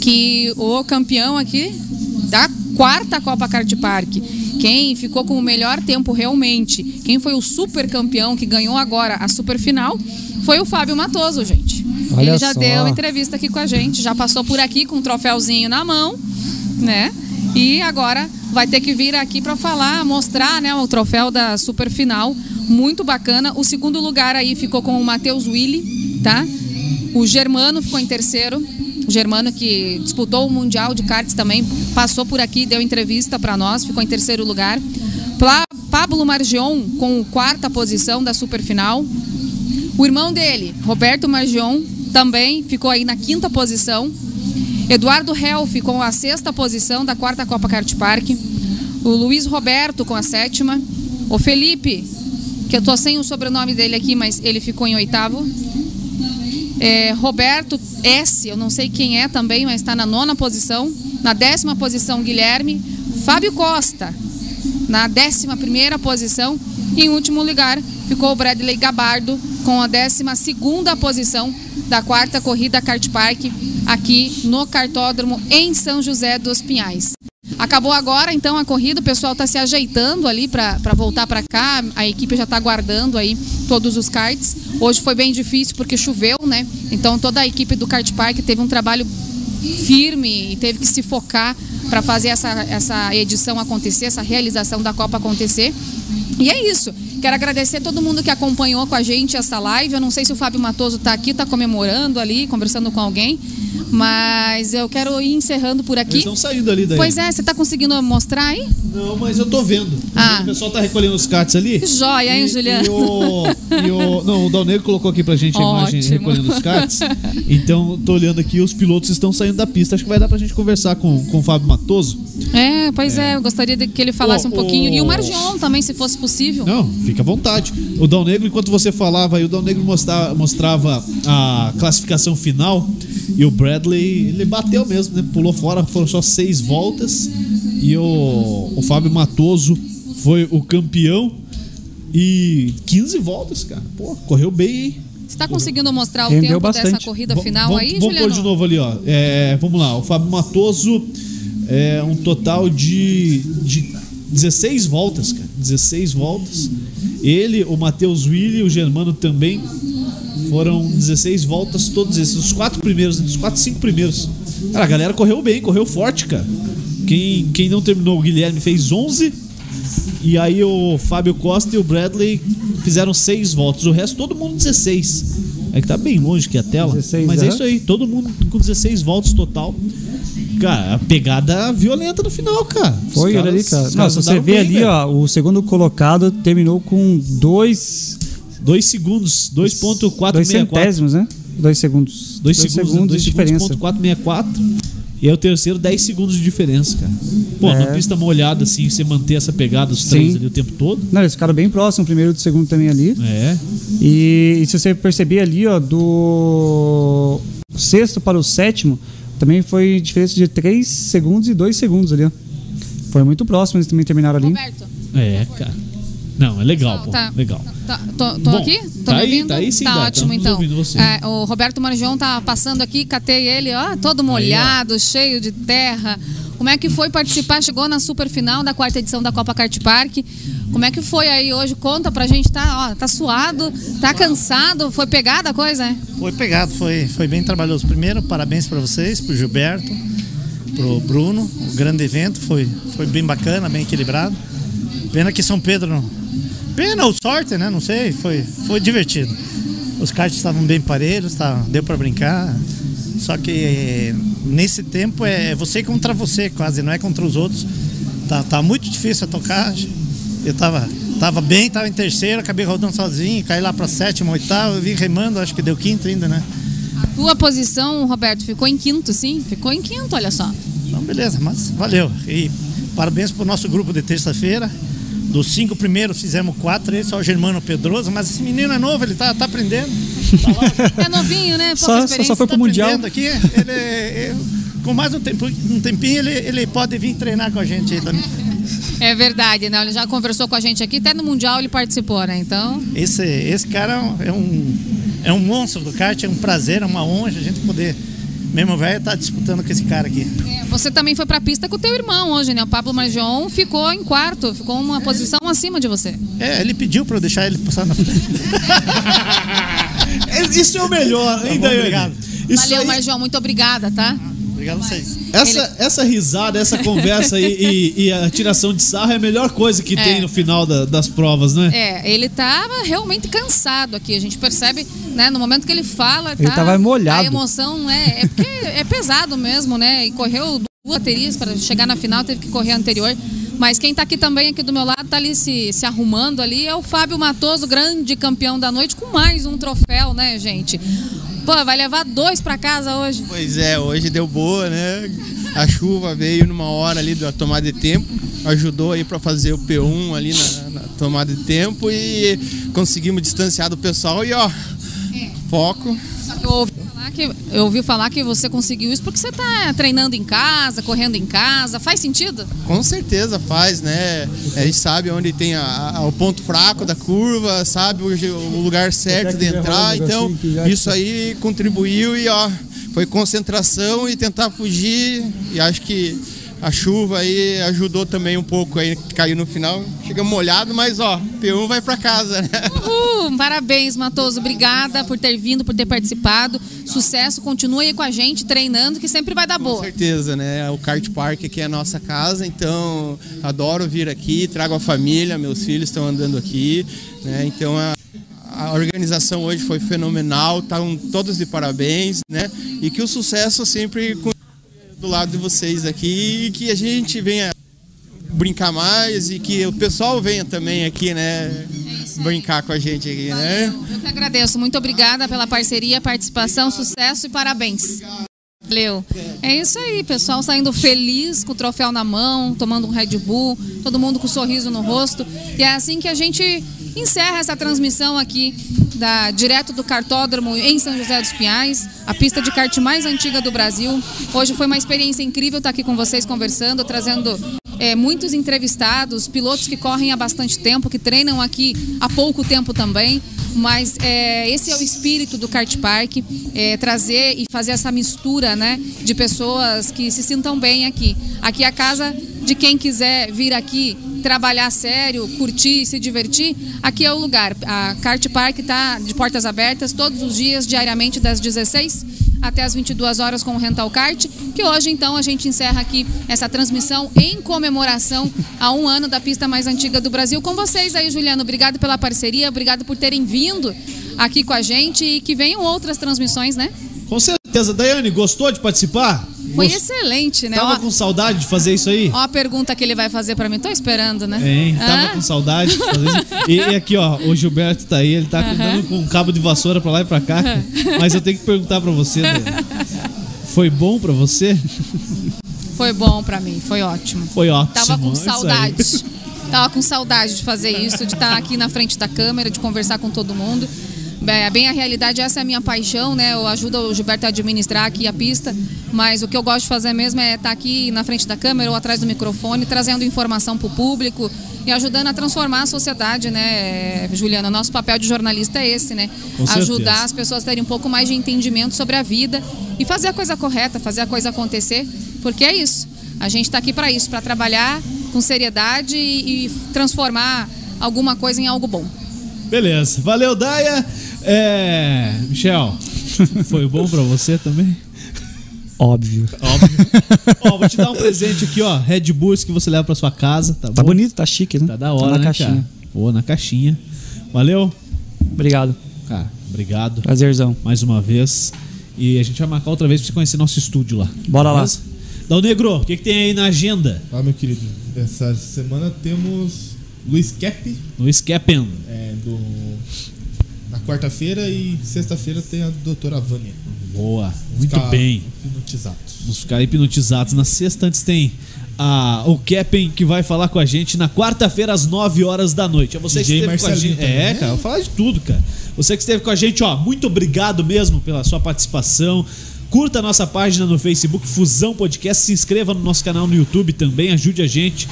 que o campeão aqui da quarta Copa Kart Park, quem ficou com o melhor tempo realmente, quem foi o super campeão que ganhou agora a super final, foi o Fábio Matoso, gente. Olha Ele já só. deu entrevista aqui com a gente, já passou por aqui com um troféuzinho na mão, né? E agora vai ter que vir aqui para falar, mostrar, né, o troféu da super final, muito bacana. O segundo lugar aí ficou com o Matheus Willi, tá? O Germano ficou em terceiro. O Germano que disputou o Mundial de Karts também, passou por aqui, deu entrevista para nós, ficou em terceiro lugar. Pla- Pablo Margion com quarta posição da superfinal. O irmão dele, Roberto Margion, também ficou aí na quinta posição. Eduardo Helf com a sexta posição da quarta Copa Kart Park. O Luiz Roberto com a sétima. O Felipe, que eu tô sem o sobrenome dele aqui, mas ele ficou em oitavo. É, Roberto S, eu não sei quem é também, mas está na nona posição. Na décima posição, Guilherme. Fábio Costa, na décima primeira posição. E em último lugar, ficou o Bradley Gabardo com a décima segunda posição da quarta corrida Kart Park aqui no cartódromo em São José dos Pinhais. Acabou agora então a corrida, o pessoal está se ajeitando ali para voltar para cá, a equipe já está aguardando aí todos os karts. Hoje foi bem difícil porque choveu, né? Então toda a equipe do Kart Park teve um trabalho firme e teve que se focar para fazer essa, essa edição acontecer, essa realização da Copa acontecer. E é isso. Quero agradecer todo mundo que acompanhou com a gente essa live. Eu não sei se o Fábio Matoso está aqui, está comemorando ali, conversando com alguém. Mas eu quero ir encerrando por aqui. Eles estão saindo ali daí. Pois é, você está conseguindo mostrar aí? Não, mas eu tô vendo. Ah. O pessoal tá recolhendo os cards ali. Que joia, hein, Juliano? E o, e o- não, o Dal Negro colocou aqui pra gente a imagem Ótimo. recolhendo os cards. Então, tô olhando aqui, os pilotos estão saindo da pista. Acho que vai dar pra gente conversar com, com o Fábio Matoso. É, pois é, eu gostaria de que ele falasse um pouquinho. E o Margion também, se fosse possível. Não, fica à vontade. O Dal Negro, enquanto você falava aí, o Dal Negro mostra- mostrava a classificação final e o Bradley, ele bateu mesmo, né? Pulou fora, foram só seis voltas. E o, o Fábio Matoso foi o campeão e 15 voltas, cara. Pô, correu bem, hein? Você está conseguindo mostrar o Rendeu tempo bastante. dessa corrida Va- final vamos, aí, Vamos Juliano? pôr de novo ali, ó. É, vamos lá, o Fábio Matoso é um total de, de 16 voltas, cara. 16 voltas. Ele, o Matheus Willi, o Germano também foram 16 voltas, todos esses. Os quatro primeiros, os quatro, cinco primeiros. Cara, a galera correu bem, correu forte, cara. Quem, quem não terminou, o Guilherme fez 11. E aí o Fábio Costa e o Bradley fizeram seis voltas. O resto, todo mundo 16. É que tá bem longe aqui a tela. 16, mas é isso aí, todo mundo com 16 voltas total. Cara, a pegada violenta no final, cara. Foi, olha ali, caras- cara. Não, caras se você vê bem, ali, velho. ó, o segundo colocado terminou com dois. Dois segundos, 2.464. Dois centésimos, né? Dois segundos. Dois, segundos, de dois diferença. Segundos, ponto 464. E aí o terceiro, 10 segundos de diferença, cara. Pô, É. numa pista molhada, assim, você manter essa pegada, os Sim. três ali o tempo todo. Não, eles ficaram bem próximos, o primeiro e o segundo também ali. É. E, e se você perceber ali, ó, do sexto para o sétimo, também foi diferença de 3 segundos e 2 segundos ali, ó. Foi muito próximo, eles também terminaram ali. Roberto. É, cara. Não, é legal, pô. Tá. Legal. Tá, tô tô Bom, aqui? Tô tá me aí, ouvindo? tá aí sim, Tá Dá, ótimo, então. É, o Roberto Marjão tá passando aqui, catei ele, ó, todo molhado, cheio de terra. Como é que foi participar? Chegou na super final da quarta edição da Copa Kart Park. Como é que foi aí hoje? Conta pra gente, tá, ó, tá suado, tá cansado, foi pegada a coisa, né? Foi pegado, foi, foi bem trabalhoso. Primeiro, parabéns para vocês, pro Gilberto, pro Bruno. O grande evento foi, foi bem bacana, bem equilibrado. Pena que São Pedro. Pena ou sorte, né? Não sei, foi, foi divertido. Os karts estavam bem parelhos, tá, deu para brincar. Só que eh, nesse tempo é você contra você, quase, não é contra os outros. Tá, tá muito difícil a tocar. Eu tava, tava bem, tava em terceiro, acabei rodando sozinho, caí lá para sétimo, oitavo, eu vim remando, acho que deu quinto ainda, né? Tua posição, Roberto, ficou em quinto, sim? Ficou em quinto, olha só. Então, beleza, mas valeu. E parabéns pro nosso grupo de terça-feira. Dos cinco primeiros fizemos quatro, esse é o Germano Pedroso, mas esse menino é novo, ele tá, tá aprendendo. É novinho, né? Pouca Só- só- só foi pro Tá Mundial. aprendendo Aqui, ele, ele- com mais um, tempo, um tempinho, ele, ele pode vir treinar com a gente aí também. É verdade, né? Ele já conversou com a gente aqui, até no Mundial ele participou, né? Então, Esse, esse cara é um, é um monstro do kart, é um prazer, é uma honra a gente poder, mesmo velho, estar disputando com esse cara aqui. é, você também foi pra pista com o teu irmão hoje, né? O Pablo Marjon ficou em quarto, ficou uma posição acima de você. É, ele pediu para eu deixar ele passar na frente. Isso é o melhor, hein, Tá bom, Daiane? obrigado. Isso Valeu, aí- Marjon, muito obrigada, tá? Obrigado a vocês. Essa, essa risada, essa conversa e, e- e a tiração de sarro é a melhor coisa que É. tem no final da- das provas, né? É, ele tava realmente cansado aqui. A gente percebe, né, no momento que ele fala, Ele tá, tava molhado. A emoção é, é porque é pesado mesmo, né? E correu duas baterias para chegar na final, teve que correr a anterior. Mas quem tá aqui também, aqui do meu lado, tá ali se, se arrumando ali, é o Fábio Matoso, grande campeão da noite, com mais um troféu, né, gente? Pô, vai levar dois para casa hoje. Pois é, hoje deu boa, né? A chuva veio numa hora ali da tomada de tempo, ajudou aí para fazer o P1 ali na, na tomada de tempo e conseguimos distanciar do pessoal e ó, foco. Só que eu ouvi falar que, eu ouvi falar que você conseguiu isso porque você tá treinando em casa, correndo em casa. Faz sentido? Com certeza faz, né? A gente sabe onde tem a- a- o ponto fraco da curva, sabe o, o lugar certo de entrar, então isso aí contribuiu e ó, foi concentração e tentar fugir e acho que a chuva aí ajudou também um pouco aí, caiu no final, chega molhado, mas ó, P1 vai pra casa, né? Uhul, parabéns, Matoso. Obrigada por ter vindo, por ter participado. Sucesso, continue aí com a gente, treinando, que sempre vai dar Com boa. certeza, né? O kart park aqui é a nossa casa, então adoro vir aqui, trago a família, meus filhos estão andando aqui, né? Então a, a organização hoje foi fenomenal, estão todos de parabéns, né? E que o sucesso sempre continue do lado de vocês aqui e que a gente venha brincar mais e que o pessoal venha também aqui, né? Brincar com a gente aqui, né? Eu que agradeço. Muito obrigada pela parceria, participação, sucesso e parabéns. Valeu. É isso aí, pessoal saindo feliz com o troféu na mão, tomando um Red Bull, todo mundo com um sorriso no rosto. E é assim que a gente encerra essa transmissão aqui da direto do cartódromo em São José dos Pinhais, a pista de kart mais antiga do Brasil. Hoje foi uma experiência incrível estar aqui com vocês conversando, trazendo é, muitos entrevistados, pilotos que correm há bastante tempo, que treinam aqui há pouco tempo também. Mas é, esse é o espírito do kart park, é, trazer e fazer essa mistura, né, de pessoas que se sintam bem aqui. Aqui é a casa de quem quiser vir aqui trabalhar sério, curtir, se divertir. Aqui é o lugar. A kart park está de portas abertas todos os dias, diariamente das 16 até as 22 horas com o Rental Kart, que hoje então a gente encerra aqui essa transmissão em comemoração a um ano da pista mais antiga do Brasil. Com vocês aí, Juliano, obrigado pela parceria, obrigado por terem vindo aqui com a gente e que venham outras transmissões, né? Com certeza. Daiane, gostou de participar? Foi excelente, né? Tava Ó, com saudade de fazer isso aí? ó a pergunta que ele vai fazer pra mim. Tô esperando, né? Hein? Tava com saudade de fazer isso. E, aqui, ó, o Gilberto tá aí, ele tá andando com um cabo de vassoura pra lá e pra cá. Mas eu tenho que perguntar pra você, né? Foi bom pra você? Foi bom pra mim, foi ótimo. Foi ótimo. Tava com aí. saudade. Tava com saudade de fazer isso, de estar aqui na frente da câmera, de conversar com todo mundo. Bem, bem a realidade, essa é a minha paixão, né? Eu ajudo o Gilberto a administrar aqui a pista, mas o que eu gosto de fazer mesmo é estar aqui na frente da câmera ou atrás do microfone, trazendo informação para o público e ajudando a transformar a sociedade, né, Juliana? Nosso papel de jornalista é esse, né? Ajudar as pessoas a terem um pouco mais de entendimento sobre a vida e fazer a coisa correta, fazer a coisa acontecer, porque é isso. A gente está aqui para isso, para trabalhar com seriedade e, e transformar alguma coisa em algo bom. Beleza. Valeu, Daia. É... Michel, foi bom pra você também? Óbvio. Óbvio. ó, vou te dar um presente aqui, ó. Red Bulls que você leva pra sua casa, tá, Tá bonito, tá chique, né? Tá da hora, Tá na né, caixinha. cara? Pô, na caixinha. Valeu? Obrigado. Cara, obrigado. Prazerzão. Mais uma vez. E a gente vai marcar outra vez pra você conhecer nosso estúdio lá. Bora lá. Dal Negro, o que, que tem aí na agenda? Ah, meu querido, essa semana temos Luiz Cap No Escapen. é, do, quarta-feira e sexta-feira tem a doutora Vânia. Boa. Muito Ficar bem. Hipnotizados. Vamos ficar hipnotizados. Na sexta, antes tem a, o Keppen que vai falar com a gente na quarta-feira às 9 horas da noite. É você DJ que esteve com a Marcelinho gente. também, É, cara, eu vou falar de tudo, cara. Você que esteve com a gente, ó, muito obrigado mesmo pela sua participação. Curta a nossa página no Facebook, Fusão Podcast. Se inscreva no nosso canal no YouTube também, ajude a gente.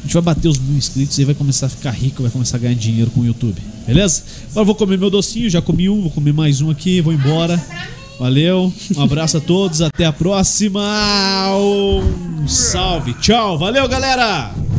A gente vai bater os mil inscritos e vai começar a ficar rico, vai começar a ganhar dinheiro com o YouTube. Beleza? Agora vou comer meu docinho, já comi um, vou comer mais um aqui, vou embora. Valeu, um abraço a todos, até a próxima. Um salve, tchau, valeu galera!